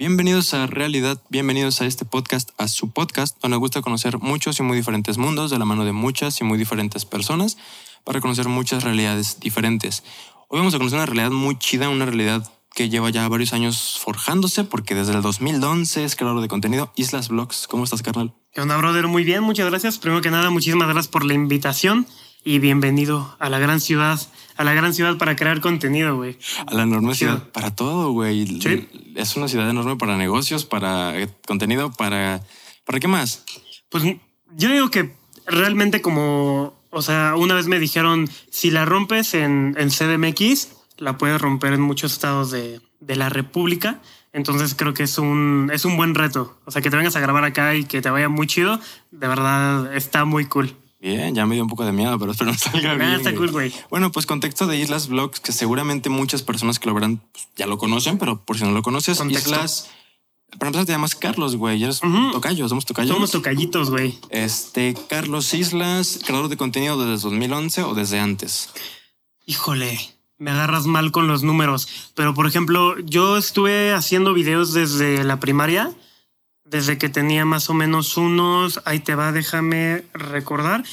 Bienvenidos a Realidad, bienvenidos a este podcast, a su podcast, donde nos gusta conocer muchos y muy diferentes mundos de la mano de muchas y muy diferentes personas para conocer muchas realidades diferentes. Hoy vamos a conocer una realidad muy chida, una realidad que lleva ya varios años forjándose, porque desde el 2011 es creador de contenido, Islas Blogs. ¿Cómo estás, carnal? ¿Qué onda, brother? Muy bien, muchas gracias. Primero que nada, muchísimas gracias por la invitación y bienvenido a la gran ciudad, a la gran ciudad para crear contenido, güey. A la enorme Ciudad. ciudad para todo, güey. Sí. Es una ciudad enorme para negocios, para eh, contenido, para... ¿Para qué más? Pues yo digo que realmente como, o sea, una vez me dijeron, si la rompes en, en CDMX, la puedes romper en muchos estados de, de la República. Entonces creo que es un, es un buen reto. O sea, que te vengas a grabar acá y que te vaya muy chido, de verdad está muy cool. Bien, ya me dio un poco de miedo, pero espero no salga bien. Ah, está cool, güey. Bueno, pues contexto de Islas Vlogs, que seguramente muchas personas que lo verán pues, ya lo conocen, pero por si no lo conoces, Contexto. Islas. Para empezar, te llamas Carlos, güey. Eres Ujú. tocayo, somos tocayos. Somos tocallitos, güey. Este, Carlos Islas, creador de contenido desde 2011 o desde antes. Híjole, me agarras mal con los números. Pero, por ejemplo, yo estuve haciendo videos desde la primaria, desde que tenía más o menos unos, ahí te va, déjame recordar.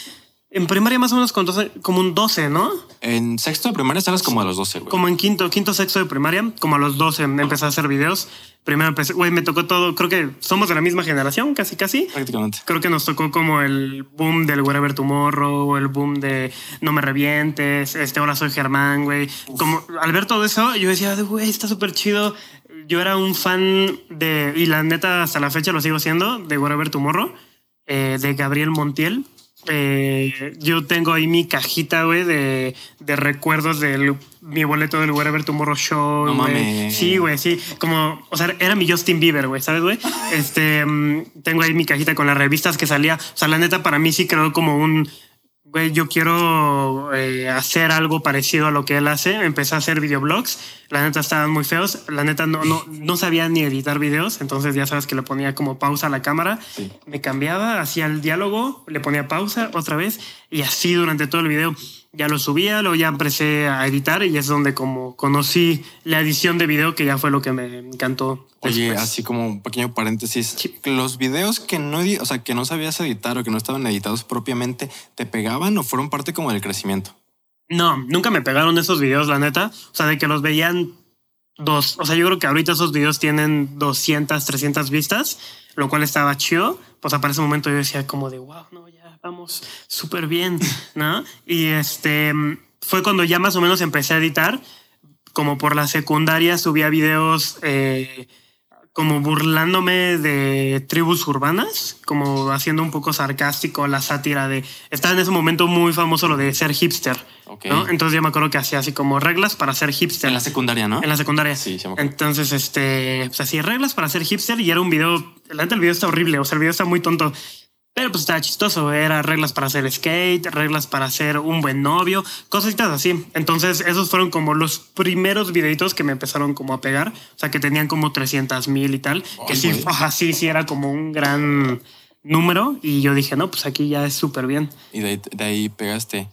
En primaria más o menos con 12 como un 12, ¿no? En sexto de primaria sales como a los 12, güey. Como en quinto, quinto, sexto de primaria, como a los 12 empecé a hacer videos. Primero empecé, güey, me tocó todo, creo que somos de la misma generación, casi, casi. Prácticamente. Creo que nos tocó como el boom del Wherever Tomorrow, el boom de No me revientes, este ahora soy Germán, güey. Como al ver todo eso, yo decía, güey, está súper chido. Yo era un fan de, y la neta hasta la fecha lo sigo siendo, de Wherever Tomorrow, eh, de Gabriel Montiel. Eh, yo tengo ahí mi cajita, güey, de, de recuerdos de mi boleto del Wherever Tomorrow Show. No mames. Sí, güey, sí. Como, o sea, era mi Justin Bieber, güey, ¿sabes, güey? Este, mm, tengo ahí mi cajita con las revistas que salía. O sea, la neta, para mí sí creo como un, güey, yo quiero eh, hacer algo parecido a lo que él hace. Empecé a hacer videoblogs. La neta estaban muy feos. La neta no, no, no sabía ni editar videos. Entonces ya sabes que le ponía como pausa a la cámara. Sí. Me cambiaba, hacía el diálogo, le ponía pausa otra vez y así durante todo el video. Ya lo subía, luego ya empecé a editar y es donde como conocí la edición de video que ya fue lo que me encantó. Oye, después. así como un pequeño paréntesis, Sí. los videos que no, o sea, que no sabías editar o que no estaban editados propiamente, ¿te pegaban o fueron parte como del crecimiento? No, nunca me pegaron esos videos, la neta. O sea, de que los veían dos. O sea, yo creo que ahorita esos videos tienen 200, 300 vistas, lo cual estaba chido. Pues para ese momento yo decía como de, wow, no, ya vamos súper bien, ¿no? Y este fue cuando ya más o menos empecé a editar. Como por la secundaria subía videos eh, como burlándome de tribus urbanas, como haciendo un poco sarcástico la sátira de... Estaba en ese momento muy famoso lo de ser hipster. Ok. ¿no? Entonces yo me acuerdo que hacía así como reglas para ser hipster. En la secundaria, ¿no? En la secundaria. Sí, sí me. Entonces, este, pues así, reglas para ser hipster y era un video, la neta el video está horrible, o sea, el video está muy tonto, pero pues estaba chistoso, era reglas para hacer skate, reglas para ser un buen novio, cositas así. Entonces, esos fueron como los primeros videitos que me empezaron como a pegar, o sea, que tenían como 300 mil y tal, que sí, ajá, sí, sí, era como un gran número y yo dije, no, pues aquí ya es súper bien. Y de ahí, de ahí pegaste.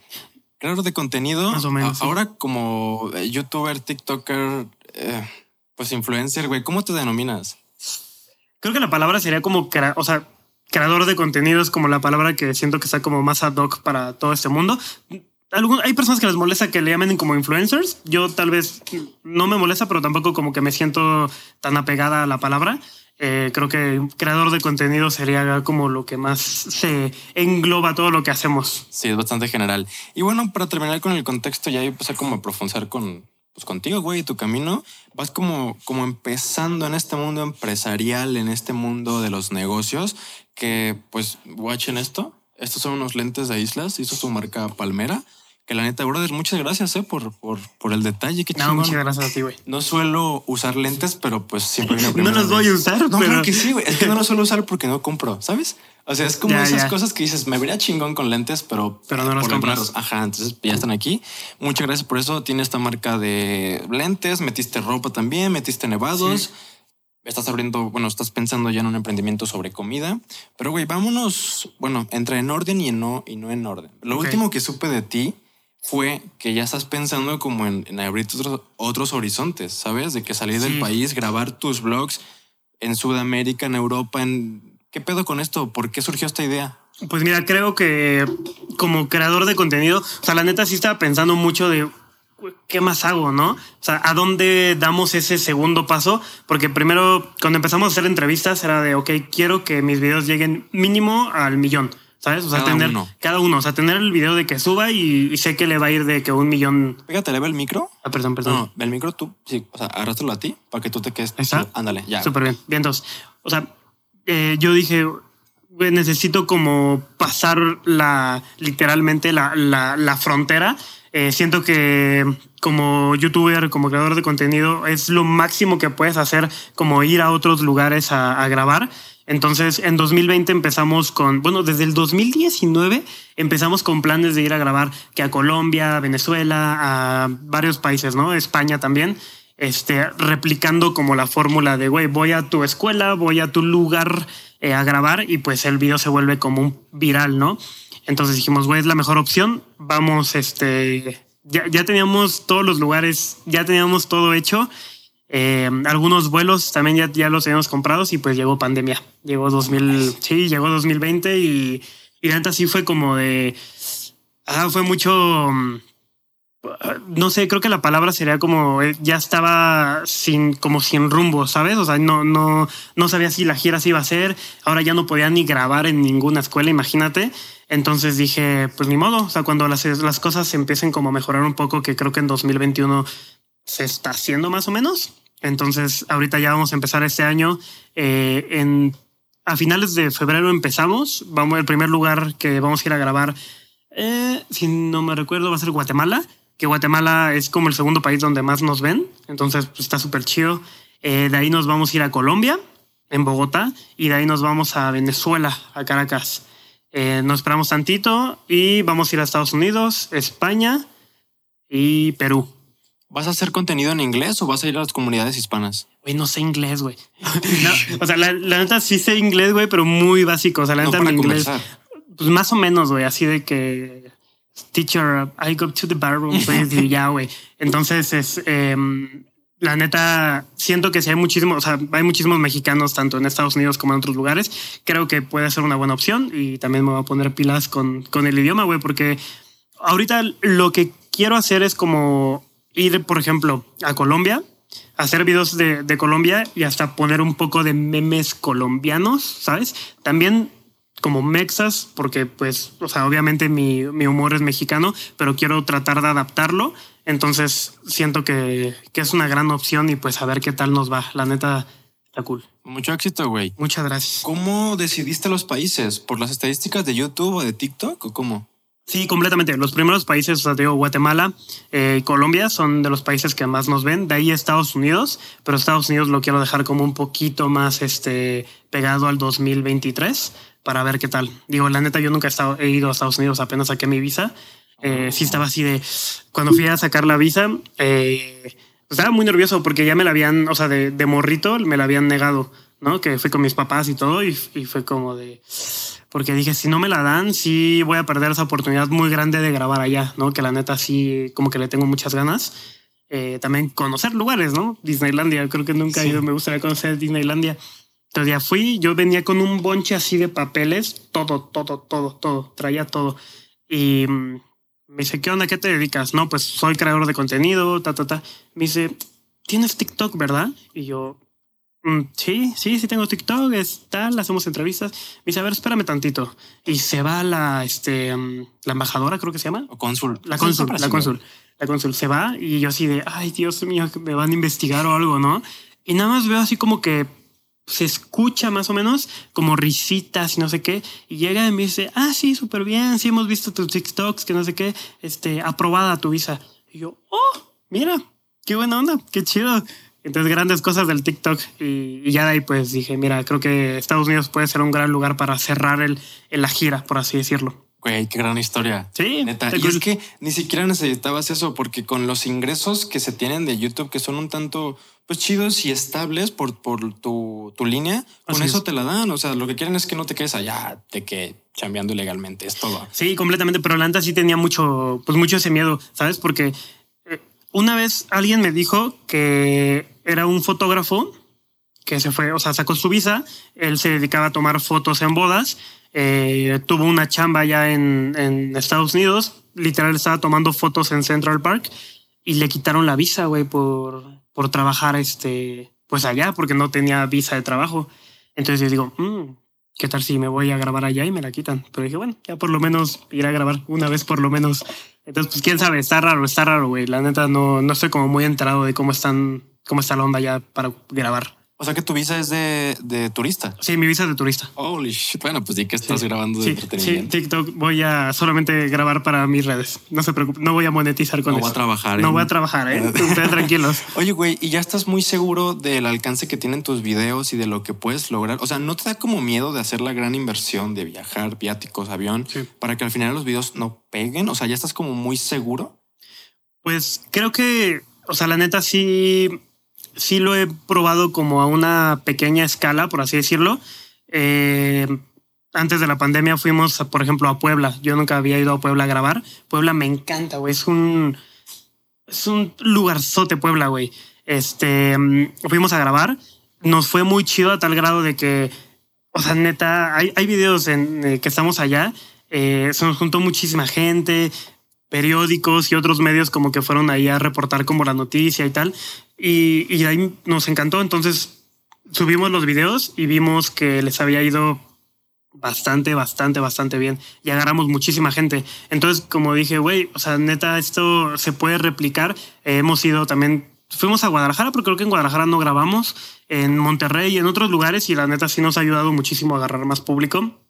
Creador de contenido. Más o menos, a- sí. Ahora como eh, youtuber, tiktoker, eh, pues influencer, güey, ¿cómo te denominas? Creo que la palabra sería como, o sea, creador de contenido es como la palabra que siento que está como más ad hoc para todo este mundo. Hay personas que les molesta que le llamen como influencers. Yo tal vez no me molesta, pero tampoco como que me siento tan apegada a la palabra. Eh, creo que creador de contenido sería como lo que más se engloba todo lo que hacemos. Sí, es bastante general. Y bueno, para terminar con el contexto, ya empecé como a profundizar con, pues contigo, güey, tu camino. Vas como, como empezando en este mundo empresarial, en este mundo de los negocios, que pues, watchen esto. Estos son unos lentes de Islas, hizo su marca Palmera. Que la neta, brother, muchas gracias eh, por, por, por el detalle. Qué No, chingón. muchas gracias a ti, güey. No suelo usar lentes, pero pues siempre una No los voy a usar, No, pero- claro que sí, güey. Es que no los suelo usar porque no compro, ¿sabes? O sea, es como Ya, esas ya. cosas que dices, me vería chingón con lentes, pero, Pero no los compras. Ajá, entonces ya están aquí. Muchas gracias por eso. Tiene esta marca de lentes, metiste ropa también, metiste nevados. Estás abriendo, bueno, estás pensando ya en un emprendimiento sobre comida. Pero, güey, vámonos, bueno, entre en orden y en no, y no en orden. Lo último que supe de ti fue que ya estás pensando como en, en abrir otros, otros horizontes, ¿sabes? De que salir del país, grabar tus vlogs. en Sudamérica, en Europa, en... ¿Qué pedo con esto? ¿Por qué surgió esta idea? Pues mira, creo que como creador de contenido, o sea, la neta sí estaba pensando mucho de ¿qué más hago, no? O sea, ¿a dónde damos ese segundo paso? Porque primero, cuando empezamos a hacer entrevistas, era de, ok, quiero que mis videos lleguen mínimo al millón. ¿Sabes? O sea, Cada tener uno. cada uno, o sea, tener el video de que suba y, y sé que le va a ir de que un millón. Pégate, ¿le ve el micro? Ah, perdón, perdón. No, el micro tú, sí, o sea, arrástralo a ti para que tú te quedes. Está. Ándale, ya. Súper bien. Bien, entonces, o sea, eh, yo dije, güey, necesito como pasar la, literalmente la, la, la frontera. Eh, siento que como youtuber, como creador de contenido, es lo máximo que puedes hacer, como ir a otros lugares a, a grabar. Entonces, en 2020 empezamos con, bueno, desde el 2019 empezamos con planes de ir a grabar que a Colombia, a Venezuela, a varios países, ¿no? España también este, replicando como la fórmula de, güey, voy a tu escuela, voy a tu lugar eh, a grabar y pues el video se vuelve como un viral, ¿no? Entonces dijimos, güey, es la mejor opción, vamos, este, ya, ya teníamos todos los lugares, ya teníamos todo hecho, eh, algunos vuelos también ya, ya los teníamos comprados y pues llegó pandemia, llegó 2000, sí, llegó 2020 y, y la neta sí fue como de, ah, fue mucho... mm, no sé, creo que la palabra sería como eh, ya estaba sin como sin rumbo, ¿sabes? O sea, no no no sabía si la gira se iba a hacer, ahora ya no podía ni grabar en ninguna escuela, imagínate. Entonces dije, pues ni modo, o sea, cuando las, las cosas empiecen como a mejorar un poco, que creo que en 2021 se está haciendo más o menos. Entonces, ahorita ya vamos a empezar este año. eh, a finales de febrero empezamos. Vamos, el primer lugar que vamos a ir a grabar, eh, si no me recuerdo, va a ser Guatemala. Que Guatemala es como el segundo país donde más nos ven. Entonces, pues, está súper chido. Eh, de ahí nos vamos a ir a Colombia, en Bogotá. Y de ahí nos vamos a Venezuela, a Caracas. Eh, nos esperamos tantito y vamos a ir a Estados Unidos, España y Perú. ¿Vas a hacer contenido en inglés o vas a ir a las comunidades hispanas? Güey, no sé inglés, güey. No, o sea, la, la neta sí sé inglés, güey, pero muy básico. O sea, la No neta para mi inglés, conversar. pues más o menos, güey, así de que teacher, I go to the barroom, please, y ya, güey. Entonces es em, la neta, siento que si hay muchísimos, o sea, hay muchísimos mexicanos tanto en Estados Unidos como en otros lugares. Creo que puede ser una buena opción y también me voy a poner pilas con, con el idioma, güey, porque ahorita lo que quiero hacer es como ir, por ejemplo, a Colombia, hacer videos de, de Colombia y hasta poner un poco de memes colombianos, ¿sabes? También como mexas, porque pues, o sea, obviamente mi, mi humor es mexicano, pero quiero tratar de adaptarlo. Entonces siento que, que es una gran opción y pues a ver qué tal nos va. La neta, está cool. Mucho éxito, güey. Muchas gracias. ¿Cómo decidiste los países? ¿Por las estadísticas de YouTube o de TikTok o cómo? Sí, completamente. Los primeros países, o sea, digo, Guatemala, eh, Colombia son de los países que más nos ven. De ahí Estados Unidos, pero Estados Unidos lo quiero dejar como un poquito más este, pegado al 2023 para ver qué tal. Digo, la neta, yo nunca he, ido a Estados Unidos, apenas saqué mi visa. Eh, sí estaba así de... Cuando fui a sacar la visa, eh, estaba muy nervioso porque ya me la habían, o sea, de, morrito me la habían negado, ¿no? Que fui con mis papás y todo y fue como de porque dije, si no me la dan, sí voy a perder esa oportunidad muy grande de grabar allá, ¿no? Que la neta sí, como que le tengo muchas ganas. Eh, también conocer lugares, ¿no? Disneylandia, creo que nunca he ido, me gustaría conocer Disneylandia. Entonces ya fui, yo venía con un bonche así de papeles, todo, todo, todo, todo, traía todo. Y mm, me dice, ¿qué onda? ¿Qué te dedicas? No, pues soy creador de contenido, ta, ta, ta. Me dice, ¿tienes TikTok, verdad? Y yo, sí, sí, sí tengo TikTok, es tal, hacemos entrevistas. Me dice, a ver, espérame tantito. Y se va la, este, mm, la embajadora, creo que se llama. ¿O cónsul? La cónsul, la cónsul. La cónsul se va y yo así de, ay, Dios mío, me van a investigar o algo, ¿no? Y nada más veo así como que se escucha más o menos como risitas y no sé qué. Y llega y me dice, ah, sí, súper bien, sí hemos visto tus TikToks, que no sé qué, este, aprobada tu visa. Y yo, oh, mira, qué buena onda, qué chido. Entonces, grandes cosas del TikTok. Y, y ya de ahí, pues dije, mira, creo que Estados Unidos puede ser un gran lugar para cerrar el, el- la gira, por así decirlo. Güey, qué gran historia. Sí, Neta. Y es que ni siquiera necesitabas eso, porque con los ingresos que se tienen de YouTube, que son un tanto pues chidos y estables por, por tu, tu línea, con Así eso es. te la dan. O sea, lo que quieren es que no te quedes allá de que chambeando ilegalmente. Es todo. Sí, completamente. Pero la neta sí tenía mucho, pues mucho ese miedo, ¿sabes? Porque una vez alguien me dijo que era un fotógrafo que se fue, o sea, sacó su visa, él se dedicaba a tomar fotos en bodas, eh, tuvo una chamba ya en, Estados Unidos, literal estaba tomando fotos en Central Park y le quitaron la visa, güey, por, por trabajar este, pues allá, porque no tenía visa de trabajo. Entonces yo digo, mmm, ¿qué tal si me voy a grabar allá y me la quitan? Pero dije, bueno, ya por lo menos ir a grabar una vez por lo menos. Entonces, pues quién sabe, está raro, está raro, güey. La neta no, no estoy como muy enterado de cómo están, cómo está la onda ya para grabar. O sea que tu visa es de, de turista. Sí, mi visa es de turista. Holy shit. Bueno, pues sí que estás grabando de entretenimiento. Sí, TikTok voy a solamente grabar para mis redes. No se preocupe, no voy a monetizar con eso. No voy a trabajar. No voy a trabajar, ¿eh? Ustedes tranquilos. Oye, güey, ¿y ya estás muy seguro del alcance que tienen tus videos y de lo que puedes lograr? O sea, ¿no te da como miedo de hacer la gran inversión de viajar, viáticos, avión, para que al final los videos no peguen? O sea, ¿ya estás como muy seguro? Pues creo que, o sea, la neta sí sí lo he probado como a una pequeña escala, por así decirlo. Eh, antes de la pandemia fuimos, por ejemplo, a Puebla. Yo nunca había ido a Puebla a grabar. Puebla me encanta, güey. Es un, es un lugarzote Puebla, güey. Este, mm, fuimos a grabar. Nos fue muy chido a tal grado de que, o sea, neta, hay, hay videos en eh, que estamos allá. Eh, se nos juntó muchísima gente periódicos y otros medios como que fueron ahí a reportar como la noticia y tal. Y, ahí nos encantó. Entonces subimos los videos y vimos que les había ido bastante, bastante, bastante bien y agarramos muchísima gente. Entonces, como dije, güey, o sea, neta, esto se puede replicar. hemos ido también, fuimos a Guadalajara, pero creo que en Guadalajara no grabamos, en Monterrey y en otros lugares y la neta sí nos ha ayudado muchísimo a agarrar más público.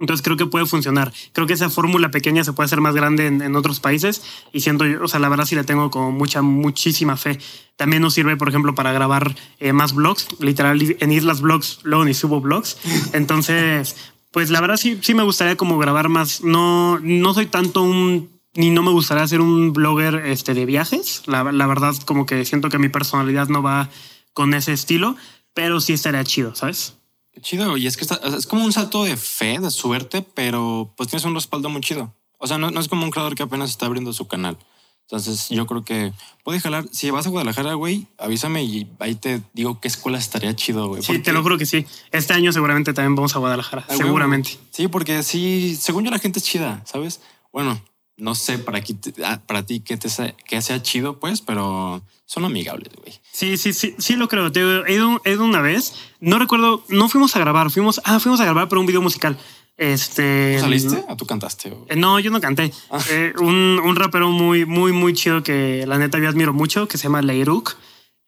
Entonces creo que puede funcionar. Creo que esa fórmula pequeña se puede hacer más grande en, otros países y siento, o sea, la verdad sí le tengo como mucha, muchísima fe. También nos sirve, por ejemplo, para grabar eh, más blogs. Literal, en Islas Blogs, luego ni subo blogs. Entonces, pues la verdad sí, sí me gustaría como grabar más. No, no soy tanto un, ni no me gustaría ser un blogger este, de viajes. La, la verdad, como que siento que mi personalidad no va con ese estilo, pero sí estaría chido, ¿sabes? Chido. Y es que es como un salto de fe, de suerte, pero pues tienes un respaldo muy chido. O sea, no, no es como un creador que apenas está abriendo su canal. Entonces yo creo que puede jalar. Si vas a Guadalajara, güey, avísame y ahí te digo qué escuela estaría chido, güey. Sí, te lo juro que sí. Este año seguramente también vamos a Guadalajara. Ah, seguramente. Sí, porque sí, según yo la gente es chida, ¿sabes? Bueno, no sé para, aquí, ah, para ti qué, te sea, que sea chido, pues, pero son amigables, güey. Sí, sí, sí, sí lo creo. Te he ido, he ido una vez. No recuerdo, no fuimos a grabar, fuimos, ah, fuimos a grabar para un video musical. Este. ¿Saliste o tú cantaste? Eh, no, yo no canté. Ah. Eh, un, un, rapero muy, muy, muy chido que la neta yo admiro mucho, que se llama Leiruk.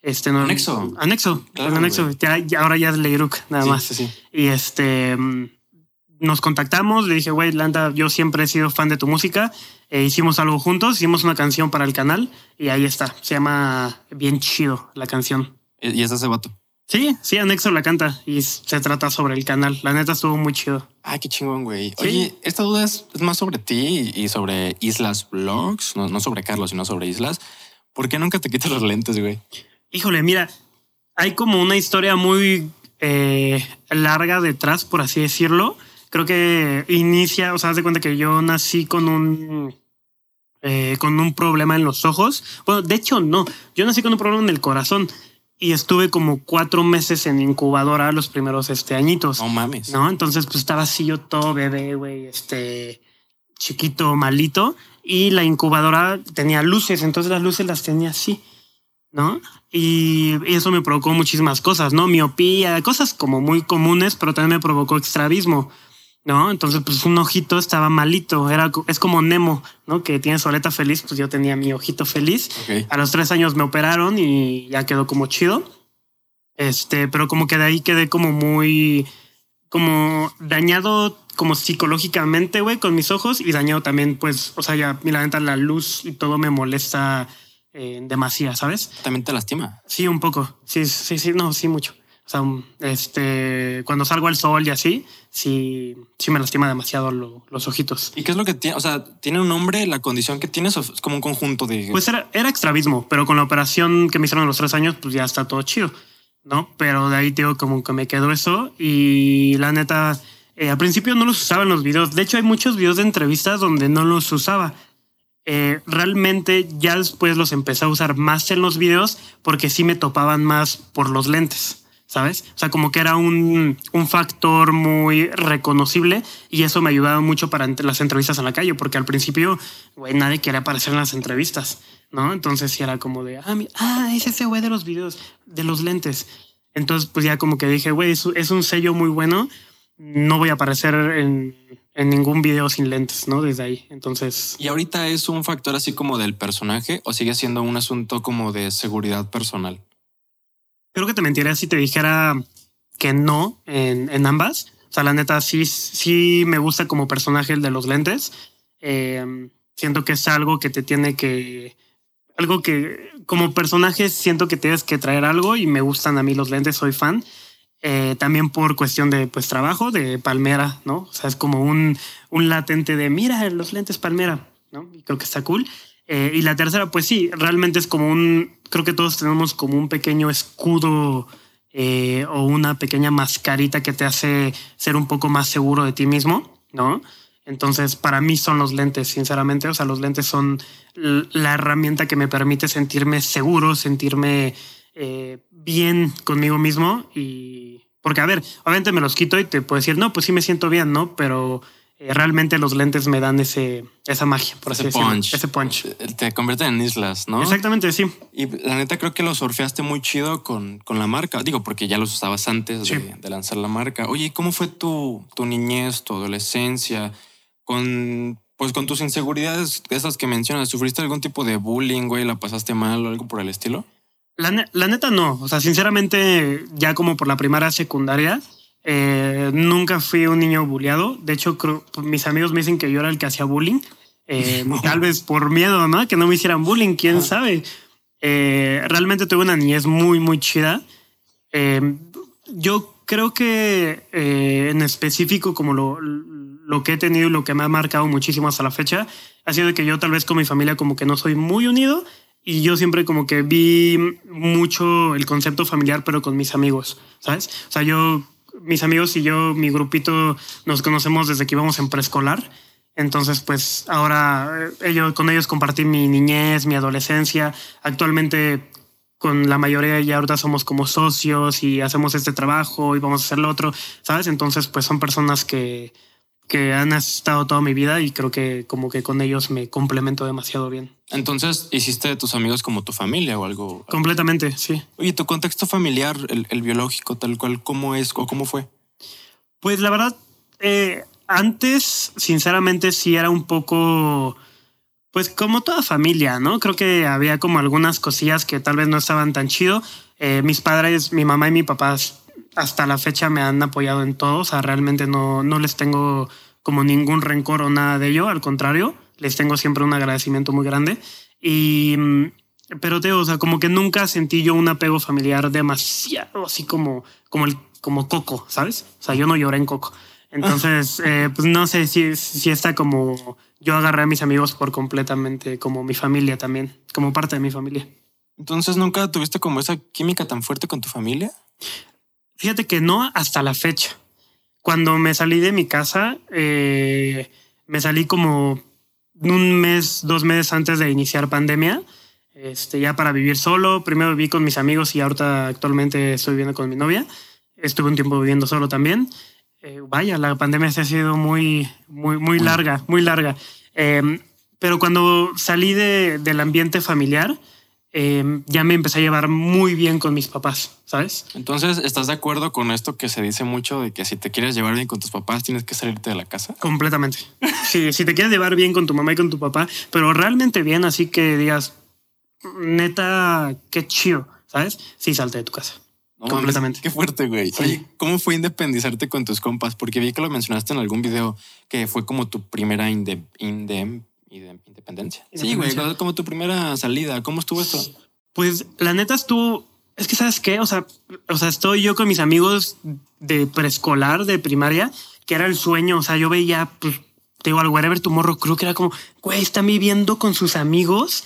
Este, no, anexo. Anexo. anexo. ahora ya es Leiruk, nada más. Sí, Y este mm, nos contactamos, le dije, güey, Landa, yo siempre he sido fan de tu música. E hicimos algo juntos, hicimos una canción para el canal y ahí está. Se llama Bien Chido la canción. ¿Y es ese vato? Sí, sí, Anexo la canta y se trata sobre el canal. La neta estuvo muy chido. Ay, qué chingón, güey. Oye, esta duda es, más sobre ti y sobre Islas Vlogs, no, sobre Carlos, sino sobre Islas. ¿Por qué nunca te quitas los lentes, güey? Híjole, mira, hay como una historia muy eh, larga detrás, por así decirlo creo que inicia, o sea, haz de cuenta que yo nací con un eh, con un problema en los ojos. Bueno, de hecho, no. Yo nací con un problema en el corazón y estuve como cuatro meses en incubadora los primeros este, añitos. No mames. No, entonces pues estaba así yo todo bebé, güey, este chiquito, malito. Y la incubadora tenía luces, entonces las luces las tenía así, ¿no? Y eso me provocó muchísimas cosas, ¿no? Miopía, cosas como muy comunes, pero también me provocó extravismo. ¿No? Entonces, pues un ojito estaba malito. Era, es como Nemo, ¿no? Que tiene su aleta feliz. Pues yo tenía mi ojito feliz. A los tres años me operaron y ya quedó como chido. Este, pero como que de ahí quedé como muy, como dañado como psicológicamente, güey, con mis ojos y dañado también, pues, o sea, ya, la neta, la luz y todo me molesta eh, demasiado, ¿sabes? ¿También te lastima? Sí, un poco. Sí, sí, sí, no, sí, mucho. O sea, este, cuando salgo al sol y así, sí, sí me lastima demasiado los ojitos. ¿Y qué es lo que tiene? O sea, ¿tiene un nombre la condición que tienes o es como un conjunto de...? Pues era, era extravismo, pero con la operación que me hicieron a los tres años, pues ya está todo chido, ¿no? Pero de ahí, digo, como que me quedó eso y la neta, eh, al principio no los usaba en los videos. De hecho, hay muchos videos de entrevistas donde no los usaba. Eh, realmente ya después los empecé a usar más en los videos porque sí me topaban más por los lentes. ¿Sabes? O sea, como que era un, un factor muy reconocible y eso me ayudaba mucho para las entrevistas en la calle, porque al principio, güey, nadie quería aparecer en las entrevistas, ¿no? Entonces sí era como de, ah, ah es ese güey de los videos, de los lentes. Entonces, pues ya como que dije, güey, es, es un sello muy bueno, no voy a aparecer en, en ningún video sin lentes, ¿no? Desde ahí. Entonces. ¿Y ahorita es un factor así como del personaje o sigue siendo un asunto como de seguridad personal? Creo que te mentiría si te dijera que no en, ambas. O sea, la neta, sí, sí me gusta como personaje el de los lentes. Em, siento que es algo que te tiene que. Algo que como personaje siento que tienes que traer algo y me gustan a mí los lentes, soy fan. Eh, también por cuestión de pues trabajo, de palmera, ¿no? O sea, es como un, un latente de mira los lentes palmera, ¿no? Y creo que está cool. Eh, y la tercera, pues sí, realmente es como un, creo que todos tenemos como un pequeño escudo eh, o una pequeña mascarita que te hace ser un poco más seguro de ti mismo, ¿no? Entonces, para mí son los lentes, sinceramente. O sea, los lentes son la herramienta que me permite sentirme seguro, sentirme eh, bien conmigo mismo. Y porque, a ver, obviamente me los quito y te puedo decir, no, pues sí me siento bien, ¿no? Pero eh, realmente los lentes me dan ese, esa magia, por ese así punch. Ese punch. Eh, te convierten en islas, ¿no? Exactamente, sí. Y la neta creo que lo surfeaste muy chido con, con la marca. Digo, porque ya los usabas antes de, lanzar la marca. Oye, ¿cómo fue tu, tu niñez, tu adolescencia? Con, pues con tus inseguridades, esas que mencionas, ¿sufriste algún tipo de bullying, güey? ¿La pasaste mal o algo por el estilo? La, la neta no. O sea, sinceramente, ya como por la primaria secundaria, eh, nunca fui un niño bulleado. De hecho, mis amigos me dicen que yo era el que hacía bullying. Eh, tal vez por miedo, ¿no? Que no me hicieran bullying, quién sabe. Eh, realmente tuve una niñez muy, muy chida. yo creo que en específico, como lo, lo que he tenido y lo que me ha marcado muchísimo hasta la fecha, ha sido que yo tal vez con mi familia como que no soy muy unido y yo siempre como que vi mucho el concepto familiar, pero con mis amigos, ¿sabes? O sea, yo mis amigos y yo, mi grupito, nos conocemos desde que íbamos en preescolar. Entonces, pues ahora eh, ellos, con ellos compartí mi niñez, mi adolescencia. Actualmente con la mayoría ya ahorita somos como socios y hacemos este trabajo y vamos a hacer lo otro, ¿sabes? Entonces, pues son personas que, que han estado toda mi vida y creo que como que con ellos me complemento demasiado bien. Entonces, ¿hiciste de tus amigos como tu familia o algo? Completamente, sí. Oye, tu contexto familiar, el, biológico, tal cual, ¿cómo es o cómo fue? Pues la verdad, eh, antes, sinceramente, sí era un poco, pues como toda familia, ¿no? Creo que había como algunas cosillas que tal vez no estaban tan chido. Eh, mis padres, mi mamá y mi papá hasta la fecha me han apoyado en todo. O sea, realmente no, no les tengo como ningún rencor o nada de ello. Al contrario, les tengo siempre un agradecimiento muy grande. Y, mm, pero te, o sea, como que nunca sentí yo un apego familiar demasiado así como, como el, como Coco, ¿sabes? O sea, yo no lloré en Coco. Entonces, eh, pues no sé si, si está como yo agarré a mis amigos por completamente como mi familia también, como parte de mi familia. Entonces, ¿nunca tuviste como esa química tan fuerte con tu familia? Fíjate que no hasta la fecha. Cuando me salí de mi casa, eh, me salí como un mes, dos meses antes de iniciar pandemia, este, ya para vivir solo. Primero viví con mis amigos y ahorita actualmente estoy viviendo con mi novia. Estuve un tiempo viviendo solo también. Eh, vaya, la pandemia se ha sido muy, muy, muy larga, muy larga. Em, pero cuando salí de, del ambiente familiar, Em, ya me empecé a llevar muy bien con mis papás, ¿sabes? Entonces, ¿estás de acuerdo con esto que se dice mucho de que si te quieres llevar bien con tus papás, tienes que salirte de la casa? Completamente. sí, si te quieres llevar bien con tu mamá y con tu papá, pero realmente bien, así que digas, neta, qué chido, ¿sabes? Sí, salte de tu casa. completamente. qué fuerte, güey. Oye, ¿cómo fue independizarte con tus compas? Porque vi que lo mencionaste en algún video que fue como tu primera inde, y de independencia. Sí, güey, como tu primera salida. ¿Cómo estuvo esto? Pues la neta estuvo. Es que, ¿sabes qué? O sea, o sea, estoy yo con mis amigos de preescolar, de primaria, que era el sueño. O sea, yo veía, pues, te digo, al Wherever Tomorrow Crew, que era como, güey, están viviendo con sus amigos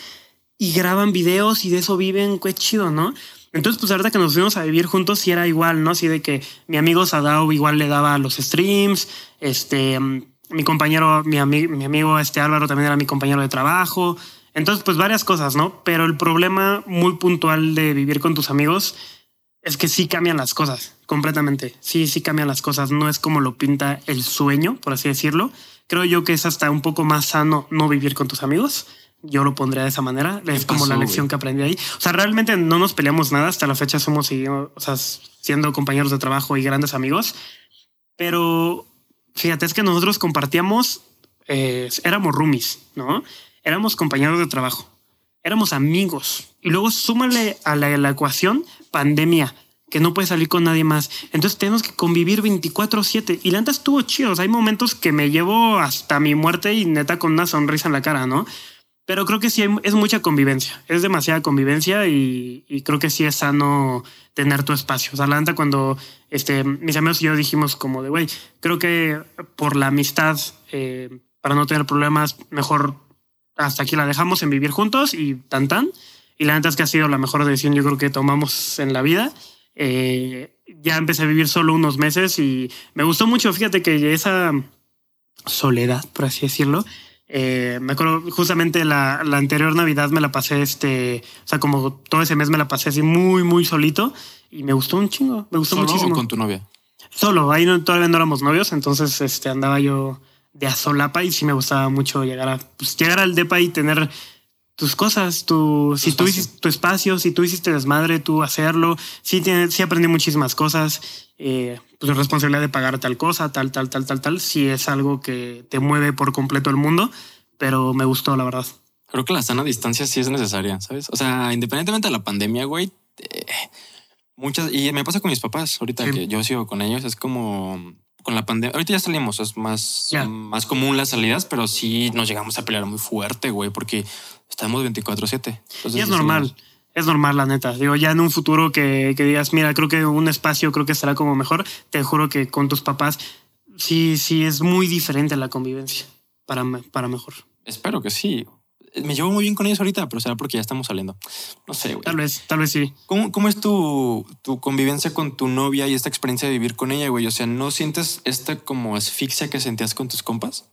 y graban videos y de eso viven, qué chido, ¿no? Entonces, pues ahorita que nos fuimos a vivir juntos, sí era igual, ¿no? Así de que mi amigo Sadao igual le daba los streams, este, mi compañero, mi, mi amigo este Álvaro también era mi compañero de trabajo. Entonces, pues varias cosas, ¿no? Pero el problema muy puntual de vivir con tus amigos es que sí cambian las cosas, completamente. Sí, sí cambian las cosas. No es como lo pinta el sueño, por así decirlo. Creo yo que es hasta un poco más sano no vivir con tus amigos. Yo lo pondría de esa manera. Es como la lección que aprendí ahí. O sea, realmente no nos peleamos nada. Hasta la fecha somos o sea, siendo compañeros de trabajo y grandes amigos. Pero fíjate, es que nosotros compartíamos, eh, éramos roomies, ¿no? Éramos compañeros de trabajo éramos amigos. Y luego súmale a la, la ecuación pandemia, que no puedes salir con nadie más. Entonces tenemos que convivir 24/7. Y la neta estuvo chido. hay momentos que me llevo hasta mi muerte y neta con una sonrisa en la cara, ¿no? Pero creo que sí es mucha convivencia. Es demasiada convivencia y, creo que sí es sano tener tu espacio. O sea, la neta cuando este, mis amigos y yo dijimos como de, güey, creo que por la amistad, eh, para no tener problemas, mejor hasta aquí la dejamos en vivir juntos y tan tan. Y la neta es que ha sido la mejor decisión yo creo que tomamos en la vida. Eh, ya empecé a vivir solo unos meses y me gustó mucho. Fíjate que esa soledad, por así decirlo, eh, me acuerdo justamente la, la, anterior Navidad me la pasé, este, o sea, como todo ese mes me la pasé así muy, muy solito y me gustó un chingo. Me gustó ¿Solo muchísimo. O con tu novia? Solo, ahí no, todavía no éramos novios, entonces este, andaba yo de azolapa y sí me gustaba mucho llegar a pues, llegar al depa y tener tus cosas, tu, si tú hiciste tu espacio, si tú hiciste desmadre, tú hacerlo. Sí, tiene, sí aprendí muchísimas cosas. Eh, pues responsabilidad de pagar tal cosa, tal, tal, tal, tal, tal. Sí es algo que te mueve por completo el mundo, pero me gustó, la verdad. Creo que la sana distancia sí es necesaria, ¿sabes? O sea, independientemente de la pandemia, güey, eh, muchas, y me pasa con mis papás, ahorita que yo sigo con ellos, es como con la pandemia, ahorita ya salimos, es más, más común las salidas, pero sí nos llegamos a pelear muy fuerte, güey, porque estamos 24/7. Y es normal, es normal, la neta. Digo, ya en un futuro que, que, digas, mira, creo que un espacio creo que estará como mejor, te juro que con tus papás sí, sí es muy diferente la convivencia para, para mejor. Espero que sí me llevo muy bien con ellos ahorita, pero será porque ya estamos saliendo. No sé, güey. Tal vez, tal vez sí. ¿Cómo, cómo es tu, tu, convivencia con tu novia y esta experiencia de vivir con ella, güey? O sea, ¿no sientes esta como asfixia que sentías con tus compas?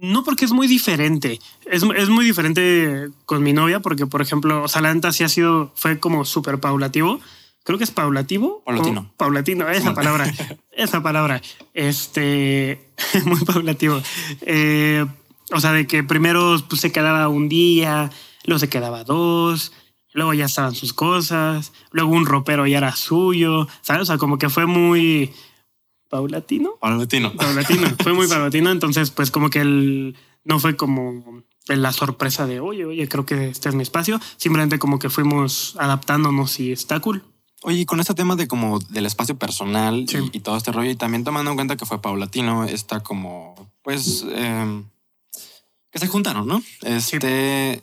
No, porque es muy diferente. Es, es muy diferente con mi novia, porque, por ejemplo, o sea, la sí ha sido, fue como súper paulativo. Creo que es paulativo. Paulatino. Paulatino, esa palabra. esa palabra. Este, muy paulativo. Eh, o sea, de que primero pues, se quedaba un día, luego se quedaba dos, luego ya estaban sus cosas, luego un ropero ya era suyo, ¿sabes? O sea, como que fue muy paulatino. Paulatino. Paulatino, fue muy paulatino, entonces pues como que él no fue como la sorpresa de, oye, oye, creo que este es mi espacio, simplemente como que fuimos adaptándonos y está cool. Oye, y con este tema de como del espacio personal y, todo este rollo, y también tomando en cuenta que fue paulatino, está como, pues, eh, que se juntaron, ¿no? Este,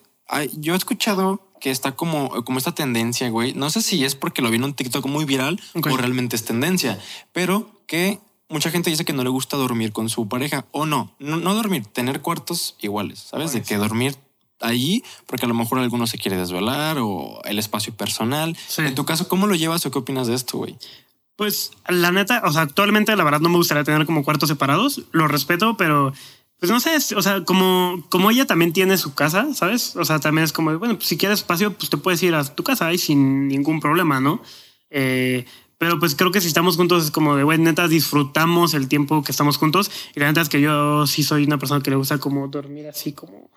yo he escuchado que está como, como esta tendencia, güey. No sé si es porque lo vi en un TikTok muy viral o realmente es tendencia, pero que mucha gente dice que no le gusta dormir con su pareja o no, no, dormir, tener cuartos iguales, ¿sabes? De que dormir ahí porque a lo mejor alguno se quiere desvelar o el espacio personal. En tu caso, ¿cómo lo llevas o qué opinas de esto, güey? Pues la neta, o sea, actualmente la verdad no me gustaría tener como cuartos separados, lo respeto, pero pues no sé, o sea, como, como ella también tiene su casa, ¿sabes? O sea, también es como, bueno, pues si quieres espacio, pues te puedes ir a tu casa ahí sin ningún problema, ¿no? Eh, pero pues creo que si estamos juntos es como de, güey, neta, disfrutamos el tiempo que estamos juntos. Y la neta es que yo sí soy una persona que le gusta como dormir así como,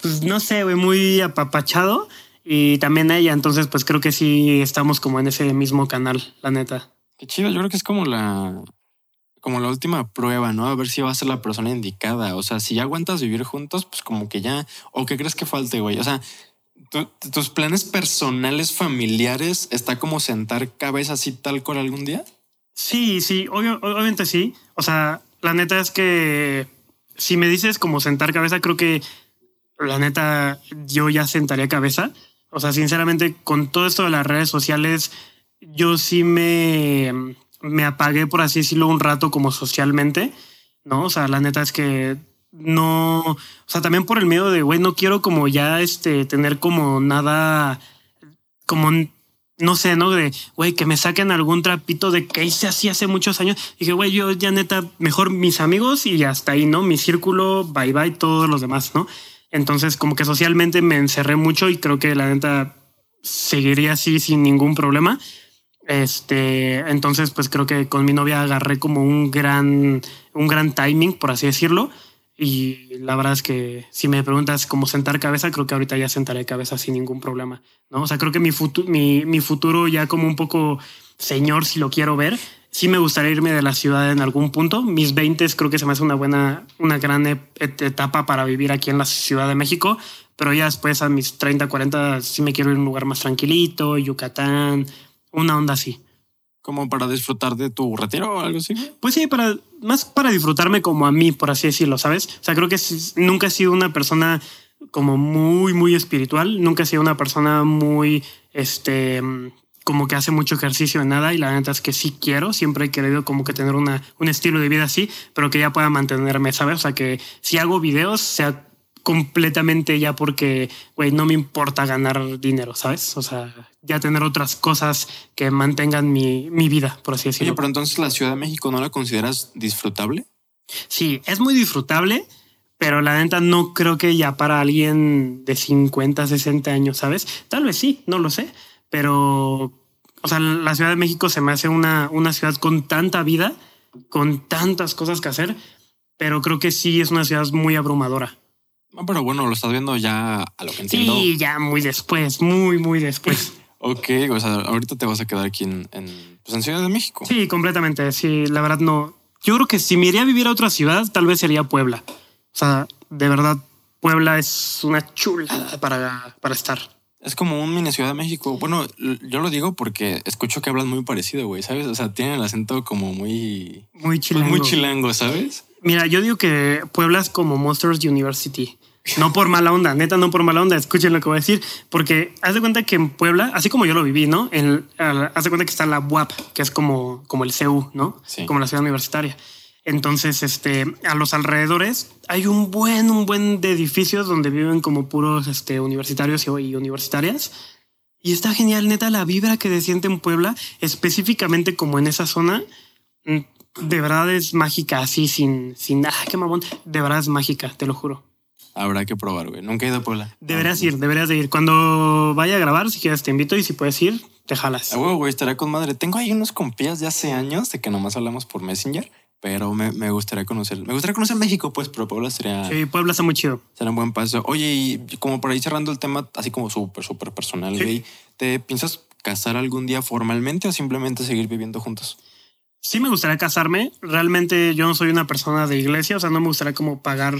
pues no sé, güey, muy apapachado. Y también ella, entonces pues creo que sí estamos como en ese mismo canal, la neta. Qué chido, yo creo que es como la, como la última prueba, ¿no? A ver si va a ser la persona indicada. O sea, si ya aguantas vivir juntos, pues como que ya. ¿O qué crees que falte, güey? O sea, tus planes personales, familiares, ¿está como sentar cabeza así tal cual algún día? Sí, sí, obviamente sí. O sea, la neta es que si me dices como sentar cabeza, creo que la neta yo ya sentaría cabeza. O sea, sinceramente, con todo esto de las redes sociales, yo sí me me apagué, por así decirlo, un rato como socialmente, ¿no? O sea, la neta es que no, o sea, también por el miedo de, güey, no quiero como ya, este, tener como nada, como, no sé, ¿no? De, güey, que me saquen algún trapito de que hice así hace muchos años. Y dije, güey, yo ya neta, mejor mis amigos y hasta ahí, ¿no? Mi círculo, bye bye, todos los demás, ¿no? Entonces, como que socialmente me encerré mucho y creo que la neta seguiría así sin ningún problema. Este, entonces, pues creo que con mi novia agarré como un gran, un gran timing, por así decirlo. Y la verdad es que si me preguntas cómo sentar cabeza, creo que ahorita ya sentaré cabeza sin ningún problema. ¿no? O sea, creo que mi, futuro, mi, mi futuro ya como un poco señor, si lo quiero ver, sí me gustaría irme de la ciudad en algún punto. Mis 20 creo que se me hace una buena, una gran etapa para vivir aquí en la Ciudad de México, pero ya después a mis 30, 40 sí me quiero ir a un lugar más tranquilito, Yucatán, una onda así. ¿Como para disfrutar de tu retiro o algo así? Pues sí, para, más para disfrutarme como a mí, por así decirlo, ¿sabes? O sea, creo que nunca he sido una persona como muy, muy espiritual, nunca he sido una persona muy, este, como que hace mucho ejercicio en nada y la neta es que sí quiero, siempre he querido como que tener una, un estilo de vida así, pero que ya pueda mantenerme, ¿sabes? O sea, que si hago videos sea completamente ya porque, güey, no me importa ganar dinero, ¿sabes? O sea, ya tener otras cosas que mantengan mi, mi vida, por así decirlo. Oye, pero entonces la Ciudad de México no la consideras disfrutable? Sí, es muy disfrutable, pero la neta no creo que ya para alguien de 50, 60 años, ¿sabes? Tal vez sí, no lo sé pero, o sea, la Ciudad de México se me hace una, una ciudad con tanta vida, con tantas cosas que hacer, pero creo que sí es una ciudad muy abrumadora. No, pero bueno, lo estás viendo ya a lo que entiendo. Sí, ya muy después, muy, muy después. ok, o sea, ahorita te vas a quedar aquí en, pues, en, Ciudad de México. Sí, completamente. Sí, la verdad no. Yo creo que si me iría a vivir a otra ciudad, tal vez sería Puebla. O sea, de verdad, Puebla es una chula para, para estar. Es como un mini Ciudad de México. Bueno, yo lo digo porque escucho que hablan muy parecido, güey, ¿sabes? O sea, tienen el acento como muy... Muy pues, chilango. Muy chilango, ¿sabes? Mira, yo digo que Puebla es como Monsters University. No por mala onda, neta, no por mala onda. Escuchen lo que voy a decir, porque haz de cuenta que en Puebla, así como yo lo viví, ¿no? En, haz de cuenta que está la UAP, que es como, como el CEU, ¿no? Sí. Como la ciudad universitaria. Entonces, este, a los alrededores hay un buen, un buen de edificios donde viven como puros este, universitarios y universitarias. Y está genial, neta, la vibra que se siente en Puebla, específicamente como en esa zona, mm, de verdad es mágica, así sin, sin, ah, qué mamón, de verdad es mágica, te lo juro. Habrá que probar, güey. Nunca he ido a Puebla. Deberías ir, deberías de ir. Cuando vaya a grabar, si quieres te invito y si puedes ir, te jalas. Ah, güey, estaré con madre. Tengo ahí unos compías de hace años de que nomás hablamos por Messenger pero me, me, gustaría conocer, me gustaría conocer México, pues, pero Puebla sería... Sí, Puebla está muy chido. Será un buen paso. Oye, y como por ahí cerrando el tema, así como súper, súper personal, güey, ¿te piensas casar algún día formalmente o simplemente seguir viviendo juntos? Sí me gustaría casarme. Realmente yo no soy una persona de iglesia, o sea, no me gustaría como pagar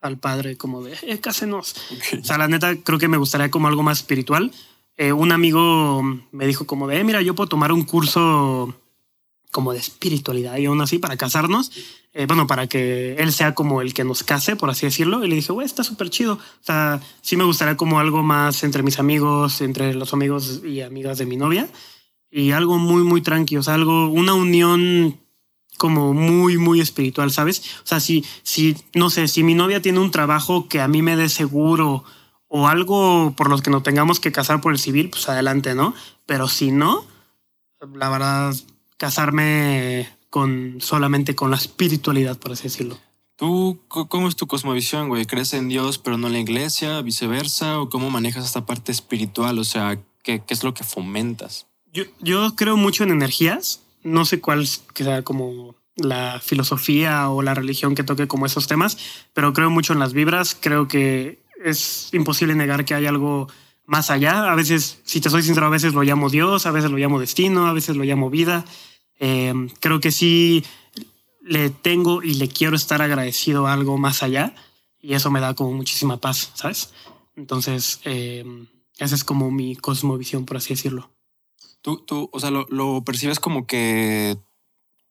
al padre como de, eh, cásenos. O sea, la neta, creo que me gustaría como algo más espiritual. Eh, un amigo me dijo como de, eh, mira, yo puedo tomar un curso como de espiritualidad y aún así para casarnos, eh, bueno, para que él sea como el que nos case, por así decirlo. Y le dije, güey, está súper chido. O sea, sí me gustaría como algo más entre mis amigos, entre los amigos y amigas de mi novia y algo muy, muy tranquilo, o sea, algo, una unión como muy, muy espiritual, ¿sabes? O sea, si, si, no sé, si mi novia tiene un trabajo que a mí me dé seguro o algo por los que no tengamos que casar por el civil, pues adelante, ¿no? Pero si no, la verdad, casarme con solamente con la espiritualidad, por así decirlo. ¿Tú cómo es tu cosmovisión, güey? ¿Crees en Dios pero no en la iglesia, viceversa? ¿O cómo manejas esta parte espiritual? O sea, ¿qué, qué es lo que fomentas? Yo, yo creo mucho en energías. No sé cuál sea como la filosofía o la religión que toque como esos temas, pero creo mucho en las vibras. Creo que es imposible negar que hay algo más allá. A veces, si te soy sincero, a veces lo llamo Dios, a veces lo llamo destino, a veces lo llamo vida. Eh, creo que sí le tengo y le quiero estar agradecido a algo más allá y eso me da como muchísima paz, ¿sabes? Entonces, eh, esa es como mi cosmovisión, por así decirlo. Tú, tú, o sea, lo, percibes como que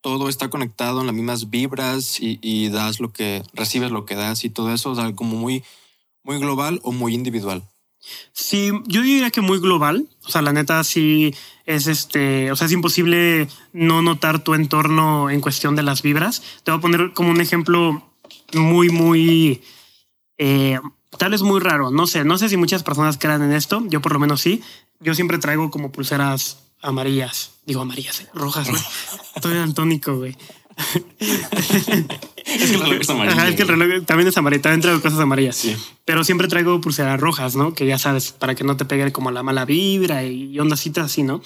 todo está conectado en las mismas vibras y, y, das lo que recibes, lo que das y todo eso, o sea, como muy, muy global o muy individual. Sí, yo diría que muy global. O sea, la neta sí es este, o sea, es imposible no notar tu entorno en cuestión de las vibras. Te voy a poner como un ejemplo muy, muy, eh, tal vez muy raro. No sé, no sé si muchas personas crean en esto. Yo por lo menos sí. Yo siempre traigo como pulseras amarillas. Digo amarillas, eh, rojas, ¿no? Estoy antónico, güey. es que el reloj es amarillo. es que el reloj también es amarillo, también traigo cosas amarillas. Sí. Pero siempre traigo pulseras rojas, ¿no? Que ya sabes, para que no te pegue como la mala vibra y ondasitas así, ¿no?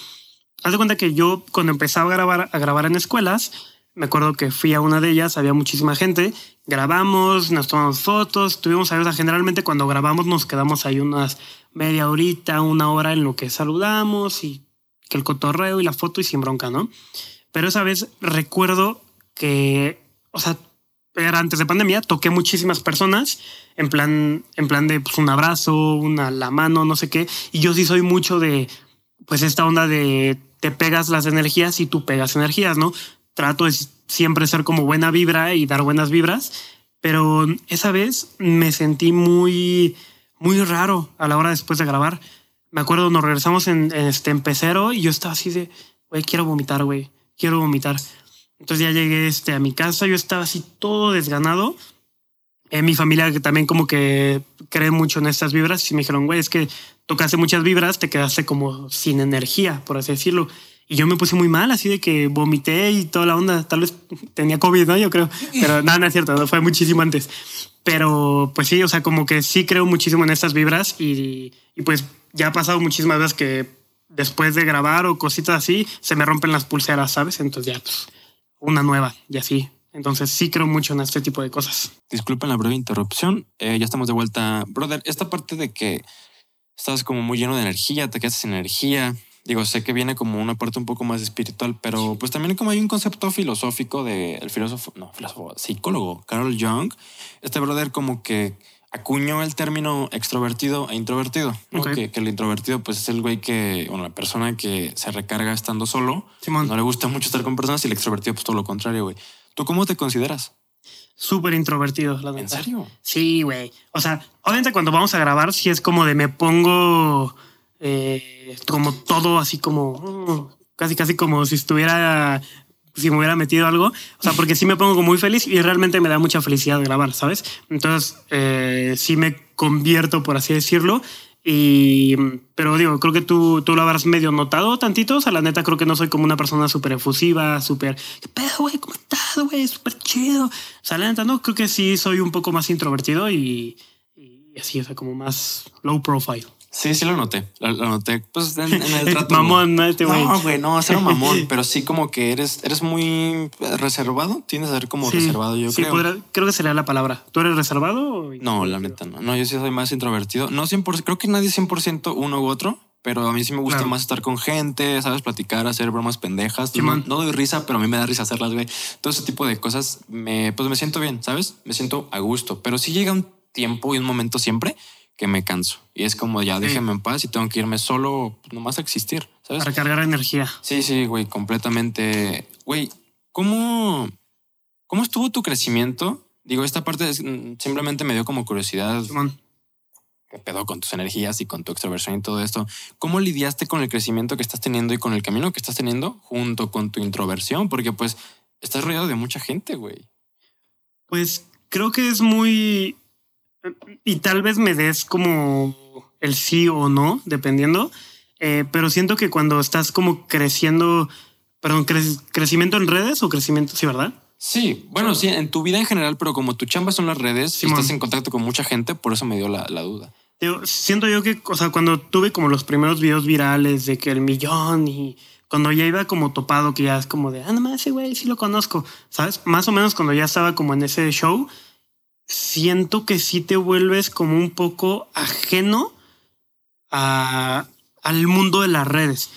haz de cuenta que yo cuando empezaba a grabar, a grabar en escuelas, me acuerdo que fui a una de ellas, había muchísima gente, grabamos, nos tomamos fotos, tuvimos o sea, generalmente cuando grabamos nos quedamos ahí unas media horita, una hora en lo que saludamos y que el cotorreo y la foto y sin bronca, ¿no? Pero esa vez recuerdo que, o sea, era antes de pandemia, toqué muchísimas personas en plan, en plan de pues, un abrazo, una la mano, no sé qué. Y yo sí soy mucho de, pues esta onda de te pegas las energías y tú pegas energías, ¿no? Trato de siempre ser como buena vibra y dar buenas vibras, pero esa vez me sentí muy, muy raro a la hora después de grabar. Me acuerdo, nos regresamos en, este empecero y yo estaba así de, güey, quiero vomitar, güey, quiero vomitar. Entonces ya llegué este, a mi casa, yo estaba así todo desganado. Eh, mi familia también como que cree mucho en estas vibras y me dijeron, güey, es que tocaste muchas vibras, te quedaste como sin energía, por así decirlo. Y yo me puse muy mal, así de que vomité y toda la onda. Tal vez tenía COVID, ¿no? Yo creo. Pero nada, no es cierto, no fue muchísimo antes. Pero pues sí, o sea, como que sí creo muchísimo en estas vibras y, pues ya ha pasado muchísimas veces que después de grabar o cositas así, se me rompen las pulseras, ¿sabes? Entonces ya, pues, una nueva y así. Entonces sí creo mucho en este tipo de cosas. Disculpen la breve interrupción. Eh, ya estamos de vuelta. Brother, esta parte de que estás como muy lleno de energía, te quedas sin energía, Digo, sé que viene como una parte un poco más espiritual, pero pues también como hay un concepto filosófico del filósofo, no, filósofo, psicólogo, Carl Jung, este brother como que acuñó el término extrovertido e introvertido. Que, el introvertido pues es el güey que, bueno, la persona que se recarga estando solo, no le gusta mucho estar con personas y el extrovertido pues todo lo contrario, güey. ¿Tú cómo te consideras? Súper introvertido, la ¿En serio? Sí, güey. O sea, obviamente cuando vamos a grabar, sí es como de me pongo eh, como todo así como casi casi como si estuviera si me hubiera metido algo, o sea, porque sí me pongo muy feliz y realmente me da mucha felicidad grabar, ¿sabes? Entonces, eh, sí me convierto, por así decirlo, y, pero digo, creo que tú, tú lo habrás medio notado tantito. O sea, la neta, creo que no soy como una persona súper efusiva, súper, ¿qué pedo, güey? ¿Cómo estás, güey? Súper chido. O sea, la neta, no, creo que sí soy un poco más introvertido y, y así, o sea, como más low profile. Sí, sí lo noté. Lo, noté. Pues en, el trato. mamón, no este güey. No, güey, no, cero mamón. pero sí como que eres, eres muy reservado. Tienes a ser como reservado, yo sí, creo. creo que sería la palabra. ¿Tú eres reservado? no, la neta no. No, yo sí soy más introvertido. No 100%, creo que nadie es 100% uno u otro. Pero a mí sí me gusta más estar con gente, sabes, platicar, hacer bromas pendejas. no, no, doy risa, pero a mí me da risa hacerlas, güey. Todo ese tipo de cosas, me, pues me siento bien, ¿sabes? Me siento a gusto. Pero sí llega un tiempo y un momento siempre que me canso. Y es como ya déjeme en paz y tengo que irme solo pues, nomás a existir, ¿sabes? Para cargar energía. Sí, sí, güey, completamente. Güey, ¿cómo, ¿cómo estuvo tu crecimiento? Digo, esta parte mm, simplemente me dio como curiosidad. ¿Qué pedo con tus energías y con tu extroversión y todo esto? ¿Cómo lidiaste con el crecimiento que estás teniendo y con el camino que estás teniendo junto con tu introversión? Porque pues estás rodeado de mucha gente, güey. Pues creo que es muy y tal vez me des como el sí o no, dependiendo. Eh, pero siento que cuando estás como creciendo, perdón, crecimiento en redes o crecimiento, sí, ¿verdad? Sí, bueno, sí, en tu vida en general, pero como tu chamba son las redes y estás en contacto con mucha gente, por eso me dio la, duda. siento yo que, o sea, cuando tuve como los primeros videos virales de que el millón y cuando ya iba como topado, que ya es como de, ah, no ese güey sí lo conozco, ¿sabes? Más o menos cuando ya estaba como en ese show, siento que sí te vuelves como un poco ajeno a, al mundo de las redes.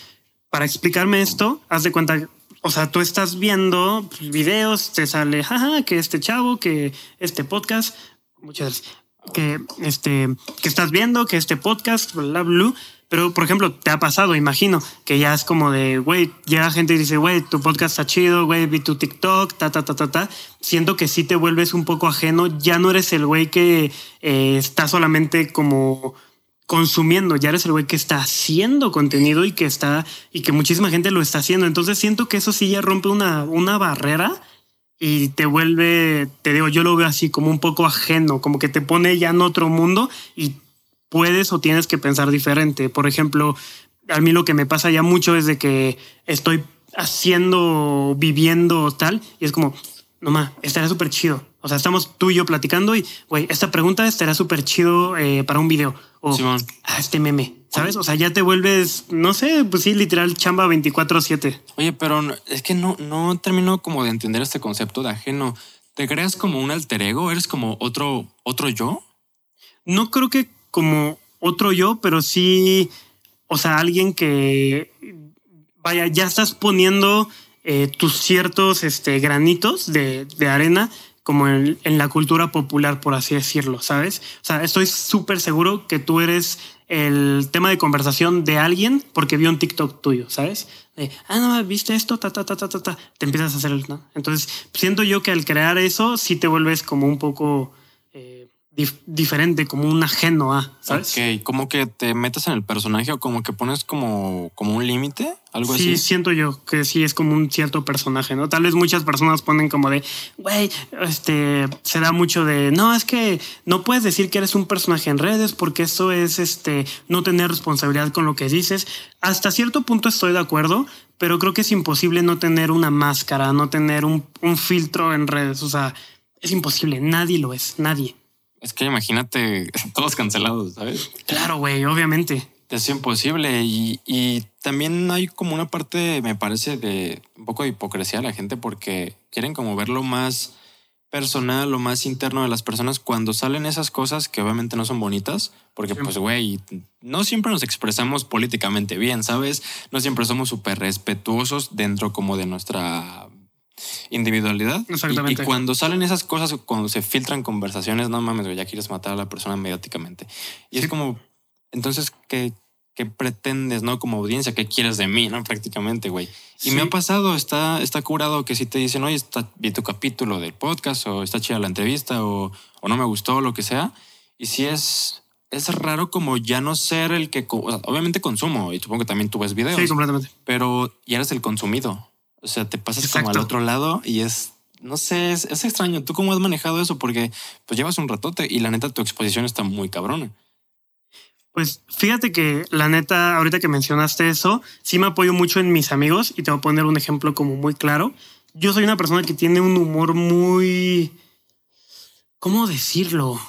Para explicarme esto, haz de cuenta, o sea, tú estás viendo videos, te sale, jaja, que este chavo, que este podcast, muchas que este, que estás viendo, que este podcast, bla, bla, pero, por ejemplo, te ha pasado, imagino, que ya es como de, güey, llega gente y dice, güey, tu podcast está chido, güey, vi tu TikTok, ta, ta, ta, ta, ta. Siento que sí te vuelves un poco ajeno, ya no eres el güey que eh, está solamente como consumiendo, ya eres el güey que está haciendo contenido y que está, y que muchísima gente lo está haciendo. Entonces siento que eso sí ya rompe una, una barrera y te vuelve, te digo, yo lo veo así como un poco ajeno, como que te pone ya en otro mundo y puedes o tienes que pensar diferente. Por ejemplo, a mí lo que me pasa ya mucho es de que estoy haciendo, viviendo tal, y es como, no más, estaría súper chido. O sea, estamos tú y yo platicando y, güey, esta pregunta estaría súper chido eh, para un video. O, ah, este meme, ¿Sabes? O sea, ya te vuelves, no sé, pues sí, literal, chamba 24-7. Oye, pero es que no, no termino como de entender este concepto de ajeno. ¿Te creas como un alter ego? ¿Eres como otro, otro yo? No creo que como otro yo, pero sí, o sea, alguien que, vaya, ya estás poniendo eh, tus ciertos este, granitos de, de arena como en, la cultura popular, por así decirlo, ¿sabes? O sea, estoy súper seguro que tú eres el tema de conversación de alguien porque vio un TikTok tuyo, ¿sabes? De, ah, no, viste esto, ta, ta, ta, ta, ta. Te empiezas a hacer el, ¿no? Entonces, siento yo que al crear eso, sí te vuelves como un poco dif- diferente, como un ajeno a, ¿sabes? Ok, como que te metes en el personaje o como que pones como, como un límite, algo Sí, así. siento yo que sí es como un cierto personaje, ¿no? Tal vez muchas personas ponen como de, güey, este, se da mucho de, no, es que no puedes decir que eres un personaje en redes porque eso es, este, no tener responsabilidad con lo que dices. Hasta cierto punto estoy de acuerdo, pero creo que es imposible no tener una máscara, no tener un, un filtro en redes, o sea, es imposible, nadie lo es, nadie. Es que imagínate todos cancelados, ¿sabes? Claro, güey, obviamente. Es imposible y, y también hay como una parte, me parece, de un poco de hipocresía de la gente porque quieren como ver lo más personal, lo más interno de las personas cuando salen esas cosas que obviamente no son bonitas, porque Sí. pues, güey, no siempre nos expresamos políticamente bien, ¿sabes? No siempre somos súper respetuosos dentro como de nuestra individualidad. Exactamente. Y, cuando salen esas cosas, cuando se filtran conversaciones, no mames, ya quieres matar a la persona mediáticamente. Y Sí. es como, entonces, ¿qué, qué pretendes, no? Como audiencia, ¿qué quieres de mí, no? Prácticamente, güey. Y Sí. me ha pasado, está, está curado que si te dicen, oye, está, vi tu capítulo del podcast, o está chida la entrevista, o, o no me gustó, lo que sea. Y si es, es raro como ya no ser el que, co- o sea, obviamente consumo, y supongo que también tú ves videos, Sí, completamente. pero ya eres el consumido. O sea, te pasas como al otro lado y es, no sé, es, es extraño. ¿Tú cómo has manejado eso? Porque pues llevas un ratote y la neta tu exposición está muy cabrona. Pues fíjate que la neta, ahorita que mencionaste eso, sí me apoyo mucho en mis amigos y te voy a poner un ejemplo como muy claro. Yo soy una persona que tiene un humor muy... ¿Cómo decirlo?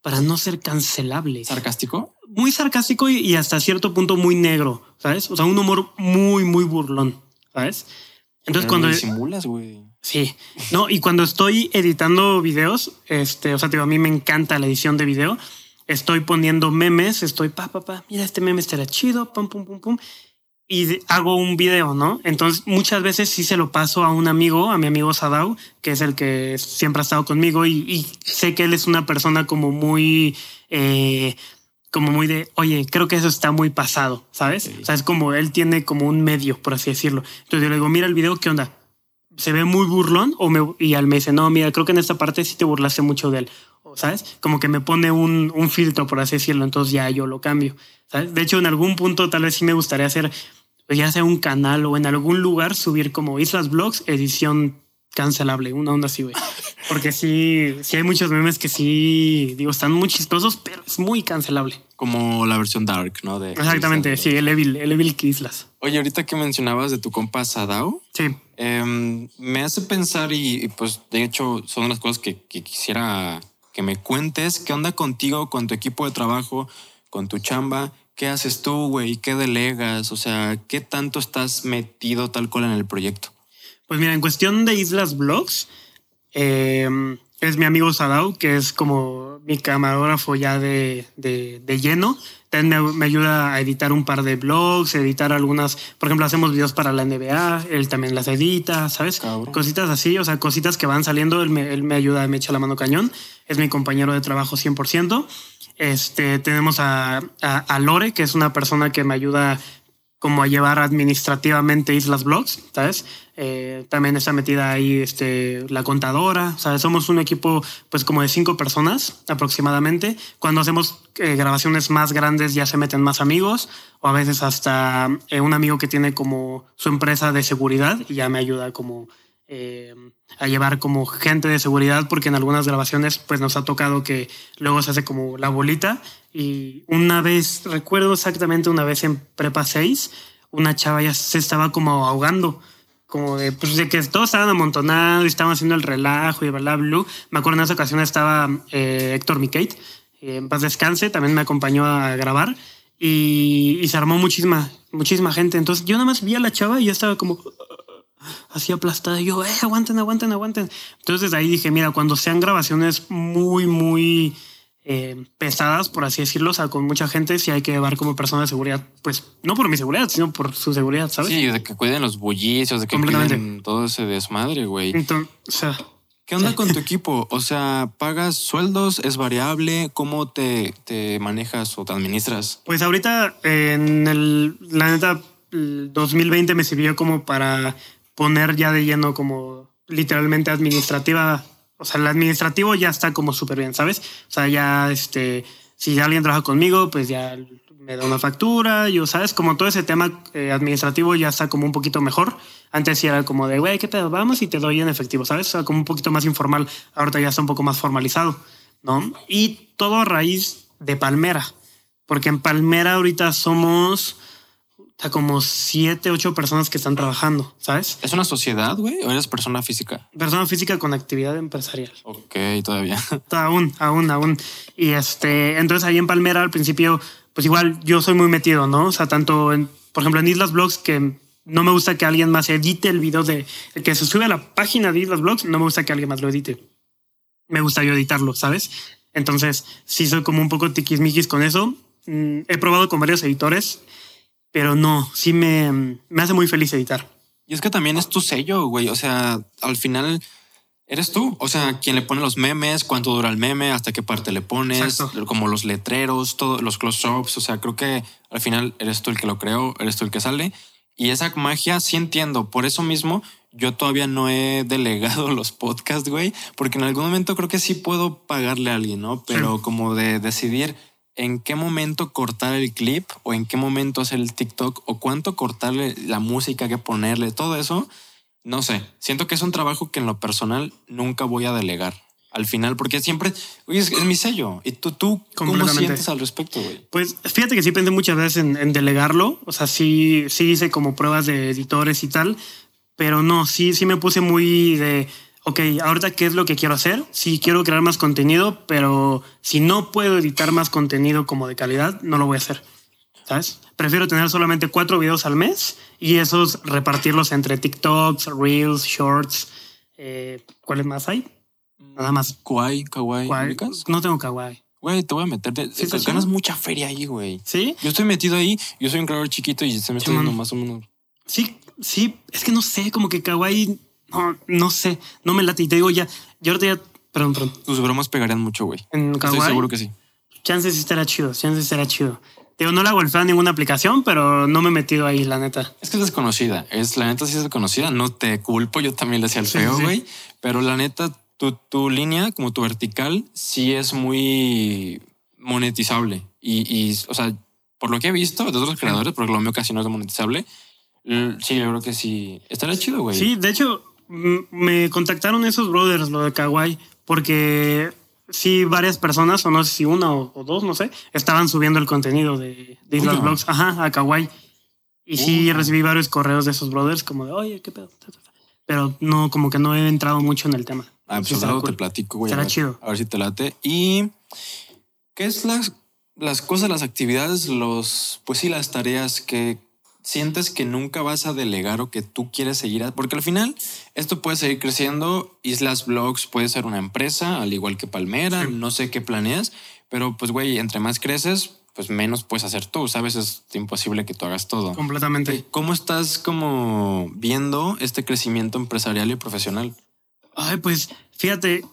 Para no ser cancelable. ¿Sarcástico? Muy sarcástico y, y hasta cierto punto muy negro, ¿sabes? O sea, un humor muy, muy burlón, ¿sabes? Entonces cuando... lo disimulas, güey. Sí, no, y cuando estoy editando videos, este, o sea, te digo, a mí me encanta la edición de video. Estoy poniendo memes, estoy pa, pa, pa, mira, este meme estará chido, pum, pum, pum, pum. Y hago un video, ¿no? Entonces, muchas veces sí se lo paso a un amigo, a mi amigo Sadao, que es el que siempre ha estado conmigo y, y sé que él es una persona como muy, eh, como muy de, oye, creo que eso está muy pasado, ¿sabes? Sí. O sea, es como él tiene como un medio, por así decirlo. Entonces yo le digo, mira el video, ¿qué onda? se ve muy burlón o me, y al me dice, no, mira, creo que en esta parte sí te burlaste mucho de él, ¿sabes? Como que me pone un, un filtro, por así decirlo, entonces ya yo lo cambio, ¿sabes? De hecho, en algún punto tal vez sí me gustaría hacer, pues, ya sea un canal o en algún lugar subir como Islas Blogs, edición cancelable, una onda así, güey. Porque sí, sí hay muchos memes que sí, digo, están muy chistosos, pero es muy cancelable. Como la versión dark, ¿no? De, Exactamente, sí, el Evil, el Evil Islas. Oye, ahorita que mencionabas de tu compa Sadao, Sí, Em, me hace pensar y, y, pues de hecho son las cosas que, que quisiera que me cuentes. ¿Qué onda contigo, con tu equipo de trabajo, con tu chamba? ¿Qué haces tú, güey? ¿Qué delegas? O sea, ¿qué tanto estás metido tal cual en el proyecto? Pues mira, en cuestión de Islas Blogs, eh, es mi amigo Sadao, que es como mi camarógrafo ya de, de, de lleno. También me, me ayuda a editar un par de blogs, editar algunas, por ejemplo, hacemos videos para la NBA, él también las edita, ¿sabes? Cabrón. Cositas así, o sea, cositas que van saliendo, él me, él me ayuda, me echa la mano cañón, es mi compañero de trabajo 100%. Este, tenemos a, a, a Lore, que es una persona que me ayuda como a llevar administrativamente Islas Blogs, ¿sabes? Eh, también está metida ahí este, la contadora, ¿sabes? Somos un equipo pues como de cinco personas aproximadamente. Cuando hacemos eh, grabaciones más grandes ya se meten más amigos o a veces hasta eh, un amigo que tiene como su empresa de seguridad y ya me ayuda como a llevar como gente de seguridad porque en algunas grabaciones pues nos ha tocado que luego se hace como la bolita y una vez, recuerdo exactamente una vez en Prepa 6, una chava ya se estaba como ahogando, como de, pues, de que todos estaban amontonados y estaban haciendo el relajo y bla, bla. Me acuerdo en esa ocasión estaba eh, Héctor Miqueit, eh, en paz descanse, también me acompañó a grabar y, y se armó muchísima, muchísima gente. Entonces yo nada más vi a la chava y yo estaba como así aplastada. Y yo, eh, aguanten, aguanten, aguanten. Entonces ahí dije, mira, cuando sean grabaciones muy, muy eh, pesadas, por así decirlo, o sea, con mucha gente, sí hay que llevar como persona de seguridad, pues no por mi seguridad, sino por su seguridad, ¿sabes? Sí, de que cuiden los bullicios, de que cuiden todo ese desmadre, güey. Entonces, o sea, ¿Qué onda con tu equipo? O sea, ¿pagas sueldos? ¿Es variable? ¿Cómo te, te manejas o te administras? Pues ahorita en el, la neta, el 2020 me sirvió como para poner ya de lleno como literalmente administrativa. O sea, el administrativo ya está como súper bien, ¿sabes? O sea, ya este, si alguien trabaja conmigo, pues ya me da una factura, yo, ¿sabes? Como todo ese tema eh, administrativo ya está como un poquito mejor. Antes sí era como de, güey, ¿qué pedo? Vamos y te doy en efectivo, ¿sabes? O sea, como un poquito más informal. Ahorita ya está un poco más formalizado, ¿no? Y todo a raíz de Palmera. Porque en Palmera ahorita somos o sea, como siete, ocho personas que están trabajando, ¿sabes? ¿Es una sociedad, güey? ¿O eres persona física? Persona física con actividad empresarial. Ok, todavía. Aún, aún, aún. Y este, entonces ahí en Palmera al principio, pues igual yo soy muy metido, ¿no? O sea, tanto en, por ejemplo, en Islas Blogs que no me gusta que alguien más edite el video de el que se sube a la página de Islas Blogs, no me gusta que alguien más lo edite. Me gusta yo editarlo, ¿sabes? Entonces, sí soy como un poco tiquismiquis con eso. Mm, he probado con varios editores, pero no, sí me, me hace muy feliz editar. Y es que también es tu sello, güey. O sea, al final eres tú. O sea, quien le pone los memes, cuánto dura el meme, hasta qué parte le pones, Exacto. como los letreros, todos los close-ups. O sea, creo que al final eres tú el que lo creó, eres tú el que sale. Y esa magia sí entiendo. Por eso mismo yo todavía no he delegado los podcasts, güey, porque en algún momento creo que sí puedo pagarle a alguien, ¿no? Pero Sí. como de decidir en qué momento cortar el clip o en qué momento hacer el TikTok o cuánto cortarle la música que ponerle, todo eso, no sé. Siento que es un trabajo que en lo personal nunca voy a delegar. Al final, porque siempre oye, es, es mi sello. ¿Y tú, tú cómo sientes al respecto, güey? Pues fíjate que sí pensé muchas veces en, en delegarlo. O sea, sí, sí hice como pruebas de editores y tal. Pero no, sí, sí me puse muy de, ok, ahorita qué es lo que quiero hacer. Sí quiero crear más contenido, pero si no puedo editar más contenido como de calidad, no lo voy a hacer. ¿Sabes? Prefiero tener solamente cuatro videos al mes y esos repartirlos entre TikToks, Reels, Shorts. Eh, ¿Cuáles más hay? Nada más. Kawaii, kawaii. No tengo kawaii. Güey, te voy a meter. de- Sí, ganas mucha feria ahí, güey. ¿Sí? Yo estoy metido ahí. Yo soy un creador chiquito y se me está yendo más o menos. Sí, sí, es que no sé, como que kawaii, no, no sé, no me late. Y te digo ya, yo ahorita ya, perdón, perdón, Tus bromas pegarían mucho, güey. en Estoy kawaii, seguro que sí. chances sí estará chido, chances estará chido. Te Digo, no la golfeo en ninguna aplicación, pero no me he metido ahí, la neta. Es que es desconocida. Es la neta sí es desconocida. No te culpo. Yo también le hacía el Sí, feo, sí. güey. Pero la neta, tu, tu línea, como tu vertical, sí es muy monetizable. Y, y, o sea, por lo que he visto de otros creadores, porque lo mío casi no es monetizable, sí, yo creo que sí. Estaría chido, güey. Sí, de hecho, me contactaron esos brothers, lo de kawaii, porque sí, varias personas, o no sé si una o, o dos, no sé, estaban subiendo el contenido de, de Islas. Blogs, ajá, a kawaii. Y sí, recibí varios correos de esos brothers como de, oye, qué pedo. Pero no, como que no he entrado mucho en el tema. Ah, pues Sí, te platico, güey. a ver- chido. A ver si te late. Y qué es las, las cosas, las actividades, los, pues sí, las tareas que sientes que nunca vas a delegar o que tú quieres seguir. a- Porque al final esto puede seguir creciendo. Islas Blogs puede ser una empresa, al igual que Palmera. Sí. No sé qué planeas, pero pues, güey, entre más creces, pues menos puedes hacer tú. Sabes, es imposible que tú hagas todo. Completamente. ¿Cómo estás como viendo este crecimiento empresarial y profesional? Ay, pues fíjate,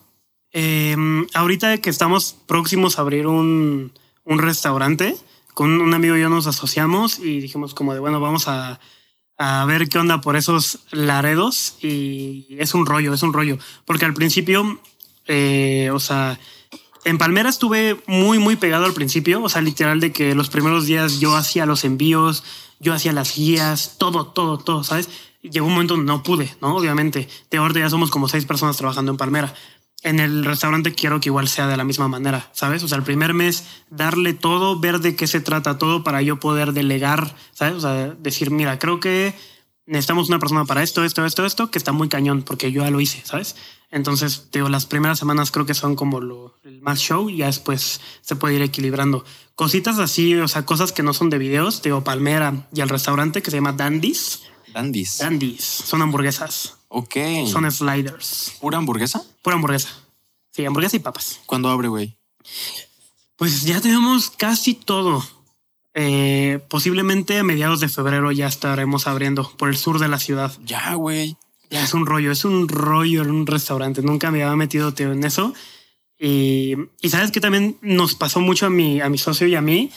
eh, ahorita que estamos próximos a abrir un, un restaurante, con un amigo y yo nos asociamos y dijimos como de, bueno, vamos a, a ver qué onda por esos laredos y es un rollo, es un rollo, porque al principio, eh, o sea, en Palmera estuve muy, muy pegado al principio, o sea, literal de que los primeros días yo hacía los envíos, yo hacía las guías, todo, todo, todo, ¿sabes? Llegó un momento no pude, ¿no? Obviamente. De ahorita ya somos como seis personas trabajando en Palmera. En el restaurante quiero que igual sea de la misma manera, ¿sabes? O sea, el primer mes darle todo, ver de qué se trata todo para yo poder delegar, ¿sabes? O sea, decir, mira, creo que necesitamos una persona para esto, esto, esto, esto, que está muy cañón, porque yo ya lo hice, ¿sabes? Entonces, digo, las primeras semanas creo que son como lo, el más show y ya después se puede ir equilibrando. Cositas así, o sea, cosas que no son de videos, digo, Palmera y el restaurante que se llama Dandy's. Dandy's. Dandy's, son hamburguesas. Ok. Son sliders. ¿Pura hamburguesa? Pura hamburguesa. Sí, hamburguesa y papas. ¿Cuándo abre, güey? Pues ya tenemos casi todo. Eh, posiblemente a mediados de febrero ya estaremos abriendo por el sur de la ciudad. Ya, güey. Ya es un rollo, es un rollo en un restaurante. Nunca me había metido tío, en eso. Y, y sabes que también nos pasó mucho a mi, a mi socio y a mí.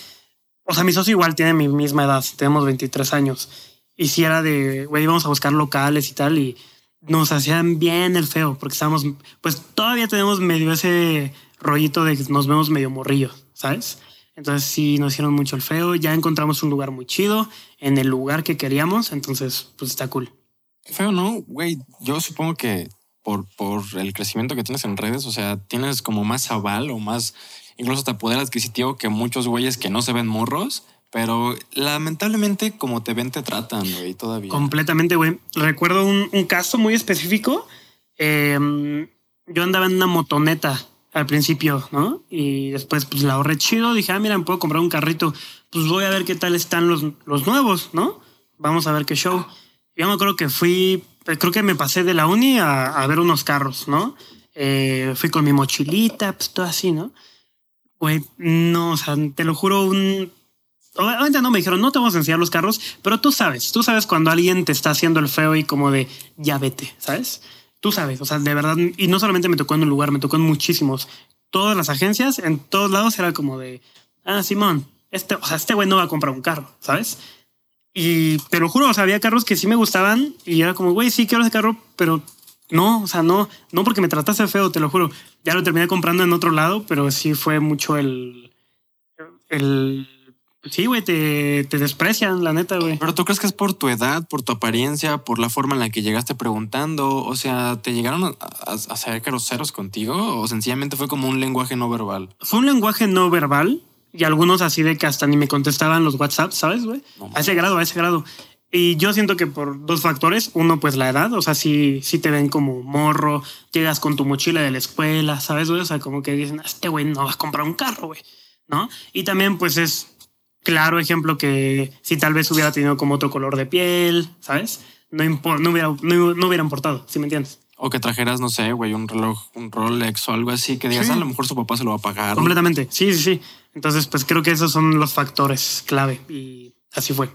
O sea, mi socio igual tiene mi misma edad, tenemos 23 años. Y si era de, güey, íbamos a buscar locales y tal, y nos hacían bien el feo, porque estábamos, pues todavía tenemos medio ese rollito de que nos vemos medio morrillo, ¿sabes? Entonces sí nos hicieron mucho el feo, ya encontramos un lugar muy chido, en el lugar que queríamos, entonces pues está cool. Feo, ¿no? Güey, yo supongo que por, por el crecimiento que tienes en redes, o sea, tienes como más aval o más, incluso hasta poder adquisitivo que muchos güeyes que no se ven morros, pero lamentablemente como te ven te tratan, güey, todavía. Completamente, güey. Recuerdo un, un caso muy específico. Eh, yo andaba en una motoneta al principio, ¿no? Y después pues la ahorré chido, dije, ah, mira, me puedo comprar un carrito, pues voy a ver qué tal están los, los nuevos, ¿no? Vamos a ver qué show. Yo me acuerdo que fui, creo que me pasé de la uni a, a ver unos carros, ¿no? Eh, fui con mi mochilita, pues todo así, ¿no? Güey, no, o sea, te lo juro, un... Obviamente no me dijeron, no te vamos a enseñar los carros, pero tú sabes, tú sabes cuando alguien te está haciendo el feo y como de, ya vete, ¿sabes? Tú sabes, o sea, de verdad, y no solamente me tocó en un lugar, me tocó en muchísimos. Todas las agencias, en todos lados era como de, ah, Simón, este, o sea, este güey no va a comprar un carro, ¿sabes? Y te lo juro, o sea, había carros que sí me gustaban y era como, güey, sí quiero ese carro, pero no, o sea, no, no porque me trataste feo, te lo juro. Ya lo terminé comprando en otro lado, pero sí fue mucho el, el, sí, güey, te, te desprecian, la neta, güey. Pero tú crees que es por tu edad, por tu apariencia, por la forma en la que llegaste preguntando, o sea, ¿te llegaron a, a, a ser groseros contigo o sencillamente fue como un lenguaje no verbal? Fue un lenguaje no verbal y algunos así de que hasta ni me contestaban los WhatsApp, ¿sabes, güey? No, a ese grado, a ese grado. Y yo siento que por dos factores. Uno, pues la edad. O sea, si sí, sí te ven como morro, llegas con tu mochila de la escuela, ¿sabes, güey? O sea, como que dicen, este güey no vas a comprar un carro, güey. ¿No? Y también, pues es claro ejemplo que si tal vez hubiera tenido como otro color de piel, ¿sabes? No, no, hubiera, no, no hubiera importado, ¿sí me entiendes? O que trajeras, no sé, güey, un reloj, un Rolex o algo así, que digas, Sí. "Ah, a lo mejor su papá se lo va a pagar. Completamente. Sí, sí, sí. Entonces, pues creo que esos son los factores clave. Y así fue.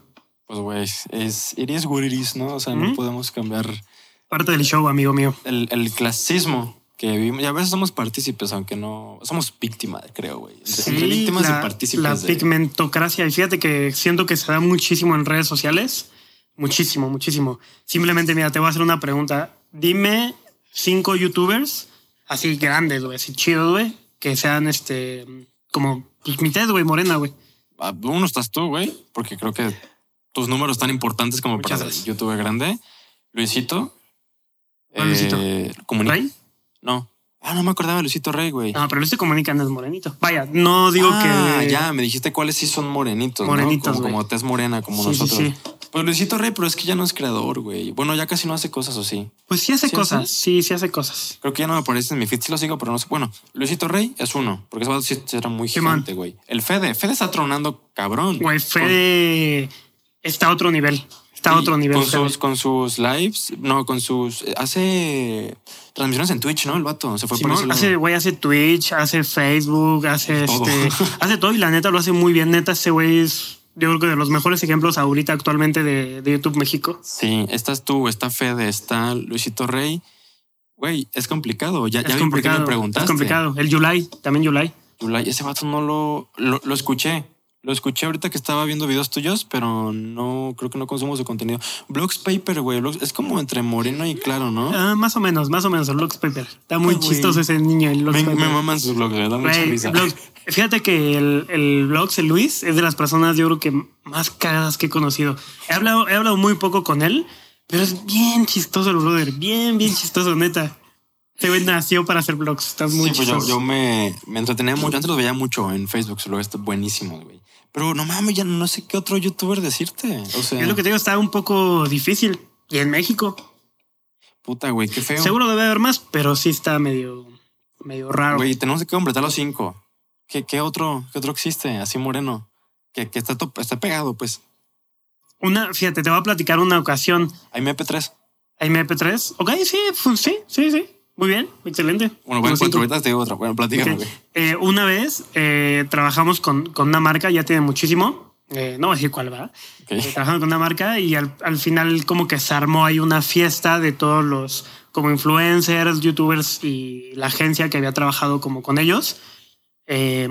Pues, güey, es it is what it is, ¿no? O sea, no podemos cambiar Parte del show, amigo mío. el, el clasismo que vivimos. Y a veces somos partícipes, aunque no... Somos víctimas, creo, güey. Entre, entre víctimas la, y partícipes. La de- pigmentocracia. Y fíjate que siento que se da muchísimo en redes sociales. Muchísimo, muchísimo. Simplemente, mira, te voy a hacer una pregunta. Dime cinco youtubers así grandes, güey, así chidos, güey, que sean este como pues, mitad, güey, morena, güey. Ah, Uno estás tú, güey, porque creo que tus números tan importantes como Muchas para gracias. YouTube grande. Luisito. ¿Cuál Luisito? eh, Comunica-. No. Ah, no me acordaba de Luisito Rey, güey. No, pero este comunica no es morenito. Vaya, no digo Ah, que. ya, me dijiste cuáles sí son morenitos. ¿no? Morenitos, Como, como tez morena, como Sí, sí, nosotros. sí. Pues Luisito Rey, pero es que ya no es creador, güey. Bueno, ya casi no hace cosas o sí. Pues sí hace ¿Sí cosas. hace? Sí, sí hace cosas. Creo que ya no me aparece en mi feed, sí lo sigo, pero no sé. Bueno, Luisito Rey es uno, porque ese vato sí era muy gigante, güey. El Fede, Fede está tronando cabrón. Güey, Fede está a otro nivel. Está a otro nivel. Con sus, con sus lives, no, con sus. Hace transmisiones en Twitch, ¿no? El vato se fue por lado. hace, güey, hace Twitch, hace Facebook, hace Todo. este, hace todo y la neta lo hace muy bien. Neta, ese güey es, yo creo que de los mejores ejemplos ahorita actualmente de, de YouTube México. Sí, estás tú, está Fede, está Luisito Rey. Güey, es complicado. Ya, ya es qué complicado. me preguntaste. Es complicado. El Yulai, también Yulai. Yulai, ese vato no lo, lo, lo escuché. Lo escuché ahorita que estaba viendo videos tuyos, pero no creo que no consumo su contenido. Blogs Paper, güey. Es como entre moreno y claro, ¿no? Ah, más o menos, más o menos, el Blogs Paper. Está muy güey. chistoso ese niño. El Blogs me, Paper. me maman sus blogs, me da mucha risa. Blogs- fíjate que el, el Blogs, el Luis, es de las personas yo creo que más cagadas que he conocido. He hablado, he hablado muy poco con él, pero es bien chistoso el brother. Bien, bien chistoso, neta. Este güey nació para hacer blogs. Está muy Sí, pues yo, yo me, me entretenía mucho. Antes los veía mucho en Facebook, solo esto buenísimos, güey. Pero no mames, ya no sé qué otro youtuber decirte. O sea, Es lo que te digo, está un poco difícil. Y en México. Puta, güey, qué feo. Seguro debe haber más, pero sí está medio, medio raro. Güey, tenemos que completar los cinco. ¿Qué, qué otro, qué otro existe? Así moreno. Que, que está, to- está pegado, pues. Una, fíjate, te voy a platicar una ocasión. Hay MP3. Hay MP3. Ok, sí, sí, sí, sí. Muy bien, excelente. Bueno, bueno, Los cuatro, cinco. ahorita te digo otra. Bueno, platícame, Ok. güey. Eh, una vez eh, trabajamos con, con una marca, ya tiene muchísimo. eh, no voy a decir cuál va. Ok. Eh, trabajamos con una marca y al, al final como que se armó ahí una fiesta de todos los como influencers, youtubers y la agencia que había trabajado como con ellos. Eh,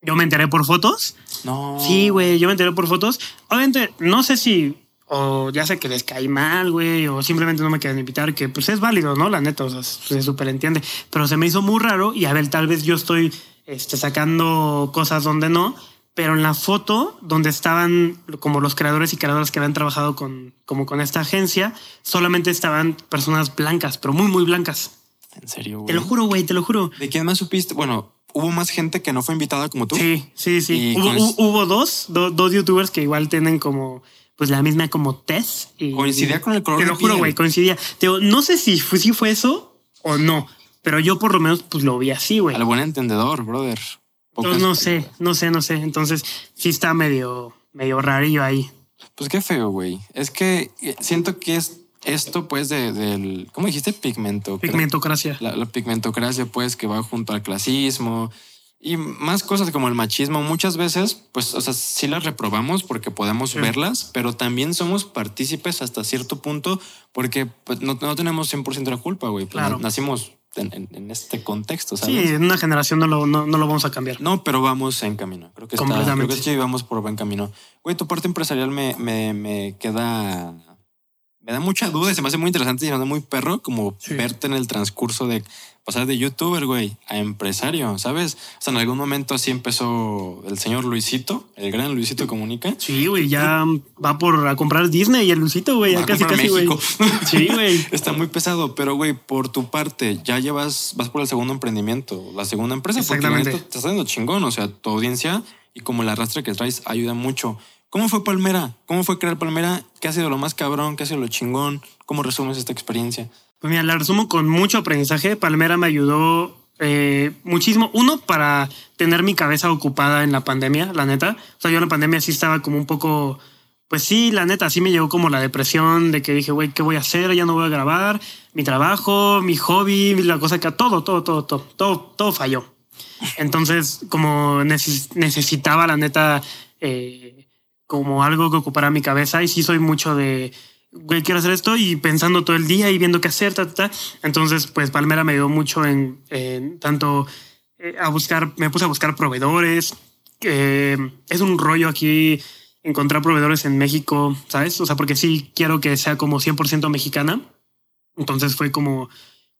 yo me enteré por fotos. No. Sí, güey, yo me enteré por fotos. Obviamente, no sé si o ya sé que les caí mal, güey, o simplemente no me quieren invitar, que pues es válido, ¿no? La neta, o sea, se súper entiende. Pero se me hizo muy raro y a ver, tal vez yo estoy este, sacando cosas donde no, pero en la foto donde estaban como los creadores y creadoras que habían trabajado con, como con esta agencia, solamente estaban personas blancas, pero muy, muy blancas. En serio, güey. Te lo juro, güey, te lo juro. ¿De quién más supiste? Bueno, hubo más gente que no fue invitada como tú. Sí, sí, sí. Hubo, hubo dos, do- dos youtubers que igual tienen como pues la misma como test. Y, Coincidía con el color Te lo juro, güey, coincidía. Te digo, no sé si fue, si fue eso o no, pero yo por lo menos pues lo vi así, güey. Al buen entendedor, brother. Entonces, no sé, no sé, no sé. Entonces sí está medio, medio rarillo ahí. Pues qué feo, güey. Es que eh, siento que es esto, pues, de, del. ¿Cómo dijiste? Pigmento. Pigmentocracia. La, la pigmentocracia, pues, que va junto al clasismo y más cosas como el machismo. Muchas veces, pues, o sea, sí las reprobamos porque podemos Sí. verlas, pero también somos partícipes hasta cierto punto porque pues, no, no tenemos 100% la culpa, güey. Pues, Claro. na- Nacimos en, en- en este contexto, Sí, ¿sabes? en una generación no lo, no, no lo vamos a cambiar. No, pero vamos en camino. Creo que está, creo Completamente. que sí vamos por buen camino. Güey, tu parte empresarial me, me, me queda. Me da mucha duda y se me hace muy interesante y me da muy perro como Sí. verte en el transcurso de pasar de youtuber, güey, a empresario, ¿sabes? O sea, en algún momento así empezó el señor Luisito, el gran Luisito Comunica. Sí, güey, ya va por a comprar Disney y el Lucito, güey. Ya casi, casi, güey. Sí, güey. Está muy pesado, pero güey, por tu parte, ya llevas, vas por el segundo emprendimiento, la segunda empresa, porque Exactamente. neta te está dando chingón, o sea, tu audiencia y como la rastra que traes ayuda mucho. ¿Cómo fue Palmera? ¿Cómo fue crear Palmera? ¿Qué ha sido lo más cabrón? ¿Qué ha sido lo chingón? ¿Cómo resumes esta experiencia? Pues mira, la resumo con mucho aprendizaje. Palmera me ayudó eh, muchísimo. Uno, para tener mi cabeza ocupada en la pandemia, la neta. O sea, yo en la pandemia sí estaba como un poco. Pues sí, la neta, sí me llegó como la depresión de que dije, güey, ¿qué voy a hacer? Ya no voy a grabar. Mi trabajo, mi hobby, la cosa que todo, todo, todo, todo, todo, todo falló. Entonces, como neces- necesitaba, la neta, eh, como algo que ocupara mi cabeza y sí soy mucho de, güey, quiero hacer esto y pensando todo el día y viendo qué hacer, ta, ta, ta. Entonces, pues Palmera me ayudó mucho en, en tanto eh, a buscar, me puse a buscar proveedores. eh, es un rollo aquí encontrar proveedores en México, ¿sabes? O sea, porque sí quiero que sea como 100% mexicana. Entonces fue como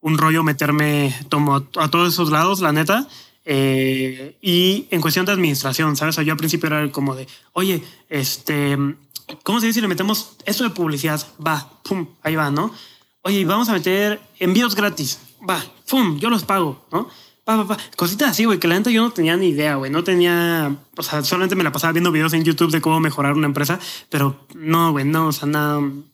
un rollo meterme tomo a, a todos esos lados, la neta. Eh, y en cuestión de administración, ¿sabes? O yo al principio era como de, oye, este, ¿cómo se dice si le metemos esto de publicidad? Va, pum, ahí va, ¿no? Oye, vamos a meter envíos gratis. Va, pum, yo los pago, ¿no? Pa, pa, pa. Cositas así, güey, que la neta yo no tenía ni idea, güey. No tenía, o sea, solamente me la pasaba viendo videos en YouTube de cómo mejorar una empresa, pero no, güey, no, o sea, no,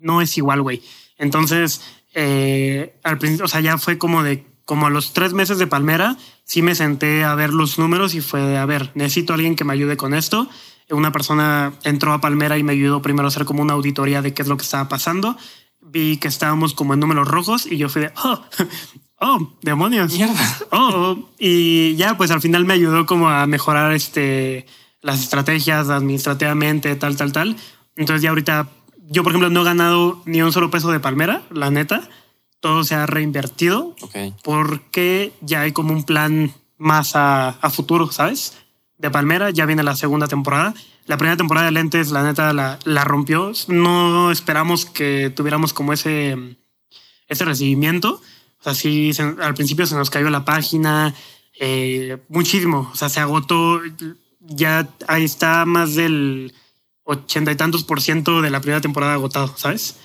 no es igual, güey. Entonces, eh, al principio, o sea, ya fue como de, como a los tres meses de Palmera, sí me senté a ver los números y fue a ver, necesito a alguien que me ayude con esto. Una persona entró a Palmera y me ayudó primero a hacer como una auditoría de qué es lo que estaba pasando. Vi que estábamos como en números rojos y yo fui de, oh, oh, demonios. Mierda. Oh, y ya, pues al final me ayudó como a mejorar este, las estrategias administrativamente, tal, tal, tal. Entonces ya ahorita, yo por ejemplo no he ganado ni un solo peso de Palmera, la neta. Todo se ha reinvertido porque ya hay como un plan más a, a futuro, ¿sabes? De Palmera ya viene la segunda temporada. La primera temporada de Lentes, la neta, la, la rompió. No esperamos que tuviéramos como ese, ese recibimiento. O sea, sí, se- al principio se nos cayó la página, eh, muchísimo. O sea, se agotó. Ya ahí está más del ochenta y tantos por ciento de la primera temporada agotado, ¿sabes?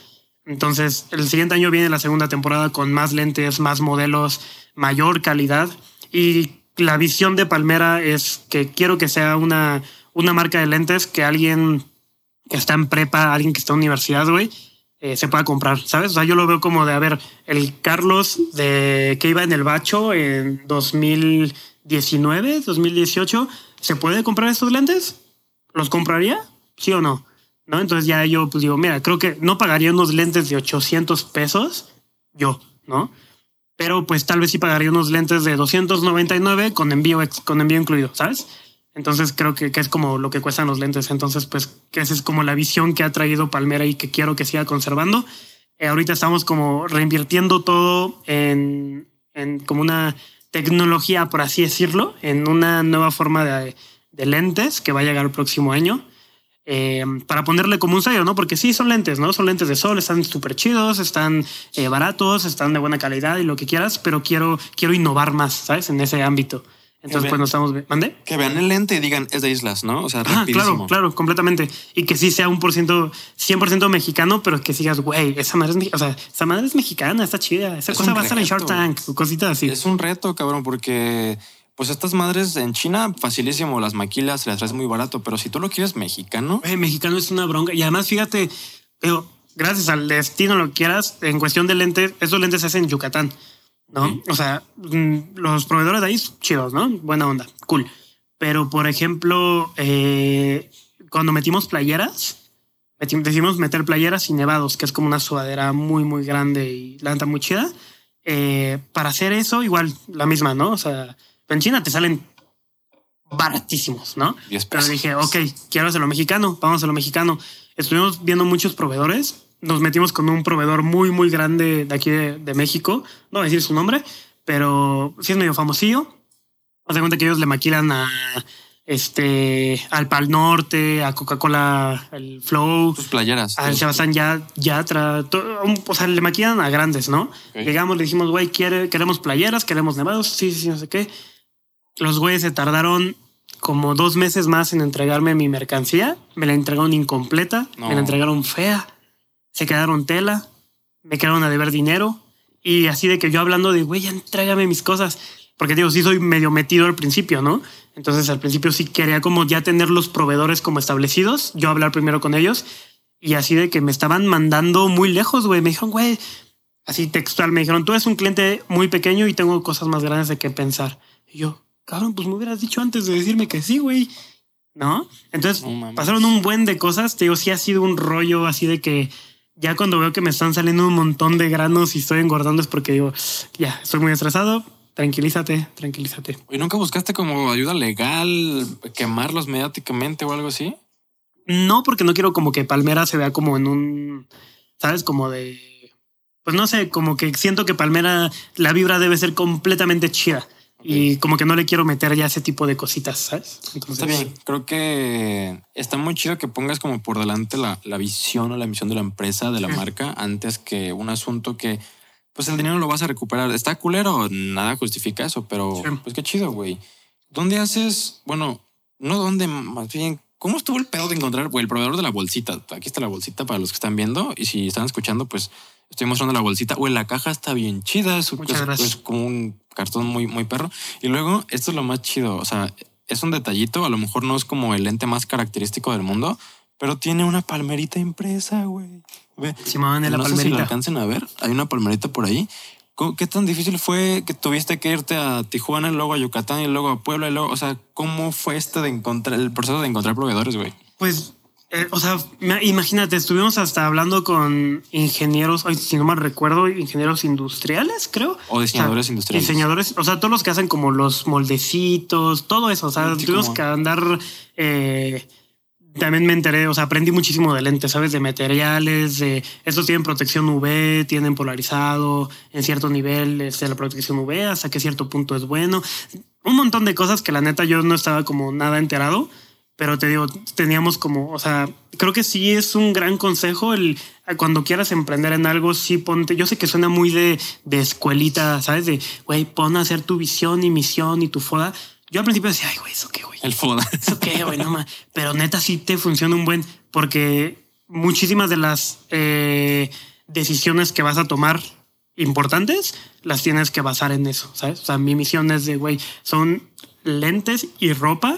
Entonces, el siguiente año viene la segunda temporada con más lentes, más modelos, mayor calidad. Y la visión de Palmera es que quiero que sea una, una marca de lentes que alguien que está en prepa, alguien que está en universidad, güey, eh, se pueda comprar, ¿sabes? O sea, yo lo veo como de, a ver, el Carlos de que iba en el bacho en 2019, 2018, ¿se puede comprar estos lentes? ¿Los compraría? ¿Sí o no? ¿No? Entonces ya yo pues digo, mira, creo que no pagaría unos lentes de 800 pesos yo, ¿no? Pero pues tal vez sí pagaría unos lentes de 299 con envío, con envío incluido, ¿sabes? Entonces creo que, que, es como lo que cuestan los lentes. Entonces, pues que esa es como la visión que ha traído Palmera y que quiero que siga conservando. Eh, ahorita estamos como reinvirtiendo todo en, en, como una tecnología, por así decirlo, en una nueva forma de, de lentes que va a llegar el próximo año. Eh, para ponerle como un sello, ¿no? Porque sí, son lentes, ¿no? Son lentes de sol, están súper chidos, están eh, baratos, están de buena calidad y lo que quieras, pero quiero, quiero innovar más, ¿sabes? En ese ámbito. Entonces, pues nos estamos. ¿Mandé? Que vean el lente y digan, es de islas, ¿no? O sea, ah, claro, claro, completamente. Y que sí sea un por ciento, 100% mexicano, pero que sigas, güey, esa madre es, o sea, esa madre es mexicana, está chida. Esa cosa va a estar en Shark Tank, cositas así. Es un reto, cabrón, porque pues estas madres en China, facilísimo, las maquilas, las traes muy barato, pero si tú lo quieres mexicano. Eh, mexicano es una bronca. Y además, fíjate, digo, gracias al destino, lo que quieras, en cuestión de lentes, esos lentes se hacen en Yucatán. ¿no? O sea, mm, los proveedores de ahí, chidos, ¿no? Buena onda, cool. Pero, por ejemplo, eh, cuando metimos playeras, decidimos meter playeras y nevados, que es como una sudadera muy, muy grande y la muy chida. Eh, para hacer eso, igual, la misma, ¿no? O sea, en China te salen baratísimos, ¿no? Pero dije, ok, quiero hacerlo mexicano, vamos a hacerlo mexicano. Estuvimos viendo muchos proveedores nos metimos con un proveedor muy, muy grande de aquí de, México. No voy a decir su nombre, pero sí es medio famosillo. Haz de cuenta que ellos le maquilan a este al Pal Norte, a Coca-Cola, el Flow, sus playeras, a Sebastián ya, ya o sea, le maquilan a grandes, ¿no? Llegamos, le dijimos, güey, queremos playeras, queremos nevados, sí, sí, no sé qué. Los güeyes se tardaron como dos meses más en entregarme mi mercancía, me la entregaron incompleta, me la entregaron fea se quedaron tela, me quedaron a deber dinero y así de que yo hablando de, güey, ya entrégame mis cosas. Porque digo, sí soy medio metido al principio, ¿no? Entonces al principio sí quería como ya tener los proveedores como establecidos, yo hablar primero con ellos y así de que me estaban mandando muy lejos, güey. Me dijeron, güey, así textual, me dijeron, tú eres un cliente muy pequeño y tengo cosas más grandes de qué pensar. Y yo, cabrón, pues me hubieras dicho antes de decirme que sí, güey. ¿No? Entonces pasaron un buen de cosas. Te digo, sí ha sido un rollo así de que ya cuando veo que me están saliendo un montón de granos y estoy engordando es porque digo, ya, estoy muy estresado, tranquilízate, tranquilízate. ¿Y nunca buscaste como ayuda legal, quemarlos mediáticamente o algo así? No, porque no quiero como que Palmera se vea como en un, ¿sabes? Como de, pues no sé, como que siento que Palmera, la vibra debe ser completamente chida. Y como que no le quiero meter ya ese tipo de cositas, ¿sabes? Entonces, está bien. Creo que está muy chido que pongas como por delante la, la visión o la misión de la empresa, de la marca, antes que un asunto que, pues el dinero lo vas a recuperar. Está culero, nada justifica eso, pero pues qué chido, güey. ¿Dónde haces? Bueno, no dónde, más bien, ¿cómo estuvo el pedo de encontrar el proveedor de la bolsita? Aquí está la bolsita para los que están viendo y si están escuchando, pues estoy mostrando la bolsita. o en la caja está bien chida. Es, es, como un cartón muy, muy perro. Y luego, esto es lo más chido. O sea, es un detallito. A lo mejor no es como el lente más característico del mundo, pero tiene una palmerita impresa, güey. Simón, la no palmerita. Sé si lo alcancen a ver. Hay una palmerita por ahí. ¿Qué tan difícil fue que tuviste que irte a Tijuana y luego a Yucatán y luego a Puebla y luego, o sea, cómo fue este de encontrar el proceso de encontrar proveedores, güey? Pues eh, o sea, imagínate, estuvimos hasta hablando con ingenieros, si no mal recuerdo, ingenieros industriales, creo. O diseñadores industriales. Diseñadores, o sea, todos los que hacen como los moldecitos, todo eso. O sea, tuvimos que andar. Eh, también me enteré, o sea, aprendí muchísimo de lentes, ¿sabes? De materiales, de estos tienen protección UV, tienen polarizado en cierto nivel este, la protección UV, hasta que cierto punto es bueno. Un montón de cosas que la neta yo no estaba como nada enterado pero te digo, teníamos como, o sea, creo que sí es un gran consejo el cuando quieras emprender en algo, sí ponte. Yo sé que suena muy de, de escuelita, ¿sabes? De, güey, pon a hacer tu visión y misión y tu foda. Yo al principio decía, ay, güey, ¿eso qué, güey? El foda. ¿Eso qué, güey? No más. Pero neta sí te funciona un buen, porque muchísimas de las eh, decisiones que vas a tomar importantes las tienes que basar en eso, ¿sabes? O sea, mi misión es de, güey, son lentes y ropa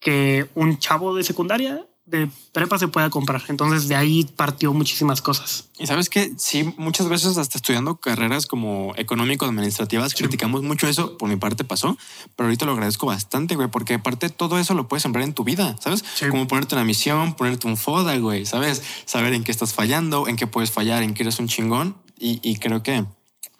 que un chavo de secundaria de prepa se pueda comprar. Entonces de ahí partió muchísimas cosas. Y sabes que sí, muchas veces hasta estudiando carreras como económico-administrativas criticamos mucho eso. Por mi parte pasó, pero ahorita lo agradezco bastante, güey, porque aparte todo eso lo puedes sembrar en tu vida, ¿sabes? Sí. Como ponerte una misión, ponerte un foda, güey, ¿sabes? Saber en qué estás fallando, en qué puedes fallar, en qué eres un chingón. Y, y creo que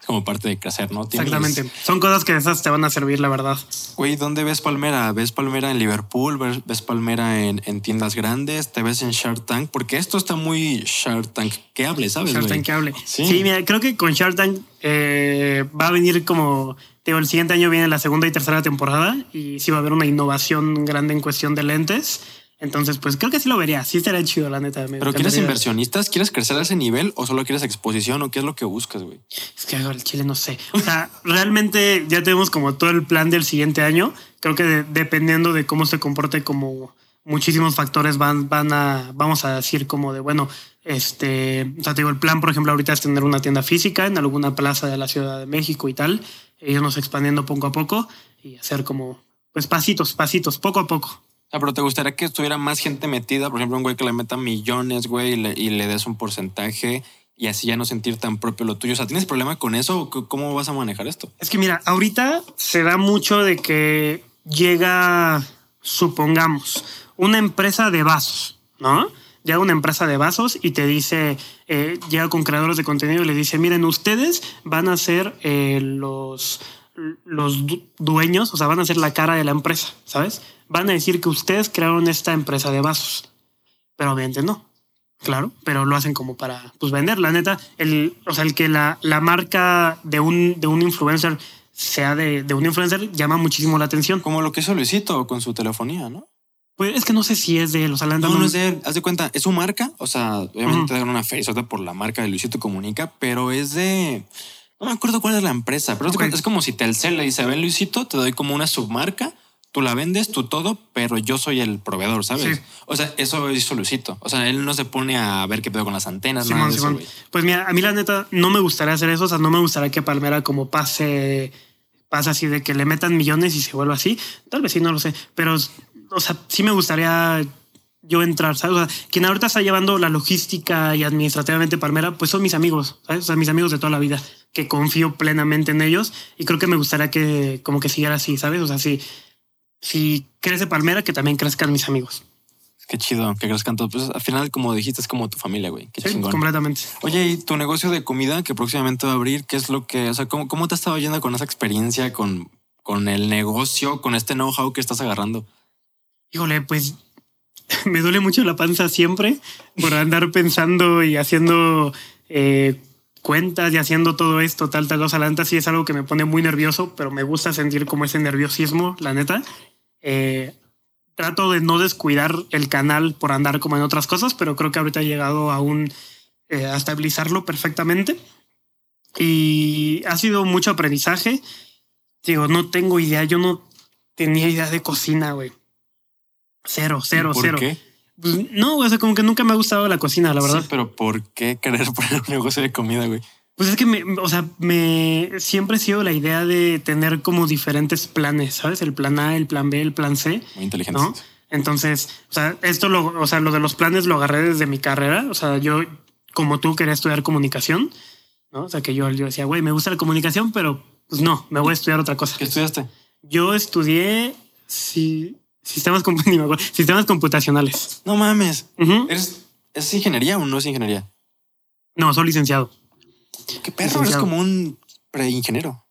como parte de crecer, ¿no? Tienes- Exactamente. Son cosas que esas te van a servir, la verdad. Güey, ¿dónde ves Palmera? ¿Ves Palmera en Liverpool? ¿Ves, Palmera en, en tiendas grandes? ¿Te ves en Shark Tank? Porque esto está muy Shark Tank que hable, ¿sabes? Shark? Tank que hable. Sí. Sí. mira, creo que con Shark Tank eh, va a venir como, digo, el siguiente año viene la segunda y tercera temporada y sí va a haber una innovación grande en cuestión de lentes. Entonces, pues creo que sí lo vería. Sí estaría chido, la neta. ¿Pero quieres inversionistas? ¿Quieres crecer a ese nivel o solo quieres exposición o qué es lo que buscas, güey? Es que el chile no sé. O sea, realmente ya tenemos como todo el plan del siguiente año. Creo que de- dependiendo de cómo se comporte, como muchísimos factores van, van a, vamos a decir como de, bueno, este, o sea, te digo, el plan, por ejemplo, ahorita es tener una tienda física en alguna plaza de la Ciudad de México y tal, e irnos expandiendo poco a poco y hacer como, pues pasitos, pasitos, poco a poco. O sea, pero te gustaría que estuviera más gente metida, por ejemplo, un güey que le meta millones, güey, y le, y des un porcentaje y así ya no sentir tan propio lo tuyo. O sea, ¿tienes problema con eso o cómo vas a manejar esto? Es que mira, ahorita se da mucho de que llega, supongamos, una empresa de vasos, ¿no? Llega una empresa de vasos y te dice, eh, llega con creadores de contenido y le dice, miren, ustedes van a ser eh, los, los du- dueños, o sea, van a ser la cara de la empresa, ¿sabes? Van a decir que ustedes crearon esta empresa de vasos, pero obviamente no. Claro, pero lo hacen como para pues vender. La neta, el, o sea, el que la, la marca de un, de un influencer sea de, de un influencer llama muchísimo la atención. Como lo que hizo Luisito con su telefonía, ¿no? Pues es que no sé si es de él. O sea, la No, no es de él. Haz de cuenta, es su marca. O sea, obviamente Ujú. dan una feria por la marca de Luisito Comunica, pero es de. No me acuerdo cuál es la empresa, pero haz de Ok. cuenta, es como si Telcel le dice, ven Luisito, te doy como una submarca, tú la vendes, tú todo, pero yo soy el proveedor, ¿sabes? Sí. O sea, eso hizo Luisito. O sea, él no se pone a ver qué pedo con las antenas, nada Simón, de eso, Simón. güey. Pues mira, a mí la neta no me gustaría hacer eso. O sea, no me gustaría que Palmera como pase, pase así de que le metan millones y se vuelva así. Tal vez sí, no lo sé. Pero, o sea, sí me gustaría yo entrar, ¿sabes? O sea, quien ahorita está llevando la logística y administrativamente Palmera, pues son mis amigos, ¿sabes? O sea, mis amigos de toda la vida, que confío plenamente en ellos y creo que me gustaría que como que siguiera así, ¿sabes? O sea, si, si crece Palmera, que también crezcan mis amigos. Qué chido, que crezcan todos. Pues al final, como dijiste, es como tu familia, güey. Qué Sí, chingón. completamente. Oye, y tu negocio de comida que próximamente va a abrir, ¿qué es lo que, o sea, cómo, cómo te estaba yendo con esa experiencia, con, con el negocio, con este know-how que estás agarrando? Híjole, pues me duele mucho la panza siempre por andar pensando y haciendo eh, cuentas y haciendo todo esto, tal, tal, cosa. La neta sí es algo que me pone muy nervioso, pero me gusta sentir como ese nerviosismo, la neta. Eh, trato de no descuidar el canal por andar como en otras cosas, pero creo que ahorita he llegado a un eh, a estabilizarlo perfectamente. Y ha sido mucho aprendizaje. Digo, no tengo idea, yo no tenía idea de cocina, güey. Cero, cero, ¿Por cero. qué? Pues, no, o sea, como que nunca me ha gustado la cocina, la verdad. Sí, pero ¿por qué querer poner un negocio de comida, güey? Pues es que me, o sea, me siempre he sido la idea de tener como diferentes planes, ¿sabes? El plan A, el plan B, el plan C, Muy inteligente. ¿no? Entonces, o sea, esto lo, o sea, lo de los planes lo agarré desde mi carrera. O sea, yo, como tú, quería estudiar comunicación, ¿no? O sea, que yo, yo decía, güey, me gusta la comunicación, pero pues no, me voy a estudiar otra cosa. ¿Qué estudiaste? Yo estudié si, sistemas, ni me acuerdo, sistemas computacionales. No mames. ¿Eres, ¿Es ingeniería o no es ingeniería? No, soy licenciado. ¿Qué perro? Eres como un preingeniero.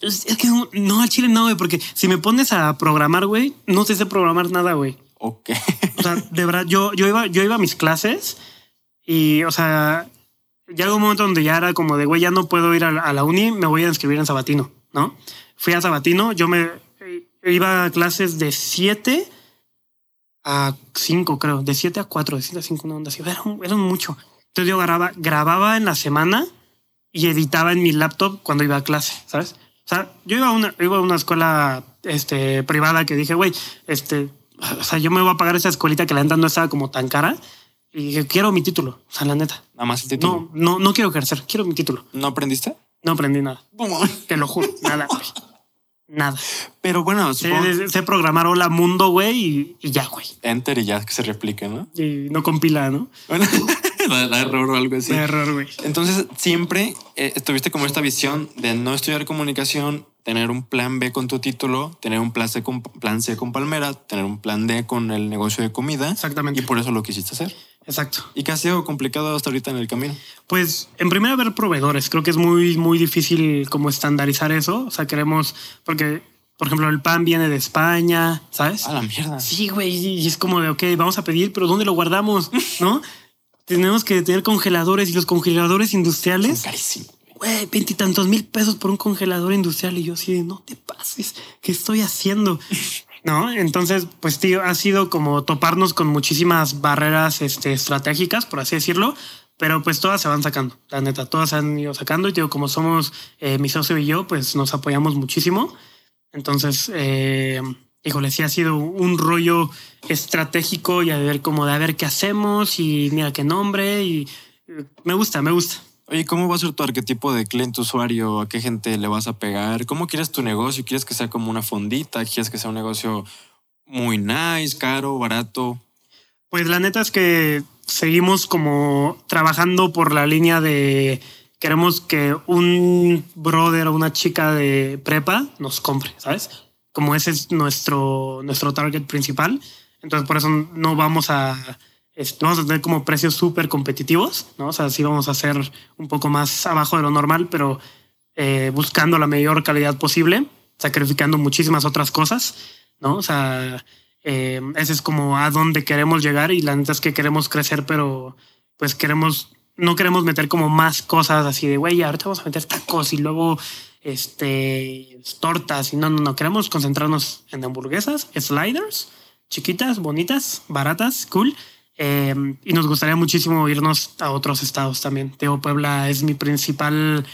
Es, es que no, no, al chile no, güey, porque si me pones a programar, güey, no te sé programar nada, güey. Ok. O sea, de verdad, yo, yo, iba, yo iba a mis clases y, o sea, ya un momento donde ya era como de, güey, ya no puedo ir a la, a la uni, me voy a inscribir en Sabatino, ¿no? Fui a Sabatino, yo me iba a clases de 7 a 5, creo, de 7 a 4, de 7 a 5, una onda así, era, un- era un mucho. Entonces yo grababa, grababa en la semana y editaba en mi laptop cuando iba a clase, ¿sabes? O sea, yo iba a una, iba a una escuela este, privada que dije, güey, este, o sea, yo me voy a pagar esa escuelita que la neta no estaba como tan cara y dije, quiero mi título, o sea, la neta. Nada más el título. No, no, no quiero ejercer, quiero mi título. ¿No aprendiste? No aprendí nada, te lo juro, nada. Nada. Pero bueno, Sé, supongo- sé programar hola mundo, güey, y, y ya, güey. enter y ya que se replique, ¿no? Y no compila, ¿no? Bueno, la, la error o algo así. Error, güey. Entonces, siempre eh, tuviste como esta visión de no estudiar comunicación, tener un plan B con tu título, tener un plan C con, plan C con Palmera, tener un plan D con el negocio de comida. Exactamente. Y por eso lo quisiste hacer. Exacto. ¿Y qué ha sido complicado hasta ahorita en el camino? Pues en primera ver proveedores. Creo que es muy, muy difícil como estandarizar eso. O sea, queremos, porque, por ejemplo, el pan viene de España, ¿sabes? A la mierda. Sí, güey. Y es como de, ok, vamos a pedir, pero ¿dónde lo guardamos? ¿No? Tenemos que tener congeladores y los congeladores Son industriales. carísimo. Güey, veintitantos mil pesos por un congelador industrial. Y yo así de, no te pases, ¿qué estoy haciendo? ¿No? Entonces, pues, tío, ha sido como toparnos con muchísimas barreras este, estratégicas, por así decirlo, pero pues todas se van sacando, la neta, todas se han ido sacando y, tío, como somos eh, mi socio y yo, pues nos apoyamos muchísimo. Entonces, eh, híjole, sí ha sido un rollo estratégico y a ver cómo de a ver qué hacemos y mira qué nombre y eh, me gusta, me gusta. Oye, ¿cómo va a ser tu arquetipo de cliente usuario? ¿A qué gente le vas a pegar? ¿Cómo quieres tu negocio? ¿Quieres que sea como una fondita? ¿Quieres que sea un negocio muy nice, caro, barato? Pues la neta es que seguimos como trabajando por la línea de queremos que un brother o una chica de prepa nos compre, ¿sabes? Como ese es nuestro, nuestro target principal. Entonces por eso no vamos a, vamos a tener como precios súper competitivos, ¿no? O sea, sí vamos a hacer un poco más abajo de lo normal, pero eh, buscando la mayor calidad posible, sacrificando muchísimas otras cosas, ¿no? O sea, eh, ese es como a dónde queremos llegar y la neta es que queremos crecer, pero pues queremos, no queremos meter como más cosas así de, güey, ahorita vamos a meter tacos y luego este tortas y no, no, no, queremos concentrarnos en hamburguesas, sliders, chiquitas, bonitas, baratas, cool. Eh, y nos gustaría muchísimo irnos a otros estados también. Teo Puebla es mi principal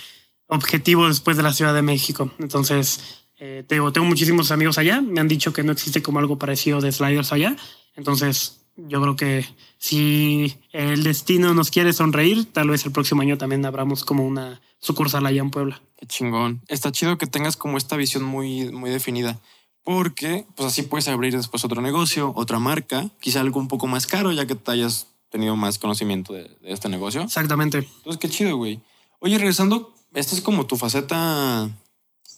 objetivo después de la Ciudad de México. Entonces, eh, te digo, tengo muchísimos amigos allá. Me han dicho que no existe como algo parecido de sliders allá. Entonces, yo creo que si el destino nos quiere sonreír, tal vez el próximo año también abramos como una sucursal allá en Puebla. Qué chingón. Está chido que tengas como esta visión muy, muy definida. Porque pues así puedes abrir después otro negocio, otra marca, quizá algo un poco más caro ya que te hayas tenido más conocimiento de, de este negocio. Exactamente. Entonces, qué chido, güey. Oye, regresando, esta es como tu faceta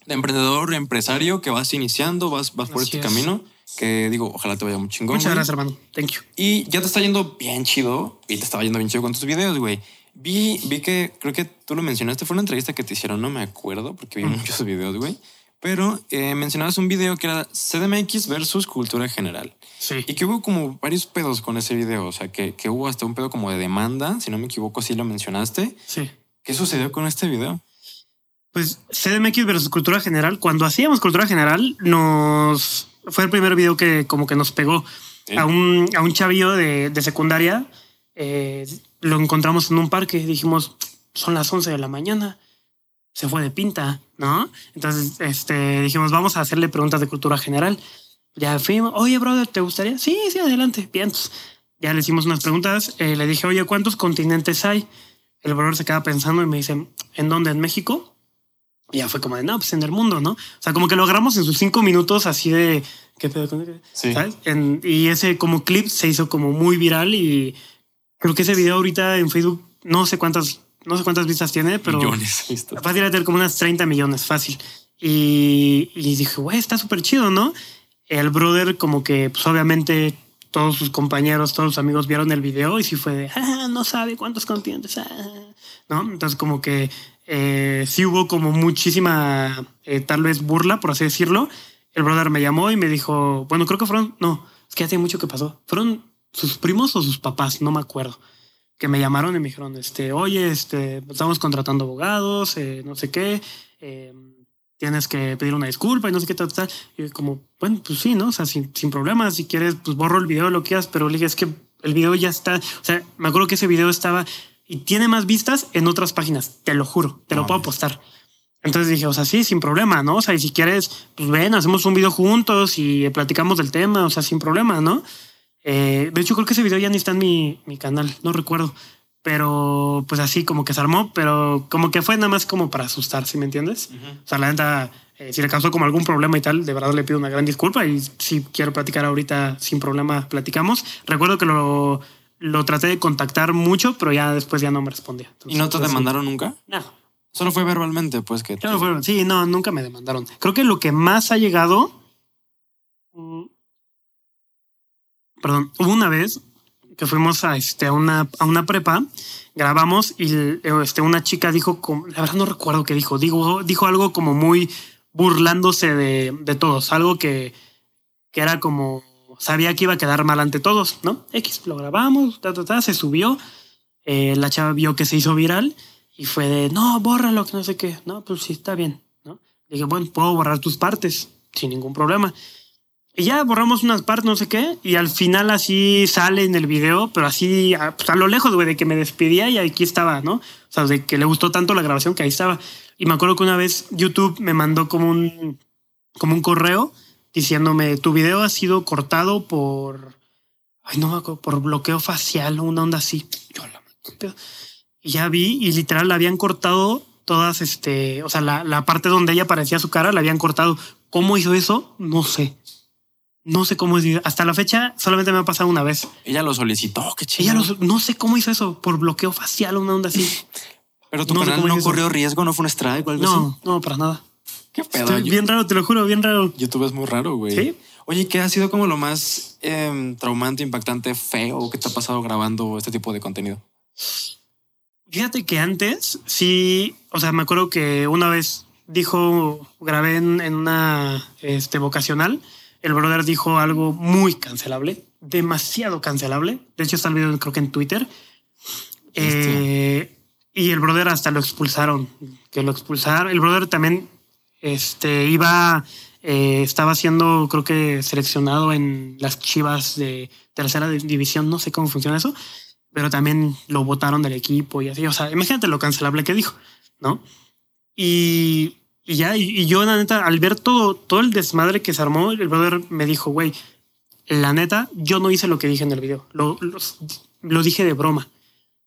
de emprendedor, empresario que vas iniciando, vas, vas por Así este es. camino. Que digo, ojalá te vaya muy chingón. Muchas güey. gracias, hermano. Thank you. Y ya te está yendo bien chido. Y te estaba yendo bien chido con tus videos, güey. Vi, vi que creo que tú lo mencionaste. Fue una entrevista que te hicieron, no me acuerdo porque vi Mm. muchos videos, güey. Pero eh, mencionabas un video que era CDMX versus cultura general. Sí. Y que hubo como varios pedos con ese video. O sea, que, que hubo hasta un pedo como de demanda. Si no me equivoco, sí lo mencionaste. Sí. ¿Qué sucedió con este video? Pues CDMX versus Cultura General, cuando hacíamos Cultura General, nos fue el primer video que como que nos pegó a un, a un chavillo de, de secundaria. eh, lo encontramos en un parque. Dijimos, son las 11 de la mañana. Se fue de pinta, ¿no? Entonces este, dijimos, vamos a hacerle preguntas de cultura general. Ya fuimos, oye, brother, ¿te gustaría? Sí, sí, adelante. Bien. Ya le hicimos unas preguntas. eh, le dije, oye, ¿cuántos continentes hay? El brother se queda pensando y me dice, ¿en dónde? ¿En México? Y ya fue como de, no, pues en el mundo, ¿no? O sea, como que lo agarramos en sus cinco minutos así de, ¿qué pedo con? Sí. ¿Sabes? En- y ese como clip se hizo como muy viral y creo que ese video ahorita en Facebook no sé cuántas, no sé cuántas vistas tiene, pero Millones vistas. fácil de tener como unas 30 millones, fácil. Y, y dije, güey, está súper chido, ¿no? El brother como que, pues obviamente todos sus compañeros, todos sus amigos vieron el video y sí fue de, ah, no sabe cuántos continentes, ah", ¿no? Entonces como que eh, sí hubo como muchísima, eh, tal vez burla, por así decirlo. El brother me llamó y me dijo, bueno, creo que fueron, no, es que hace mucho que pasó. Fueron sus primos o sus papás, no me acuerdo que me llamaron y me dijeron, este, oye, este, estamos contratando abogados, eh, no sé qué, eh, tienes que pedir una disculpa y no sé qué tal, tal. Y yo como, bueno, pues sí, ¿no? O sea, sin, sin problema, si quieres, pues borro el video, lo que quieras, pero le dije, es que el video ya está, o sea, me acuerdo que ese video estaba y tiene más vistas en otras páginas, te lo juro, te lo No puedo mames. apostar. Entonces dije, o sea, sí, sin problema, ¿no? O sea, y si quieres, pues ven, hacemos un video juntos y platicamos del tema, o sea, sin problema, ¿no? Eh, de hecho, creo que ese video ya ni está en mi, mi canal, no recuerdo. Pero pues así como que se armó, pero como que fue nada más como para asustar, ¿sí me entiendes? O sea, la neta, Eh, si le causó como algún problema y tal, de verdad le pido una gran disculpa y si quiero platicar ahorita sin problema, platicamos. Recuerdo que lo, lo traté de contactar mucho, pero ya después ya no me respondía. ¿Y no te Entonces, demandaron nunca? No. Solo fue verbalmente, pues que... Fueron. Sí, no, nunca me demandaron. Creo que lo que más ha llegado. mm, Perdón, hubo una vez que fuimos a, este, a, una, a una prepa, grabamos y este, una chica dijo, la verdad no recuerdo qué dijo, dijo, dijo algo como muy burlándose de, de todos, algo que, que era como, sabía que iba a quedar mal ante todos, ¿no? X, lo grabamos, ta, ta, se subió, eh, la chava vio que se hizo viral y fue de, no, bórralo, que no sé qué. No, pues sí, está bien, ¿no? Dije, bueno, puedo borrar tus partes sin ningún problema. Y ya borramos unas partes, no sé qué, y al final así sale en el video, pero así a, pues, a lo lejos, güey, de que me despedía y aquí estaba, ¿no? O sea, de que le gustó tanto la grabación que ahí estaba. Y me acuerdo que una vez YouTube me mandó como un, como un correo diciéndome, tu video ha sido cortado por, ay, no me acuerdo, por bloqueo facial o una onda así. Yo la. Y ya vi y literal la habían cortado todas, este, o sea, la, la parte donde ella aparecía su cara la habían cortado. ¿Cómo hizo eso? No sé. No sé cómo es. Hasta la fecha solamente me ha pasado una vez. Ella lo solicitó, qué chido. Ella lo- no sé cómo hizo eso, por bloqueo facial o una onda así. Pero tu no canal no eso. corrió riesgo, no fue un strike o algo así. No, no, para nada. Qué pedo. Estoy bien raro, te lo juro, bien raro. YouTube es muy raro, güey. ¿Sí? Oye, ¿qué ha sido como lo más em, traumante, impactante, feo que te ha pasado grabando este tipo de contenido? Fíjate que antes sí, o sea, me acuerdo que una vez dijo, grabé en, en una este, vocacional, el brother dijo algo muy cancelable, demasiado cancelable. De hecho, está el video creo que en Twitter. Eh, y el brother hasta lo expulsaron, que lo expulsaron. El brother también este, iba, eh, estaba siendo, creo que seleccionado en las chivas de tercera división, no sé cómo funciona eso pero también lo votaron del equipo y así. O sea, imagínate lo cancelable que dijo, ¿no? Y, y ya, y, y yo, la neta, al ver todo, todo el desmadre que se armó, el brother me dijo, güey, la neta, yo no hice lo que dije en el video. Lo, lo, lo dije de broma.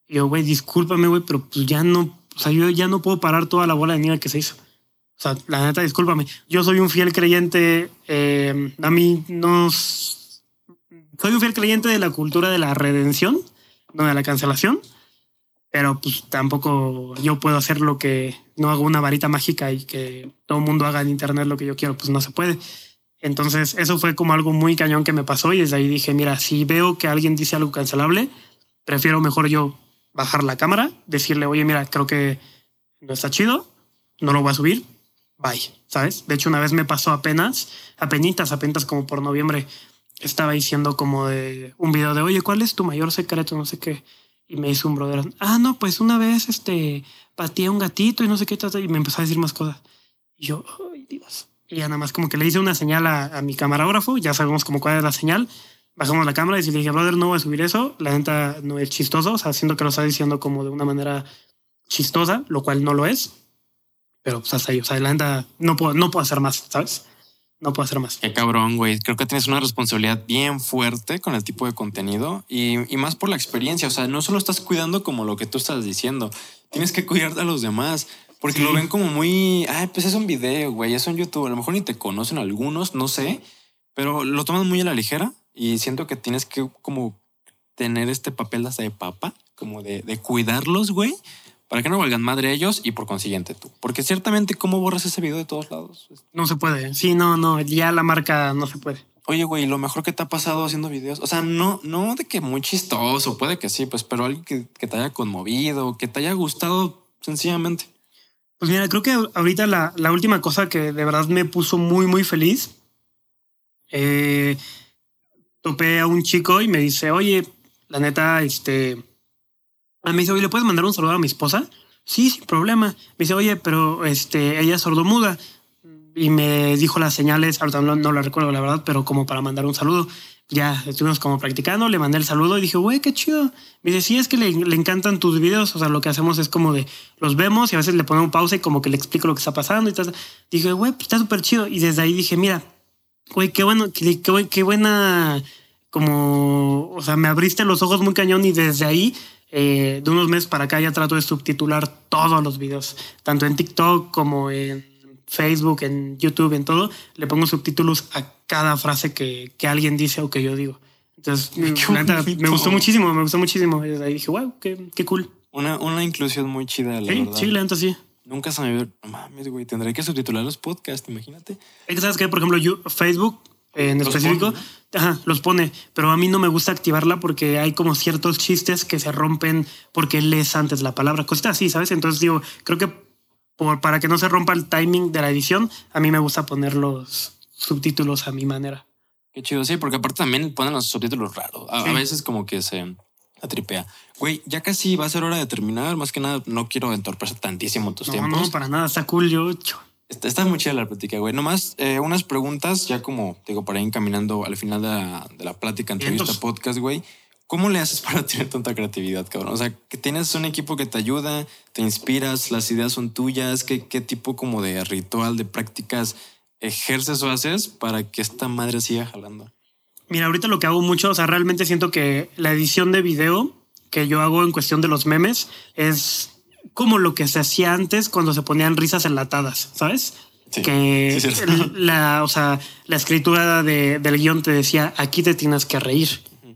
Y yo, güey, discúlpame, güey, pero pues ya no, o sea, yo ya no puedo parar toda la bola de nieve que se hizo. O sea, la neta, discúlpame. Yo soy un fiel creyente. eh, a mí no. Soy un fiel creyente de la cultura de la redención no de la cancelación, pero pues tampoco yo puedo hacer lo que no hago una varita mágica y que todo el mundo haga en internet lo que yo quiero, pues no se puede. Entonces eso fue como algo muy cañón que me pasó y desde ahí dije, mira, si veo que alguien dice algo cancelable, prefiero mejor yo bajar la cámara, decirle, oye, mira, creo que no está chido, no lo voy a subir, bye, ¿sabes? De hecho, una vez me pasó apenas, apenitas, apenas como por noviembre, estaba diciendo como de un video de, oye, ¿cuál es tu mayor secreto? No sé qué. Y me hizo un brother, ah, no, pues una vez este, pateé a un gatito y no sé qué, ta, ta", y me empezó a decir más cosas. Y yo, ay, Dios. Y ya nada más como que le hice una señal a, a mi camarógrafo, ya sabemos como cuál es la señal, bajamos la cámara y le dije, brother, no voy a subir eso, la neta no es chistoso, o sea, siento que lo está diciendo como de una manera chistosa, lo cual no lo es, pero pues hasta ahí, o sea, la neta no puedo, no puedo hacer más, ¿sabes? No puedo hacer más. Qué cabrón, güey. Creo que tienes una responsabilidad bien fuerte con el tipo de contenido y, y más por la experiencia. O sea, no solo estás cuidando como lo que tú estás diciendo, tienes que cuidar de los demás. Porque Sí. lo ven como muy, ay, pues es un video, güey, es un YouTube. A lo mejor ni te conocen algunos, no sé, pero lo toman muy a la ligera y siento que tienes que como tener este papel hasta de papa, como de, de cuidarlos, güey, para que no valgan madre ellos y por consiguiente tú. Porque ciertamente, ¿cómo borras ese video de todos lados? No se puede. Sí, no, no, ya la marca no se puede. Oye, güey, lo mejor que te ha pasado haciendo videos. O sea, no, no de que muy chistoso, puede que sí, pues, pero que, que te haya conmovido, que te haya gustado sencillamente. Pues mira, creo que ahorita la, la última cosa que de verdad me puso muy, muy feliz. eh, topé a un chico y me dice, oye, la neta, este. Ah, Me dice, oye, ¿le puedes mandar un saludo a mi esposa? Sí, sin problema. Me dice, oye, pero este, ella es sordomuda. Y me dijo las señales, ahorita no, no la recuerdo la verdad, pero como para mandar un saludo. Ya estuvimos como practicando, le mandé el saludo y dije, güey, qué chido. Me dice, sí, es que le, le encantan tus videos. O sea, lo que hacemos es como de los vemos y a veces le ponemos pausa y como que le explico lo que está pasando y tal. Dije, güey, pues está súper chido. Y desde ahí dije, mira, güey, qué bueno, qué, qué, qué buena, como, o sea, me abriste los ojos muy cañón y desde ahí, eh, de unos meses para acá ya trato de subtitular todos los videos, tanto en TikTok como en Facebook, en YouTube, en todo, le pongo subtítulos a cada frase que, que alguien dice o que yo digo. Entonces, Qué neta, me gustó muchísimo, me gustó muchísimo. Y desde ahí dije, wow, qué, qué cool. Una, una inclusión muy chida, la Sí, verdad. sí, la neta sí. Nunca se me vio. Mames, güey. Tendré que subtitular los podcasts, imagínate. Sabes que, por ejemplo, yo- Facebook en Los específico, pone, ajá, los pone, pero a mí no me gusta activarla porque hay como ciertos chistes que se rompen porque lees antes la palabra, cositas así, ¿sabes? Entonces digo, creo que por, para que no se rompa el timing de la edición, a mí me gusta poner los subtítulos a mi manera. Qué chido, sí, porque aparte también ponen los subtítulos raros. A, veces como que se atripea. Güey, ya casi va a ser hora de terminar. Más que nada, no quiero entorpecer tantísimo tus No, tiempos. no, para nada, está cool. Yo, Está, está muy chida la plática, güey. Nomás eh, unas preguntas, ya como digo, para ir encaminando al final de la, de la plática, entrevista, podcast, güey. ¿Cómo le haces para tener tanta creatividad, cabrón? O sea, que tienes un equipo que te ayuda, te inspiras, las ideas son tuyas. ¿Qué, qué tipo como de ritual, de prácticas ejerces o haces para que esta madre siga jalando? Mira, ahorita lo que hago mucho, o sea, realmente siento que la edición de video que yo hago en cuestión de los memes es como lo que se hacía antes cuando se ponían risas enlatadas, ¿sabes? Sí, que sí, la, o sea, la escritura de- del guion te decía, aquí te tienes que reír,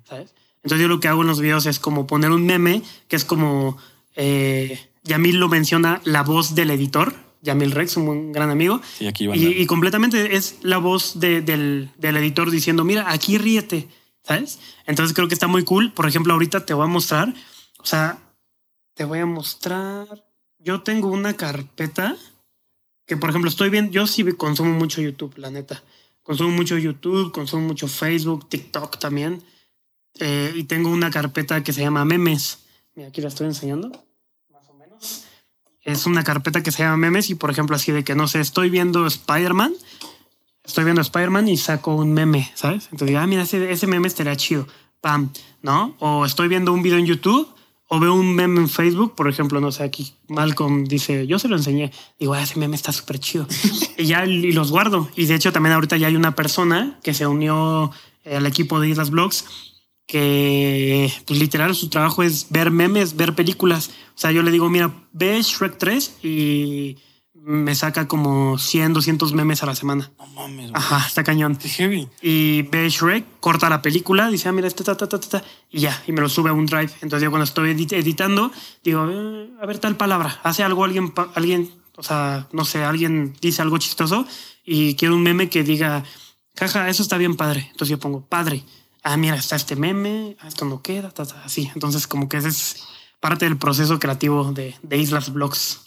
¿sabes? Entonces yo lo que hago en los videos es como poner un meme que es como, eh, Yamil lo menciona, la voz del editor, Yamil Rex, un buen- gran amigo, Sí, aquí y, y completamente es la voz de- del, del editor diciendo, mira, aquí ríete, ¿sabes? Entonces creo que está muy cool. Por ejemplo, ahorita te voy a mostrar, o sea, te voy a mostrar, yo tengo una carpeta que, por ejemplo, estoy viendo, yo sí consumo mucho YouTube, la neta. Consumo mucho YouTube, consumo mucho Facebook, TikTok también. Eh, y tengo una carpeta que se llama memes. Mira, aquí la estoy enseñando, más o menos es una carpeta que se llama memes y por ejemplo así de que no sé, estoy viendo Spider-Man, estoy viendo Spider-Man y saco un meme, ¿sabes? Entonces ah, mira, ese, ese meme estaría chido, pam, ¿no? O estoy viendo un video en YouTube o veo un meme en Facebook, por ejemplo, no sé, aquí Malcolm dice, yo se lo enseñé, digo, ah, ese meme está súper chido. y ya y los guardo. Y de hecho también ahorita ya hay una persona que se unió eh, al equipo de Islas Blogs que pues, literal su trabajo es ver memes, ver películas. O sea, yo le digo, mira, ve Shrek 3 y me saca como 100, 200 memes a la semana. No mames, güey. Ajá, está cañón. Qué heavy. Y ve Shrek, corta la película, dice, ah, mira, este, ta, ta, ta, ta, y ya, y me lo sube a un drive. Entonces yo cuando estoy edit- editando, digo, eh, a ver tal palabra, hace algo alguien, alguien, o sea, no sé, alguien dice algo chistoso y quiero un meme que diga, jaja, eso está bien padre. Entonces yo pongo, padre, ah, mira, está este meme, ah, esto no queda, ta, ta, así. Entonces como que ese es parte del proceso creativo de, de Islas Blogs.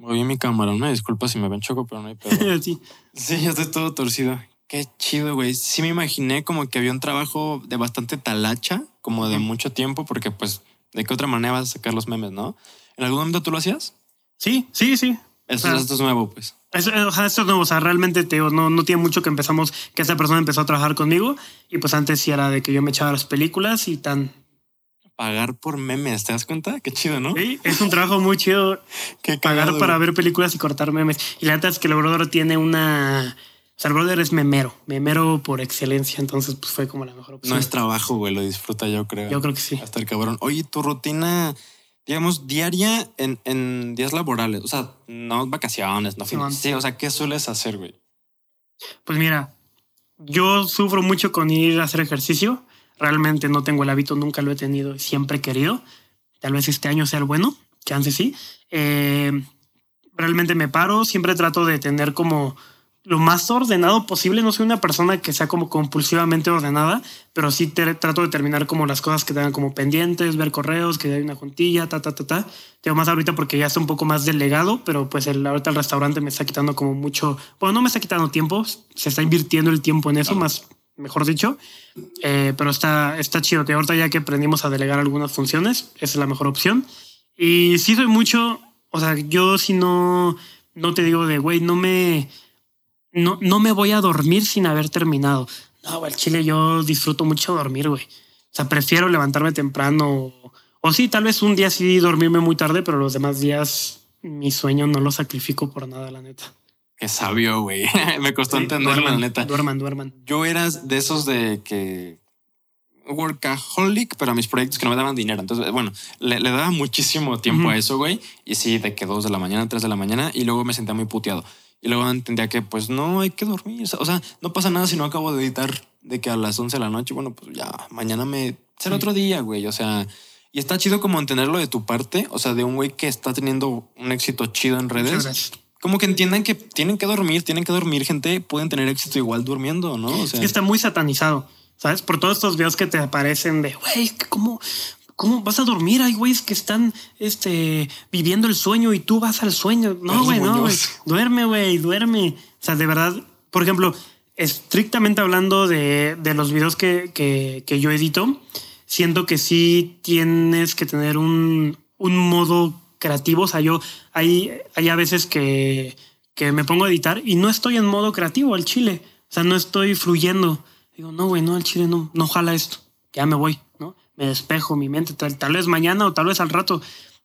Moví mi cámara, una disculpa si me ven choco, pero no hay pedo. sí. sí, ya estoy todo torcido. Qué chido, güey. Sí me imaginé como que había un trabajo de bastante talacha, como de mucho tiempo, porque pues, ¿de qué otra manera vas a sacar los memes, no? ¿En algún momento tú lo hacías? sí, sí, sí. Esto, esto es nuevo, pues. Eso, eh, ojalá esto es nuevo, o sea, realmente te digo, no, no tiene mucho que empezamos, que esta persona empezó a trabajar conmigo y pues antes sí era de que yo me echaba las películas y tan... Pagar por memes, ¿te das cuenta? Qué chido, ¿no? Sí, es un trabajo muy chido Qué pagar cagado, para ver películas y cortar memes. Y la neta es que el brother tiene una... O sea, el brother es memero, memero por excelencia, entonces pues fue como la mejor opción. No es trabajo, güey, lo disfruta yo creo. Yo creo que sí. Hasta el cabrón. Oye, tu rutina, digamos, diaria en, en días laborales, o sea, no vacaciones, no fines. Sí, o sea, ¿qué sueles hacer, güey? Pues mira, yo sufro mucho con ir a hacer ejercicio. Realmente no tengo el hábito, nunca lo he tenido y siempre he querido. Tal vez este año sea el bueno, chance sí. Eh, realmente me paro, siempre trato de tener como lo más ordenado posible. No soy una persona que sea como compulsivamente ordenada, pero sí te- trato de terminar como las cosas que tengan como pendientes, ver correos, que hay una juntilla, ta, ta, ta, ta. Tengo más ahorita porque ya está un poco más delegado, pero pues el, ahorita el restaurante me está quitando como mucho, bueno, no me está quitando tiempo, se está invirtiendo el tiempo en eso, más, mejor dicho. Eh, pero está, está chido que ahorita ya que aprendimos a delegar algunas funciones, esa es la mejor opción. Y sí soy mucho, o sea, yo si no, no te digo de, güey, no me, no, no me voy a dormir sin haber terminado. No, al chile yo disfruto mucho dormir, güey. O sea, prefiero levantarme temprano. O sí, tal vez un día sí dormirme muy tarde, pero los demás días mi sueño no lo sacrifico por nada, la neta. Qué sabio, güey. Me costó Sí, entenderlo, la duerman, neta. Duerman, duerman. Yo era de esos de que workaholic, pero a mis proyectos que no me daban dinero. Entonces, bueno, le, le daba muchísimo tiempo a eso, güey. Y sí, de que dos de la mañana, tres de la mañana, y luego me sentía muy puteado. Y luego entendía que pues no hay que dormir. O sea, no pasa nada si no acabo de editar de que a las 11 de la noche, bueno, pues ya mañana me será otro día, güey. O sea, y está chido como entenderlo de tu parte, o sea, de un güey que está teniendo un éxito chido en redes. Como que entiendan que tienen que dormir, tienen que dormir, gente, pueden tener éxito igual durmiendo, ¿no? O Es sea, que está muy satanizado, ¿sabes? Por todos estos videos que te aparecen de, güey, ¿cómo, ¿cómo vas a dormir? Hay güeyes que están este, viviendo el sueño y tú vas al sueño. No, güey, no, güey. Duerme, güey, duerme. O sea, de verdad, por ejemplo, estrictamente hablando de, de los videos que, que, que yo edito, siento que sí tienes que tener un, un modo creativo. O sea, yo hay, hay a veces que, que me pongo a editar y no estoy en modo creativo al chile. O sea, no estoy fluyendo. Digo, no, güey, no, al chile no, no jala esto. Ya me voy, ¿no? Me despejo mi mente, tal, tal vez mañana o tal vez al rato.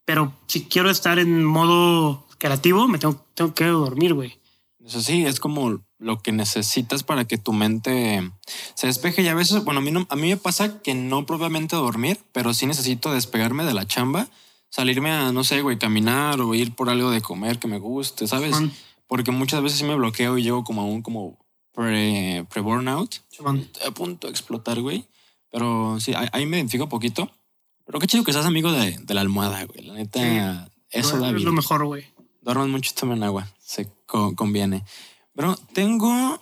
Pero si quiero estar en modo creativo, me tengo, tengo que dormir, güey. Eso sí, es como lo que necesitas para que tu mente se despeje. Y a veces, bueno, a mí, no- a mí me pasa que no propiamente dormir, pero sí necesito despegarme de la chamba, salirme a, no sé, güey, caminar o ir por algo de comer que me guste, ¿sabes? Simón. Porque muchas veces sí me bloqueo y llego como a un como pre- pre-burnout, Simón. a punto de explotar, güey. Pero sí, ahí, me identifico poquito. Pero qué chido que seas amigo de, de la almohada, güey. La neta, eso da es lo mejor, güey. Duerman mucho y tomen agua. Se co- conviene. Pero tengo.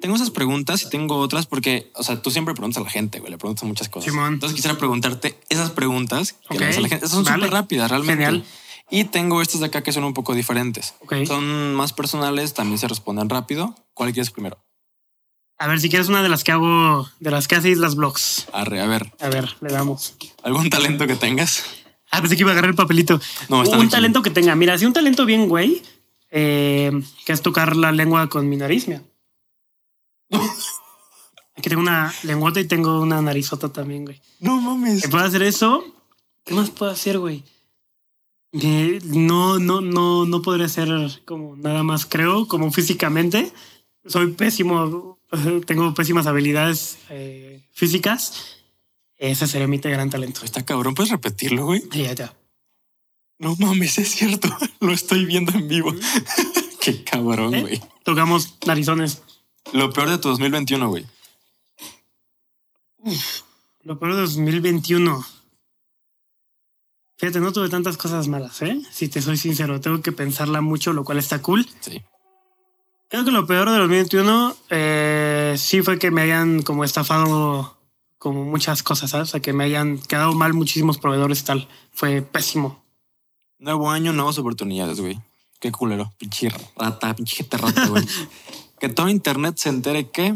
Tengo esas preguntas y tengo otras porque, o sea, tú siempre preguntas a la gente, güey. Le preguntas muchas cosas. Simón. Entonces quisiera preguntarte esas preguntas que Ok, le a la gente. Esas son vale. súper rápidas, realmente. Genial. Y tengo estas de acá que son un poco diferentes. Ok. Son más personales, también se responden rápido. ¿Cuál quieres primero? A ver, si quieres una de las que hago, de las que haces las blogs. Arre, a ver, A ver, le damos. ¿algún talento que tengas? Ah, pensé que iba a agarrar el papelito. No, está un talento que tenga. Mira, si un talento bien, güey, eh, que es tocar la lengua con mi nariz, mira. Aquí tengo una lengüota y tengo una narizota también, güey. No mames. Puedo hacer eso. ¿Qué más puedo hacer, güey? No, no, no, no podría hacer como nada más, creo, como físicamente. Soy pésimo, tengo pésimas habilidades eh, físicas. Ese sería mi gran talento. Está cabrón, ¿puedes repetirlo, güey? Ya, ya. No mames, es cierto. Lo estoy viendo en vivo. Qué cabrón, ¿Eh? güey. Tocamos narizones. Lo peor de tu 2021, güey. Lo peor de 2021. Fíjate, no tuve tantas cosas malas, ¿eh? Si te soy sincero, tengo que pensarla mucho, lo cual está cool. Sí. Creo que lo peor de 2021 eh, sí fue que me hayan como estafado como muchas cosas, ¿sabes? O sea, que me hayan quedado mal muchísimos proveedores y tal. Fue pésimo. Nuevo año, nuevas oportunidades, güey. Qué culero. Pinche rata, pinche rata, güey. que todo internet se entere que.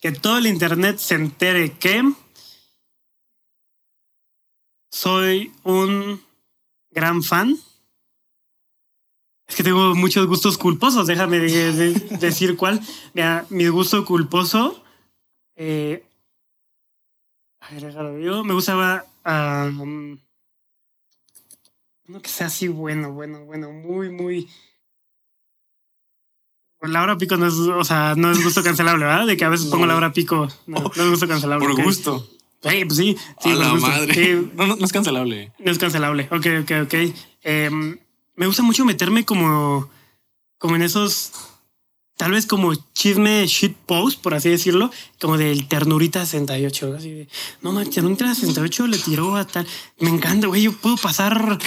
Que todo el internet se entere que soy un gran fan. Es que tengo muchos gustos culposos, déjame de- de- decir cuál. Mira, mi gusto culposo. eh, a ver, déjalo digo. Me gustaba. um, uno que sea así bueno, bueno, bueno, muy, muy. La hora pico no es, o sea, no es gusto cancelable, ¿verdad? De que a veces pongo la hora pico. No, no es gusto cancelable. Por gusto. Sí, pues sí. sí a la gusto. madre. Sí, No, no, no es cancelable. no es cancelable. Ok, ok, ok. Em, me gusta mucho meterme como, como en esos, tal vez como chisme shit post, por así decirlo, como del ternurita 68. Así de, no manches, ternurita 68 le tiró a tal. Me encanta, güey. Yo puedo pasar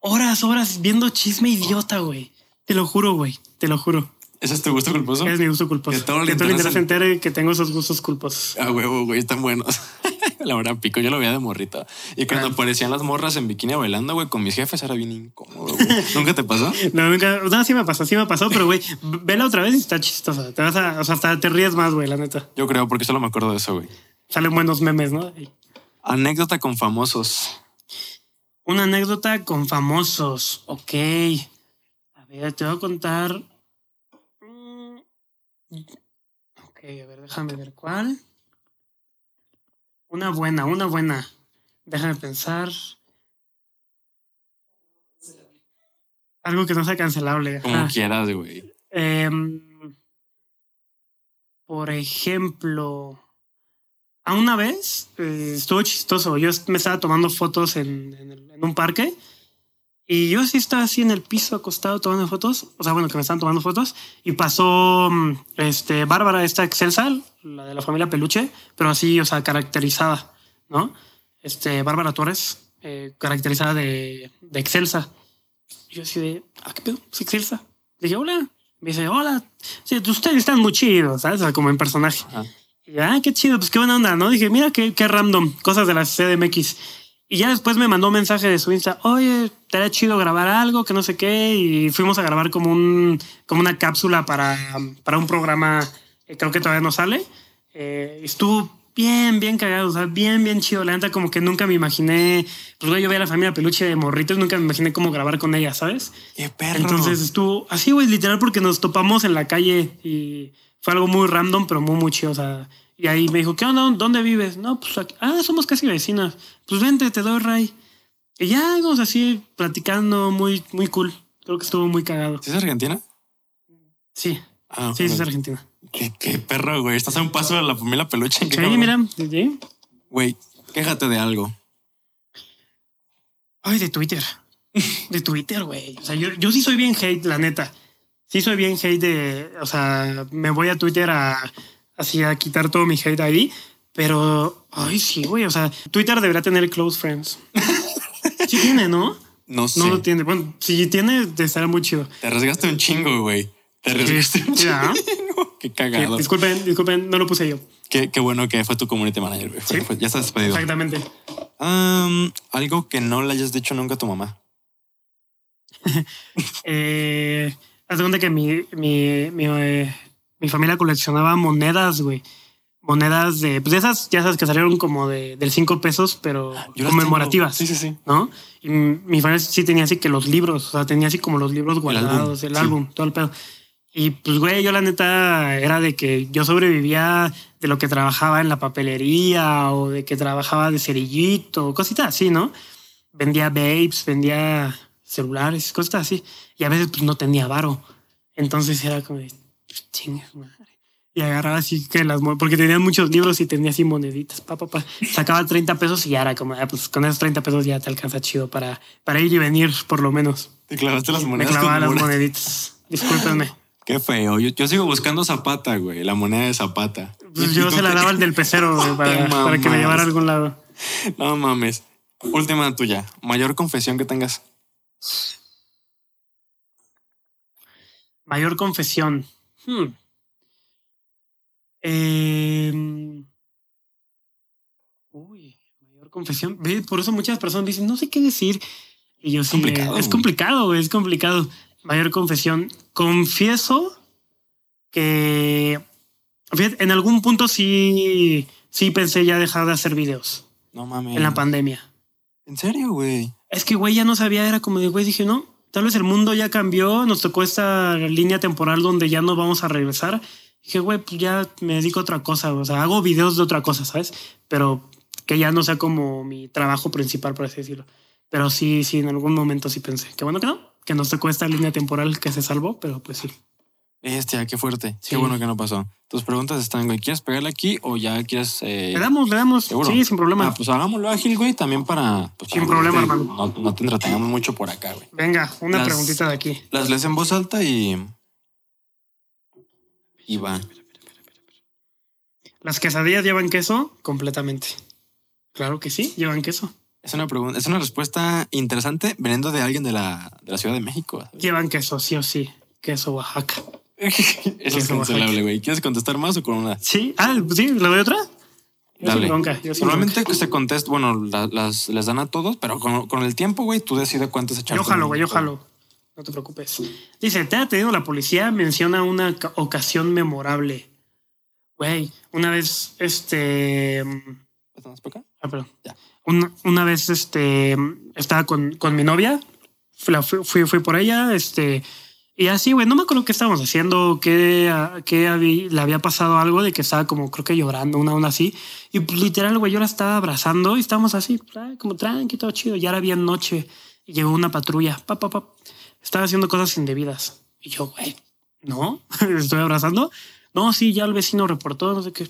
horas, horas viendo chisme idiota, güey. Te lo juro, güey. Te lo juro. ¿Ese es tu gusto culposo? Es mi gusto culposo. Que todo el internet internet se entere que tengo esos gustos culposos. Ah, huevo, güey, están buenos. la hora pico, yo lo veía de morrita. Y cuando Ah. aparecían las morras en bikini bailando, güey, con mis jefes era bien incómodo, güey. ¿Nunca te pasó? No, nunca, no, sí me pasó, sí me pasó, pero güey, vela otra vez y está chistosa. Te vas a, o sea, hasta te ríes más, güey, la neta. Yo creo, porque solo me acuerdo de eso, güey. Salen buenos memes, ¿no? Anécdota con famosos. Una anécdota con famosos. Ok. Ver, te voy a contar. Mm. Ok, a ver, déjame ver cuál. Una buena, una buena. Déjame pensar. Algo que no sea cancelable. Como ajá. quieras, güey. Em, por ejemplo, a una vez eh, estuvo chistoso. Yo me estaba tomando fotos en, en el- en un parque Y yo sí estaba así en el piso acostado tomando fotos, o sea, bueno, que me están tomando fotos, y pasó mm, este, Bárbara, esta Excelsa, la de la familia Peluche, pero así, o sea, caracterizada, ¿no? Este, Bárbara Torres, eh, caracterizada de, de Excelsa. Y yo así de, ah, ¿qué pedo? ¿Es Excelsa? Le dije, hola. Me dice, hola. Sí, ustedes están muy chidos, ¿sabes? O sea, como en personaje. Ajá. Y ah, qué chido, pues qué buena onda, ¿no? Dije, mira qué, qué random, cosas de la CDMX. Y ya después me mandó un mensaje de su Insta, oye, estaría chido grabar algo, que no sé qué. Y fuimos a grabar como, un, como una cápsula para, para un programa, eh, creo que todavía no sale. Eh, estuvo bien, bien cagado, o sea, bien, bien chido. La neta, como que nunca me imaginé, pues güey, yo veía a la familia peluche de morritos, nunca me imaginé cómo grabar con ella, ¿sabes? Qué perro. Entonces estuvo así, güey, literal, porque nos topamos en la calle y fue algo muy random, pero muy, muy chido. O sea, y ahí me dijo, ¿qué onda? ¿Dónde vives? No, pues aquí. Ah, somos casi vecinas. Pues vente, te doy ray. Y ya vamos así platicando, muy, muy cool. Creo que estuvo muy cagado. ¿Sí es Argentina? Sí, Ah, sí, sí, es. Argentina. Qué, qué perro, güey. Estás a un paso de la familia peluche. ¿en qué Sí, cabrón? mira, sí. Güey, quéjate de algo. Ay, de Twitter. De Twitter, güey. O sea, yo, yo sí soy bien hate, la neta. Sí soy bien hate de... O sea, me voy a Twitter a... Así a quitar todo mi hate ahí. Pero... Ay, sí, güey. O sea, Twitter debería tener close friends. Sí tiene, ¿no? No sé. No lo tiene. Bueno, si tiene, estará muy chido. Te arriesgaste un chingo, güey. Te arriesgaste un Ya. chingo. Qué Sí, cagado. disculpen, disculpen, no lo puse yo. Qué, qué bueno que fue tu community manager, güey. Sí. ya estás despedido. Exactamente. Am, algo que no le hayas dicho nunca a tu mamá. Eh, haz de cuenta que mi, mi, mi, eh, mi familia coleccionaba monedas, güey. Monedas de, pues de esas, ya sabes que salieron como de, del 5 pesos, pero Yo las conmemorativas. Sí, sí, sí. ¿no? Y mi familia sí tenía así que los libros, o sea, tenía así como los libros guardados, el álbum, álbum, sí. todo el pedo. Y pues, güey, yo la neta era de que yo sobrevivía de lo que trabajaba en la papelería o de que trabajaba de cerillito, cositas así, ¿no? Vendía babes, vendía celulares, cosas así. Y a veces pues no tenía varo. Entonces era como madre. Y agarraba así que las porque tenía muchos libros y tenía así moneditas, pa, pa, pa. Sacaba 30 pesos y ya era como, ah, pues con esos 30 pesos ya te alcanza chido para, para ir y venir, por lo menos. Te clavaste las Me monedas. clavaba con las moneditas. Discúlpenme. Qué feo. Yo, yo sigo buscando Zapata, güey. La moneda de Zapata. Pues yo se la daba al del pecero güey, para, para que me llevara a algún lado. No mames. Última tuya. Mayor confesión que tengas. Mayor confesión. Hmm. Eh, Uy, mayor confesión. Ve, Por eso muchas personas dicen, no sé qué decir. Y yo sí, complicado, eh, es güey. complicado, es complicado. Mayor confesión. Confieso que fíjate, en algún punto sí, sí pensé ya dejar de hacer videos No mames. en la pandemia. ¿En serio, güey? Es que, güey, ya no sabía, era como de, güey, dije, no, tal vez el mundo ya cambió, nos tocó esta línea temporal donde ya no vamos a regresar. Dije, güey, pues ya me dedico a otra cosa, o sea, hago videos de otra cosa, ¿sabes? Pero que ya no sea como mi trabajo principal, por así decirlo. Pero sí, sí, en algún momento sí pensé. Que bueno que no, que nos tocó esta línea temporal que se salvó, pero pues sí. Este, qué fuerte. Sí. Qué bueno que no pasó. Tus preguntas están, güey. ¿Quieres pegarle aquí o ya quieres. eh, Le damos, le damos. ¿Seguro? Sí, sin problema. Ah, pues hagámoslo ágil, güey, también para. pues, Sin para problema, hermano. No, no te entretengamos mucho por acá, güey. Venga, una Las- preguntita de aquí. Las lees en voz alta y. Y va. ¿Las quesadillas llevan queso? Completamente. Claro que sí, llevan queso. Es una pregunta, es una respuesta interesante veniendo de alguien de la, de la Ciudad de México. Llevan queso, sí o sí. Queso Oaxaca. Eso es cancelable, güey. ¿Quieres contestar más o con una? Sí, ah, sí, ¿le doy otra? Yo Dale. bronca, yo Normalmente que se contesta, bueno, la- las, les dan a todos, pero con, con el tiempo, güey, tú decides cuántos echar. Yo jalo, güey, yo jalo. No te preocupes. Dice, te ha detenido la policía, menciona una ca- ocasión memorable. Güey, una vez, este... ¿Estamos por acá? Ah, perdón. Ya. Una, una vez, este, estaba con, con mi novia, fui, fui, fui por ella, este, y así, güey, no me acuerdo qué estábamos haciendo, qué, ah, qué habí- le había pasado algo de que estaba como, creo que llorando, una onda así, y pues, literal, güey, yo la estaba abrazando y estábamos así, como tranqui, todo chido, ya era bien noche, y llegó una patrulla, pa, pa, pa, estaba haciendo cosas indebidas, y yo, güey, no, estoy abrazando, no, sí, ya el vecino reportó, no sé qué.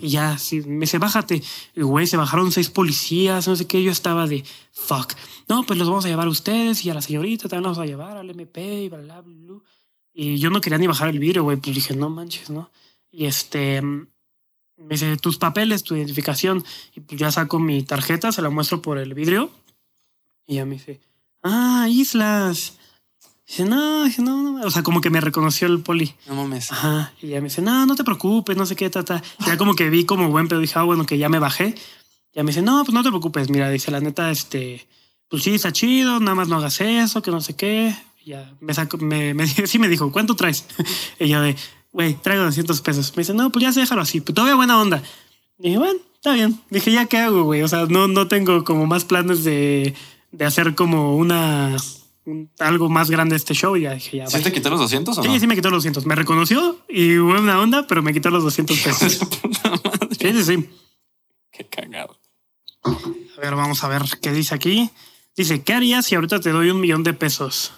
Ya, sí, me dice, bájate. Güey, se bajaron seis policías, no sé qué. Yo estaba de, fuck. No, pues los vamos a llevar a ustedes y a la señorita también los vamos a llevar al MP y bla, bla, bla. bla. Y yo no quería ni bajar el vidrio, güey. Pues dije, no manches, ¿no? Y este, me dice, tus papeles, tu identificación. Y pues ya saco mi tarjeta, se la muestro por el vidrio. Y ya me dice, ah, Islas. Dice, no, dije, no, no. O sea, como que me reconoció el poli. No mames. Ajá. Y ya me dice, no, no te preocupes, no sé qué, ta, ta. Ya como que vi como buen pedo, dije, ah, bueno, que ya me bajé. Ya me dice, no, pues no te preocupes, mira, dice, la neta, este, pues sí, está chido, nada más no hagas eso, que no sé qué. Y ya me sacó, me, me, sí me dijo, ¿cuánto traes? y yo de, güey, traigo 200 pesos. Me dice, no, pues ya se déjalo así, pues todavía buena onda. Y dije, bueno, está bien. Dije, ¿ya qué hago, güey? O sea, no, no tengo como más planes de, de hacer como una un- algo más grande este show. Y ya dije, ya. ¿Sí bye. te quitó los 200 o Sí, no? sí me quitó los 200. Me reconoció y buena onda, pero me quitó los 200 pesos. Sí, sí, sí. Qué cagado. A ver, vamos a ver qué dice aquí. Dice, ¿qué harías si ahorita te doy un millón de pesos?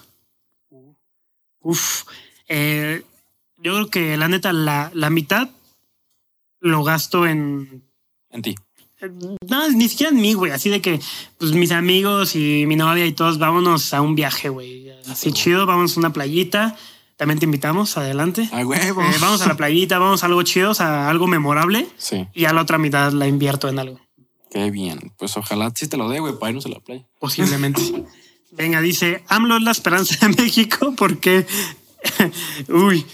Uf. eh, yo creo que la neta, la, la mitad lo gasto en... En ti. No, ni siquiera en mí, güey. Así de que, pues mis amigos y mi novia y todos, vámonos a un viaje, güey. Así chido, vamos a una playita. También te invitamos, adelante. A huevo. Eh, vamos a la playita, vamos a algo chido, o sea, algo memorable. Sí, Y a la otra mitad la invierto en algo. qué bien. Pues ojalá sí te lo dé, güey, para irnos a la playa. Posiblemente. Venga, dice, AMLO es la esperanza de México porque... Uy.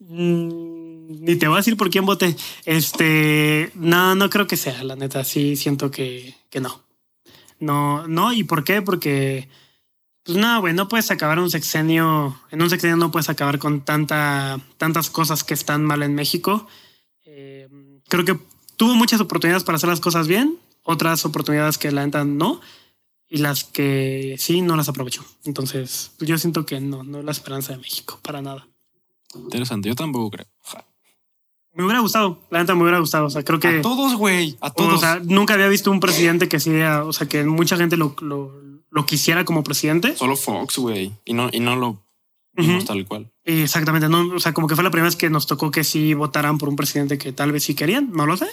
mm, Ni te voy a decir por quién voté. Este, no, no creo que sea, la neta. Sí, siento que, que no. No, no. ¿Y por qué? Porque, pues no, güey, no puedes acabar un sexenio. En un sexenio no puedes acabar con tanta, tantas cosas que están mal en México. Eh, creo que tuvo muchas oportunidades para hacer las cosas bien, otras oportunidades que la neta no y las que sí no las aprovechó. Entonces, yo siento que no, no es la esperanza de México, para nada. Interesante. Yo tampoco creo. Me hubiera gustado, la neta me hubiera gustado. O sea, creo que. A todos, güey. A todos. O sea, nunca había visto un presidente que sí, o sea, que mucha gente lo, lo, lo quisiera como presidente. Solo Fox, güey. Y no, y no lo vimos Ujú. tal cual. Exactamente, no, o sea, como que fue la primera vez que nos tocó que sí votaran por un presidente que tal vez sí querían, no lo sé,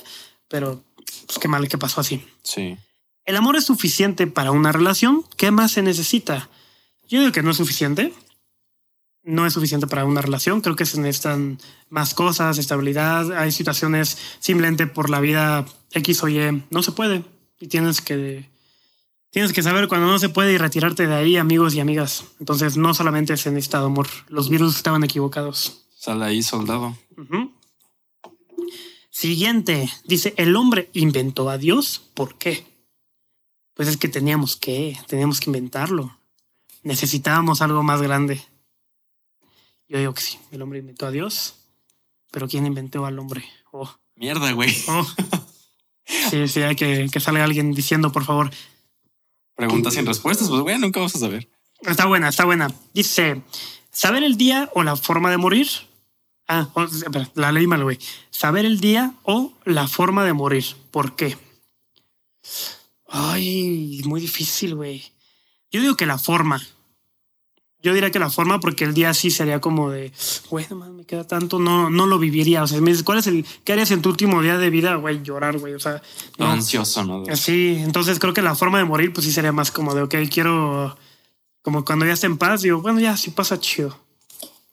pero pues qué mal que pasó así. Sí. ¿El amor es suficiente para una relación? ¿Qué más se necesita? Yo digo que no es suficiente. No es suficiente para una relación. Creo que se necesitan más cosas, estabilidad. Hay situaciones simplemente por la vida X o Y. No se puede. Y tienes que, tienes que saber cuando no se puede y retirarte de ahí, amigos y amigas. Entonces no solamente se necesita amor. Los virus estaban equivocados. Sale ahí, soldado. Siguiente. Dice, el hombre inventó a Dios. ¿Por qué? Pues es que teníamos que, teníamos que inventarlo. Necesitábamos algo más grande. Yo digo que sí, el hombre inventó a Dios. Pero ¿quién inventó al hombre? Oh, Mierda, güey. oh. Sí, sí, hay que, que salga alguien diciendo, por favor. Preguntas sin respuestas, pues güey, nunca vamos a saber. Está buena, está buena. Dice, ¿saber el día o la forma de morir? Ah, o- espera, la leí mal, güey. ¿Saber el día o la forma de morir? ¿Por qué? Ay, muy difícil, güey. Yo digo que la forma. Yo diría que la forma porque el día sí sería como de, güey, no me queda tanto, no, no lo viviría. O sea, me dices, ¿cuál es el, qué harías en tu último día de vida? Güey, llorar, güey. O sea, no. ansioso, ¿no? Sí, entonces creo que la forma de morir, pues sí sería más como de, ok, quiero, como cuando ya esté en paz, digo, bueno, ya, sí pasa chido.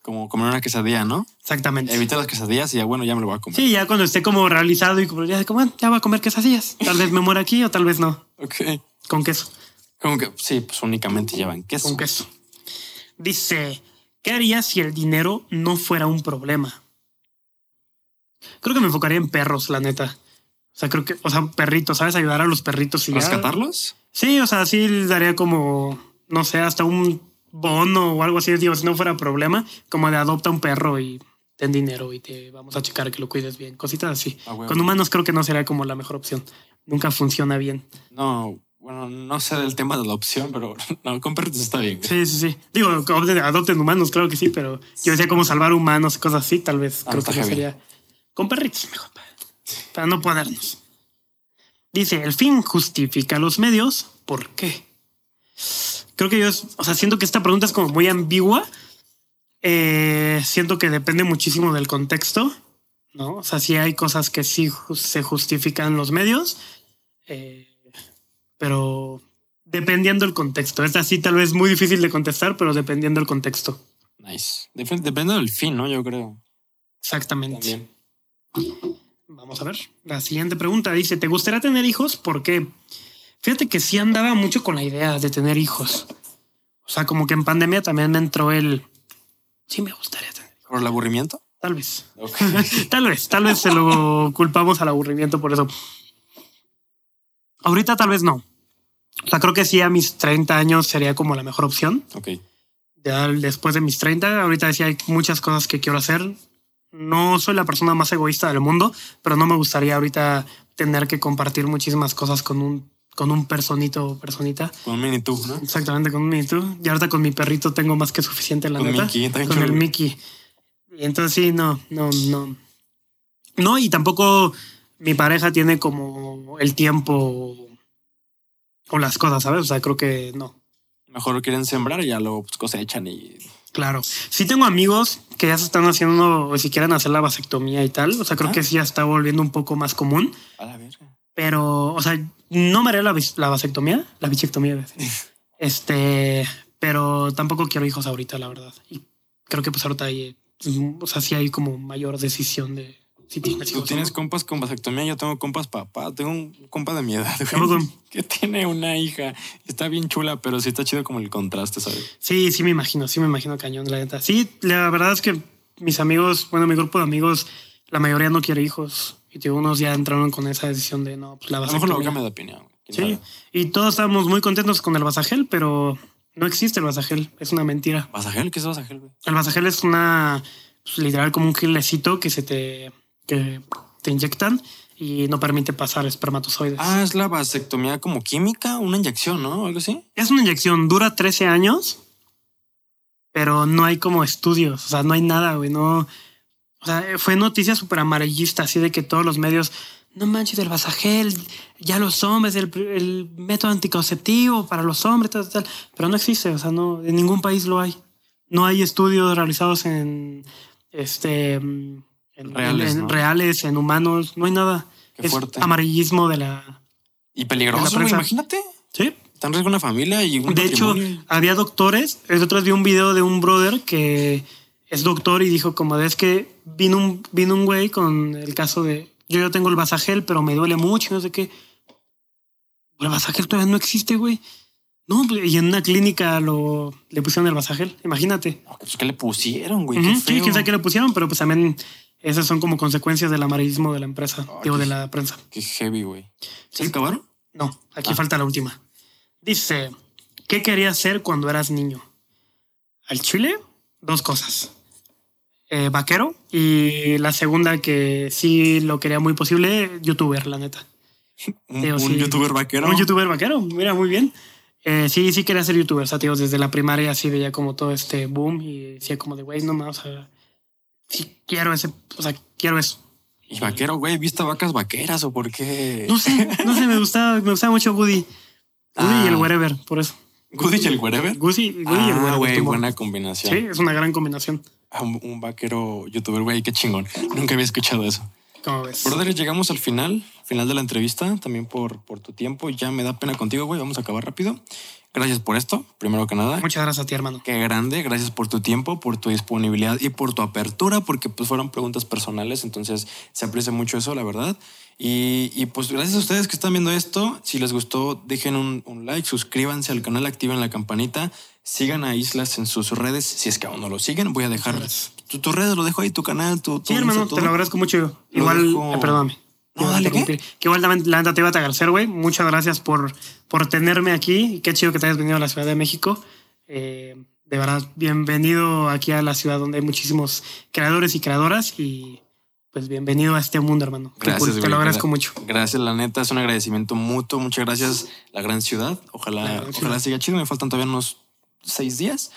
Como comer una quesadilla, ¿no? Exactamente. Evita las quesadillas y ya, bueno, ya me lo voy a comer. Sí, ya cuando esté como realizado y como ya, como, bueno, ya voy a comer quesadillas. Tal vez me muera aquí o tal vez no. Ok. Con queso, Como que sí, pues únicamente llevan queso. con queso. Dice, ¿qué harías si el dinero no fuera un problema? Creo que me enfocaría en perros, la neta. O sea, creo que, o sea, perritos, ¿sabes? Ayudar a los perritos y ya. ¿Rescatarlos? Sí, o sea, sí les daría como, no sé, hasta un bono o algo así, digo, si no fuera problema, como de adopta un perro y ten dinero y te vamos a checar que lo cuides bien, cositas así. Ah. Con humanos creo que no sería como la mejor opción. Nunca funciona bien. No, bueno, no sé del tema de la opción, pero no, con perritos está bien. Sí, sí, sí. Digo, adopten, humanos, claro que sí, pero yo decía como salvar humanos, cosas así, tal vez Ah, creo que sería con perritos mejor, para- no ponernos. Dice, el fin justifica los medios, ¿por qué? Creo que yo, es- o sea, siento que esta pregunta es como muy ambigua. Eh, siento que depende muchísimo del contexto. ¿no? O sea, sí hay cosas que sí se justifican los medios, eh, pero dependiendo del contexto. Es así tal vez muy difícil de contestar, pero dependiendo del contexto. Nice. depende del fin, ¿no? Yo creo. Exactamente. Vamos a ver. La siguiente pregunta dice, ¿te gustaría tener hijos? ¿Por qué? Fíjate que sí andaba mucho con la idea de tener hijos. O sea, como que en pandemia también me entró el... Sí, me gustaría tener hijos. ¿Por el aburrimiento? Tal vez. tal vez, tal vez se lo culpamos al aburrimiento por eso. Ahorita tal vez no. O sea, creo que sí a mis 30 años sería como la mejor opción. Ok. Ya después de mis 30, ahorita sí hay muchas cosas que quiero hacer. No soy la persona más egoísta del mundo, pero no me gustaría ahorita tener que compartir muchísimas cosas con un, con un personito o personita. Con un mini tú, ¿no? Exactamente, con un mini tú. Y ahorita con mi perrito tengo más que suficiente, la con neta. Mickey, con el Mickey. Y entonces sí, no, no, no. No, y tampoco mi pareja tiene como el tiempo o las cosas, ¿sabes? O sea, creo que no. Mejor quieren sembrar y ya lo pues, cosechan y. Claro. Sí tengo amigos que ya se están haciendo o si quieren hacer la vasectomía y tal. O sea, creo que sí ya está volviendo un poco más común. A la verga. Pero, o sea, no me haré la, la vasectomía, la bichectomía. este, pero tampoco quiero hijos ahorita, la verdad. Y creo que pues ahorita hay, o sea, sí hay como mayor decisión de si tienes Tú tienes compas con vasectomía, yo tengo compas papá. Tengo un compa de mi edad que tiene una hija. Está bien chula, pero sí está chido como el contraste, ¿sabes? Sí, sí me imagino, sí me imagino cañón, la neta. Sí, la verdad es que mis amigos, bueno, mi grupo de amigos, la mayoría no quiere hijos. Y tío, unos ya entraron con esa decisión de no, pues la vasectomía. A lo mejor lo cambia de opinión. Sí, y todos estábamos muy contentos con el vasagel, pero no existe el vasagel. Es una mentira. ¿Vasagel? ¿Qué es vasagel, güey? El vasagel es una, pues, literal, como un gilecito que se te que te inyectan y no permite pasar espermatozoides. Ah, es la vasectomía como química, una inyección, ¿no? Algo así. Es una inyección, dura 13 años, pero no hay como estudios, o sea, no hay nada, güey, no. O sea, fue noticia súper amarillista, así de que todos los medios, no manches, el vasagel, ya los hombres, el, el método anticonceptivo para los hombres, tal, tal, pero no existe, o sea, no, en ningún país lo hay. No hay estudios realizados en este en reales, en, reales, en humanos, no hay nada. Qué es fuerte. amarillismo de la. Y peligroso, imagínate. Sí. Tan riesgo una familia y un De hecho, había doctores. El otro vi un video de un brother que es doctor y dijo como es que vino un, vino un güey con el caso de yo ya tengo el vasagel, pero me duele mucho, no sé qué. El vasagel todavía no existe, güey. No, y en una clínica lo, le pusieron el vasagel, imagínate. Pues, ¿Qué le pusieron, güey? Sí, quién sabe qué le pusieron, pero pues también esas son como consecuencias del amarillismo de la empresa, digo, de la prensa. Qué heavy, güey. ¿Se acabaron? No, aquí ah. falta la última. Dice, ¿qué querías ser cuando eras niño? Al chile, dos cosas. Eh, vaquero y la segunda que sí lo quería muy posible, youtuber, la neta. ¿Un, youtuber vaquero? Un youtuber vaquero, mira, muy bien. Eh, sí, sí quería ser youtuber, o sea, tío, desde la primaria así veía como todo este boom y decía como de, güey, no más, o sea, sí quiero ese, o sea, quiero eso. ¿Y vaquero, güey? ¿Viste vacas vaqueras o por qué? No sé, no sé, me gustaba, me gustaba mucho Woody. Woody y el ah. wherever, por eso. ¿Goody y el wherever? Woody, y el ah, wherever. güey, buena combinación. Sí, es una gran combinación. Ah, un, vaquero youtuber, güey, qué chingón. Nunca había escuchado eso. ¿Cómo ves? Brother, llegamos al final, final de la entrevista, también por, por tu tiempo. Ya me da pena contigo, güey. Vamos a acabar rápido. Gracias por esto, primero que nada. Muchas gracias a ti, hermano. Qué grande, gracias por tu tiempo, por tu disponibilidad y por tu apertura, porque pues fueron preguntas personales, entonces se aprecia mucho eso, la verdad. Y, pues gracias a ustedes que están viendo esto. Si les gustó, dejen un, like, suscríbanse al canal, activen la campanita, sigan a Islas en sus redes. Si es que aún no lo siguen, voy a dejar tus tu redes, lo dejo ahí, tu canal, tu... Sí, hermano, te lo agradezco mucho. Igual, eh, perdóname. No, dale, ¿qué? Que igual la neta te iba a agradecer, güey. Muchas gracias por, por tenerme aquí. Y qué chido que te hayas venido a la Ciudad de México. Eh, de verdad, bienvenido aquí a la ciudad donde hay muchísimos creadores y creadoras. Y pues bienvenido a este mundo, hermano. Gracias, Te lo agradezco mucho. Gracias, la neta. Es un agradecimiento mutuo. Muchas gracias, la gran ciudad. Ojalá, ojalá siga chido. Me faltan todavía unos seis días.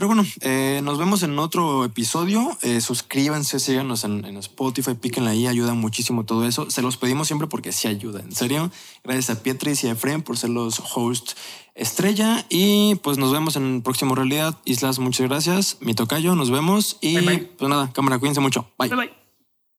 Pero bueno, eh, nos vemos en otro episodio. Eh, suscríbanse, síganos en, Spotify, píquenla ahí, ayuda muchísimo todo eso. Se los pedimos siempre porque sí ayuda, en serio. Gracias a Pietris y a Efraín por ser los hosts estrella. Y pues nos vemos en el próximo Realidad. Islas, muchas gracias. Mi tocayo, nos vemos. Y pues nada, cámara, cuídense mucho. bye. bye, bye.